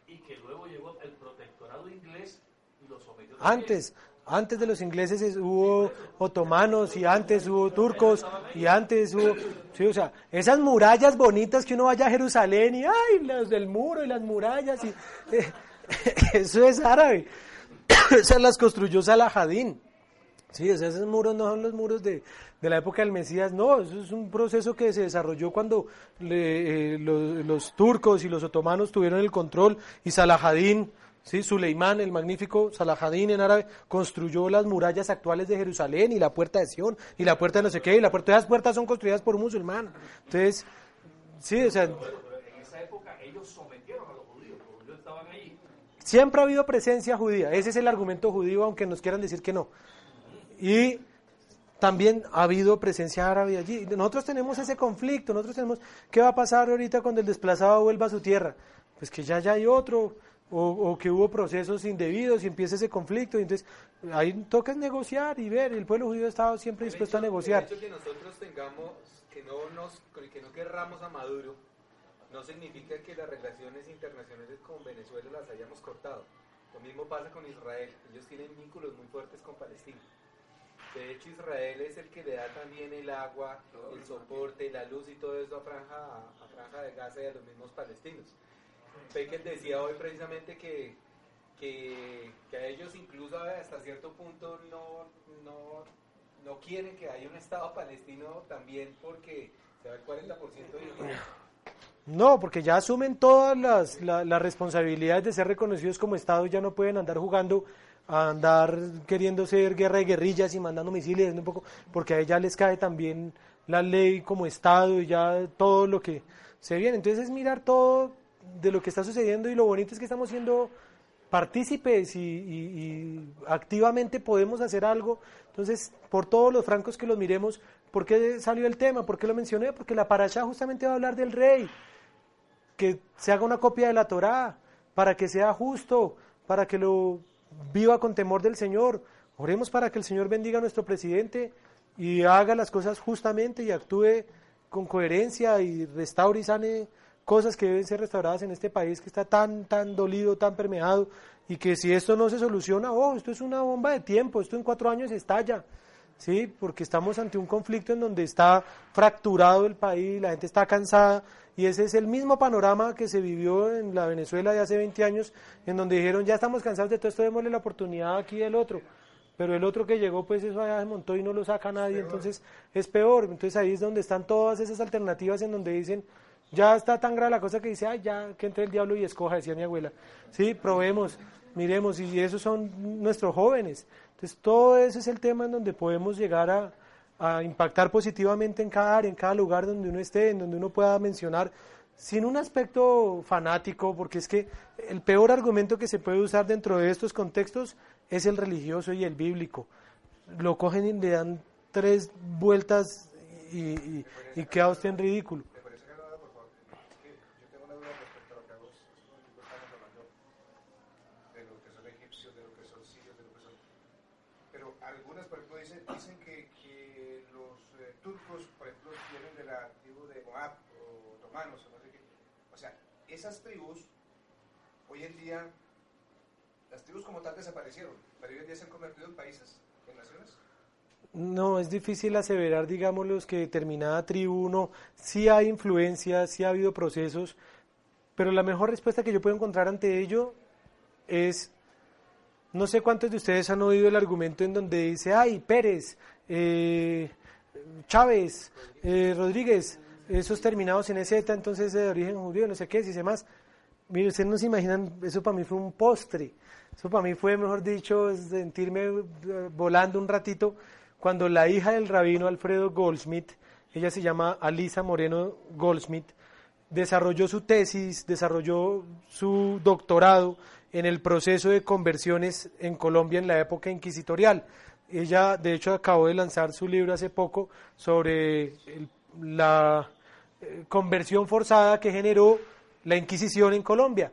y que luego llegó el protectorado inglés y los sometió. Antes, antes de los ingleses es- hubo otomanos y antes hubo turcos y antes hubo, sí, o sea, esas murallas bonitas que uno vaya a Jerusalén y ay, los del muro y las murallas y eso es árabe. Esas las construyó Salahadín. Sí, o sea, esos muros no son los muros de, de la época del Mesías, no, eso es un proceso que se desarrolló cuando le- eh, los, los turcos y los otomanos tuvieron el control y Salahadín, sí, Suleimán, el magnífico Salahadín en árabe, construyó las murallas actuales de Jerusalén y la puerta de Sion y la puerta de no sé qué, y la puerta de las puertas son construidas por un musulmán. Entonces, sí, o sea, En esa época ellos sometieron a los judíos, los judíos estaban allí. Siempre ha habido presencia judía, ese es el argumento judío, aunque nos quieran decir que no. Y también ha habido presencia árabe allí. Nosotros tenemos ese conflicto, nosotros tenemos, ¿qué va a pasar ahorita cuando el desplazado vuelva a su tierra? Pues que ya, ya hay otro, o, o que hubo procesos indebidos y empieza ese conflicto, y entonces ahí toca negociar y ver, el pueblo judío ha estado siempre dispuesto a negociar. El hecho que nosotros tengamos, que no, nos, que no querramos a Maduro, no significa que las relaciones internacionales con Venezuela las hayamos cortado. Lo mismo pasa con Israel. Ellos tienen vínculos muy fuertes con Palestina. De hecho, Israel es el que le da también el agua, el soporte, la luz y todo eso a Franja, a Franja de Gaza y a los mismos palestinos. Beckett decía hoy precisamente que, que, que a ellos incluso hasta cierto punto no, no, no quieren que haya un Estado palestino también porque se va el 40% de Israel. No, porque ya asumen todas las, la- las responsabilidades de ser reconocidos como Estado y ya no pueden andar jugando andar queriendo ser guerra de guerrillas y mandando misiles, un poco, porque a ella les cae también la ley como Estado y ya todo lo que se viene. Entonces es mirar todo de lo que está sucediendo y lo bonito es que estamos siendo partícipes y, activamente podemos hacer algo. Entonces, por todos los francos que los miremos, ¿por qué salió el tema? ¿Por qué lo mencioné? Porque la paracha justamente va a hablar del rey, que se haga una copia de la Torá, para que sea justo, para que lo viva con temor del Señor. Oremos para que el Señor bendiga a nuestro presidente y haga las cosas justamente y actúe con coherencia y restaure y sane cosas que deben ser restauradas en este país que está tan, tan dolido, tan permeado y que si esto no se soluciona, oh, esto es una bomba de tiempo, esto en cuatro años estalla. ¿Sí? Porque estamos ante un conflicto en donde está fracturado el país, la gente está cansada y ese es el mismo panorama que se vivió en la Venezuela de hace 20 años, en donde dijeron, ya estamos cansados de todo esto, démosle la oportunidad aquí del otro. Pero el otro que llegó, pues eso allá se montó y no lo saca nadie, entonces es peor. Entonces ahí es donde están todas esas alternativas en donde dicen, ya está tan grave la cosa que dice, ay, ya que entre el diablo y escoja, decía mi abuela. Sí, probemos, miremos, y esos son nuestros jóvenes. Entonces, todo ese es el tema en donde podemos llegar a, impactar positivamente en cada área, en cada lugar donde uno esté, en donde uno pueda mencionar, sin un aspecto fanático, porque es que el peor argumento que se puede usar dentro de estos contextos es el religioso y el bíblico. Lo cogen y le dan tres vueltas y queda usted en ridículo. ¿Me parece que hablaba, por favor? Es que yo tengo una duda respecto a lo que vos estamos hablando de lo que son egipcios, de lo que son sirios, de lo que son... Pero algunas, por ejemplo, dicen, dicen que, que los eh, turcos, por ejemplo, vienen de la tribu de Moab o otomanos o no sé qué. O sea, esas tribus, hoy en día, las tribus como tal desaparecieron, pero hoy en día se han convertido en países, en naciones. No, es difícil aseverar, digámoslo, que determinada tribu, no, sí hay influencia, sí ha habido procesos, pero la mejor respuesta que yo puedo encontrar ante ello es, no sé cuántos de ustedes han oído el argumento en donde dice, ay, Pérez, eh, Chávez, eh, Rodríguez, esos terminados en EZ, entonces de origen judío, no sé qué, si sé más. Mire, ustedes no se imaginan, eso para mí fue un postre. Eso para mí fue, mejor dicho, sentirme eh, volando un ratito cuando la hija del rabino Alfredo Goldsmith, ella se llama Alisa Moreno Goldsmith, desarrolló su tesis, desarrolló su doctorado en el proceso de conversiones en Colombia en la época inquisitorial. Ella, de hecho, acabó de lanzar su libro hace poco sobre la conversión forzada que generó la Inquisición en Colombia.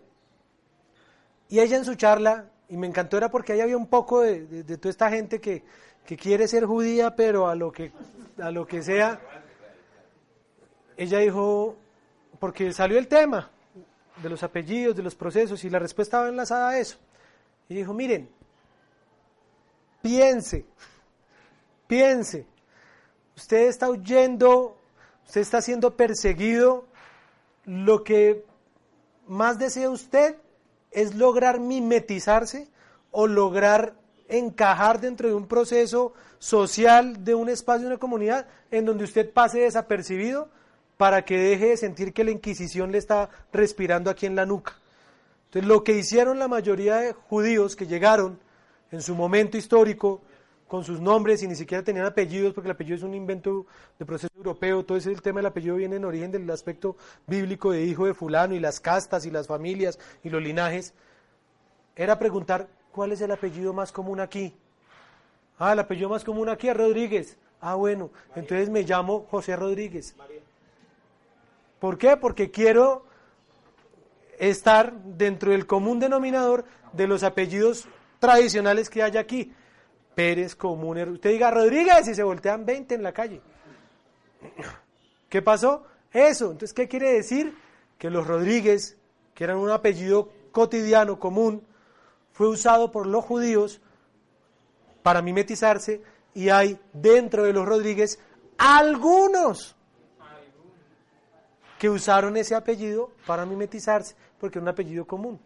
Y ella en su charla, y me encantó, era porque ahí había un poco de, de- de toda esta gente que, que quiere ser judía, pero a lo que, a lo que sea. Ella dijo, porque salió el tema de los apellidos, de los procesos, y la respuesta va enlazada a eso. Y dijo, miren, piense, piense, usted está huyendo, usted está siendo perseguido, lo que más desea usted es lograr mimetizarse o lograr encajar dentro de un proceso social, de un espacio, de una comunidad, en donde usted pase desapercibido para que deje de sentir que la Inquisición le está respirando aquí en la nuca. Entonces, lo que hicieron la mayoría de judíos que llegaron en su momento histórico, con sus nombres y ni siquiera tenían apellidos, porque el apellido es un invento de proceso europeo, todo ese el tema del apellido viene en origen del aspecto bíblico de hijo de fulano y las castas y las familias y los linajes, era preguntar cuál es el apellido más común aquí. Ah, el apellido más común aquí es Rodríguez. Ah, bueno, entonces me llamo José Rodríguez. ¿Por qué? Porque quiero estar dentro del común denominador de los apellidos tradicionales que hay aquí. Pérez, Común, usted diga Rodríguez y se voltean 20 en la calle. ¿Qué pasó? Eso. Entonces, ¿qué quiere decir? Que los Rodríguez, que eran un apellido cotidiano, común, fue usado por los judíos para mimetizarse y hay dentro de los Rodríguez algunos que usaron ese apellido para mimetizarse, porque es un apellido común.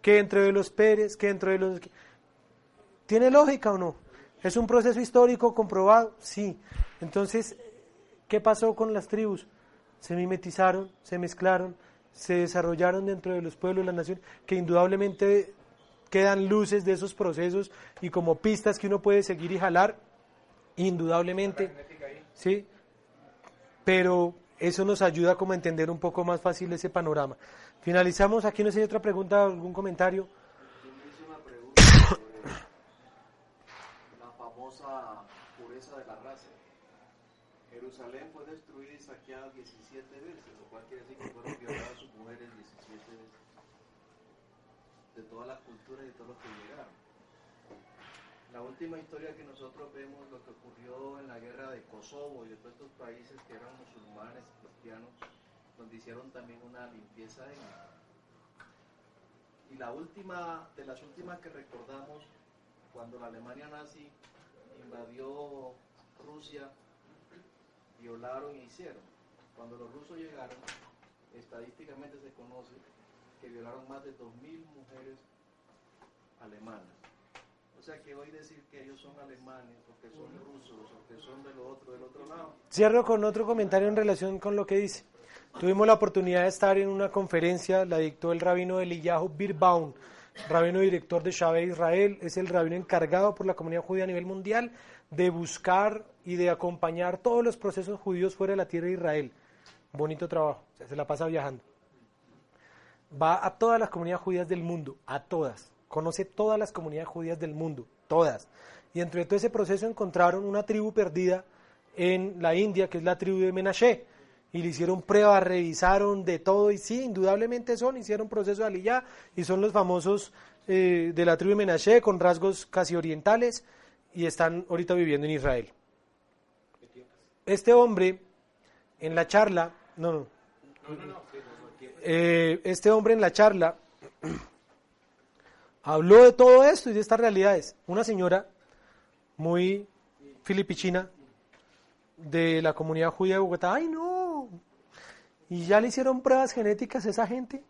Que dentro de los Pérez, que dentro de los... ¿Tiene lógica o no? ¿Es un proceso histórico comprobado? Sí. Entonces, ¿qué pasó con las tribus? Se mimetizaron, se mezclaron, se desarrollaron dentro de los pueblos, las naciones, que indudablemente quedan luces de esos procesos y como pistas que uno puede seguir y jalar, indudablemente, ¿sí? Pero eso nos ayuda como a entender un poco más fácil ese panorama. Finalizamos, aquí no sé si hay otra pregunta, algún comentario. Yo me hice una pregunta sobre la pureza de la raza. Jerusalén fue destruida y saqueada 17 veces, lo cual quiere decir que fueron violadas sus mujeres 17 veces. De todas las culturas y de todos los que llegaron. La última historia que nosotros vemos, lo que ocurrió en la guerra de Kosovo y de todos países que eran musulmanes, cristianos, donde hicieron también una limpieza étnica. Y la última, de las últimas que recordamos, cuando la Alemania nazi invadió Rusia, violaron e hicieron. Cuando los rusos llegaron, estadísticamente se conoce que violaron más de 2.000 mujeres alemanas. O sea que hoy decir que ellos son alemanes, o que son rusos, o que son de lo otro, del otro lado, Cierro con otro comentario en relación con lo que dice. Tuvimos la oportunidad de estar en una conferencia, la dictó el rabino Eliyahu Birbaum, rabino director de Shabbat Israel, es el rabino encargado por la comunidad judía a nivel mundial de buscar y de acompañar todos los procesos judíos fuera de la tierra de Israel. Bonito trabajo, se la pasa viajando. Va a todas las comunidades judías del mundo, a todas. Conoce todas las comunidades judías del mundo, todas. Y dentro de todo ese proceso encontraron una tribu perdida en la India, que es la tribu de Menashe. Y le hicieron pruebas, revisaron de todo, y sí, indudablemente son, hicieron proceso de aliyah, y son los famosos eh, de la tribu de Menashe, con rasgos casi orientales, y están ahorita viviendo en Israel. Este hombre, en la charla, no, no, eh, este hombre en la charla habló de todo esto y de estas realidades. Una señora muy filipichina de la comunidad judía de Bogotá, ay no, y ya le hicieron pruebas genéticas a esa gente.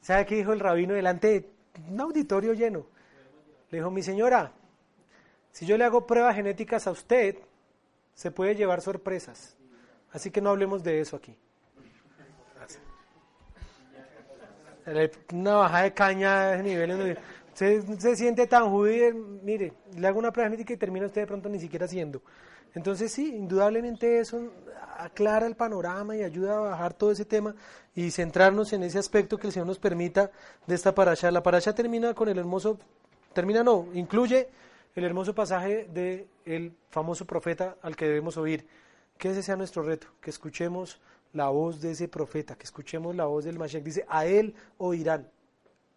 ¿Sabe qué dijo el rabino delante de un auditorio lleno? Le dijo, mi señora, si yo le hago pruebas genéticas a usted, se puede llevar sorpresas. Así que no hablemos de eso aquí. Una bajada de caña ese nivel. Se, se siente tan judío, mire, le hago una prueba genética y termina usted de pronto ni siquiera haciendo. Entonces sí, indudablemente eso aclara el panorama y ayuda a bajar todo ese tema y centrarnos en ese aspecto que el Señor nos permita de esta parasha. La parasha termina con el hermoso, termina no, incluye el hermoso pasaje del el famoso profeta al que debemos oír. Que ese sea nuestro reto, que escuchemos la voz de ese profeta, que escuchemos la voz del Mashiach. Dice, a él oirán.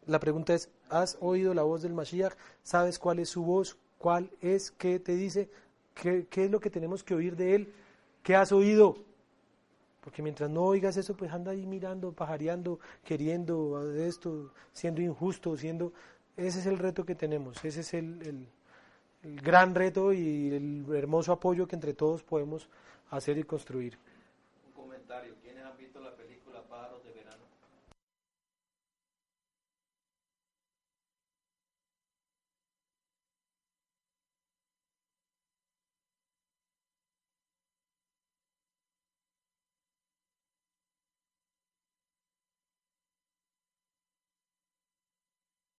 La pregunta es, ¿has oído la voz del Mashiach? ¿Sabes cuál es su voz? ¿Cuál es? ¿Qué te dice? ¿Qué, qué es lo que tenemos que oír de él? ¿Qué has oído? Porque mientras no oigas eso, pues anda ahí mirando, pajareando, queriendo esto, siendo injusto, siendo... Ese es el reto que tenemos, ese es el, el, el gran reto y el hermoso apoyo que entre todos podemos hacer y construir. un comentario.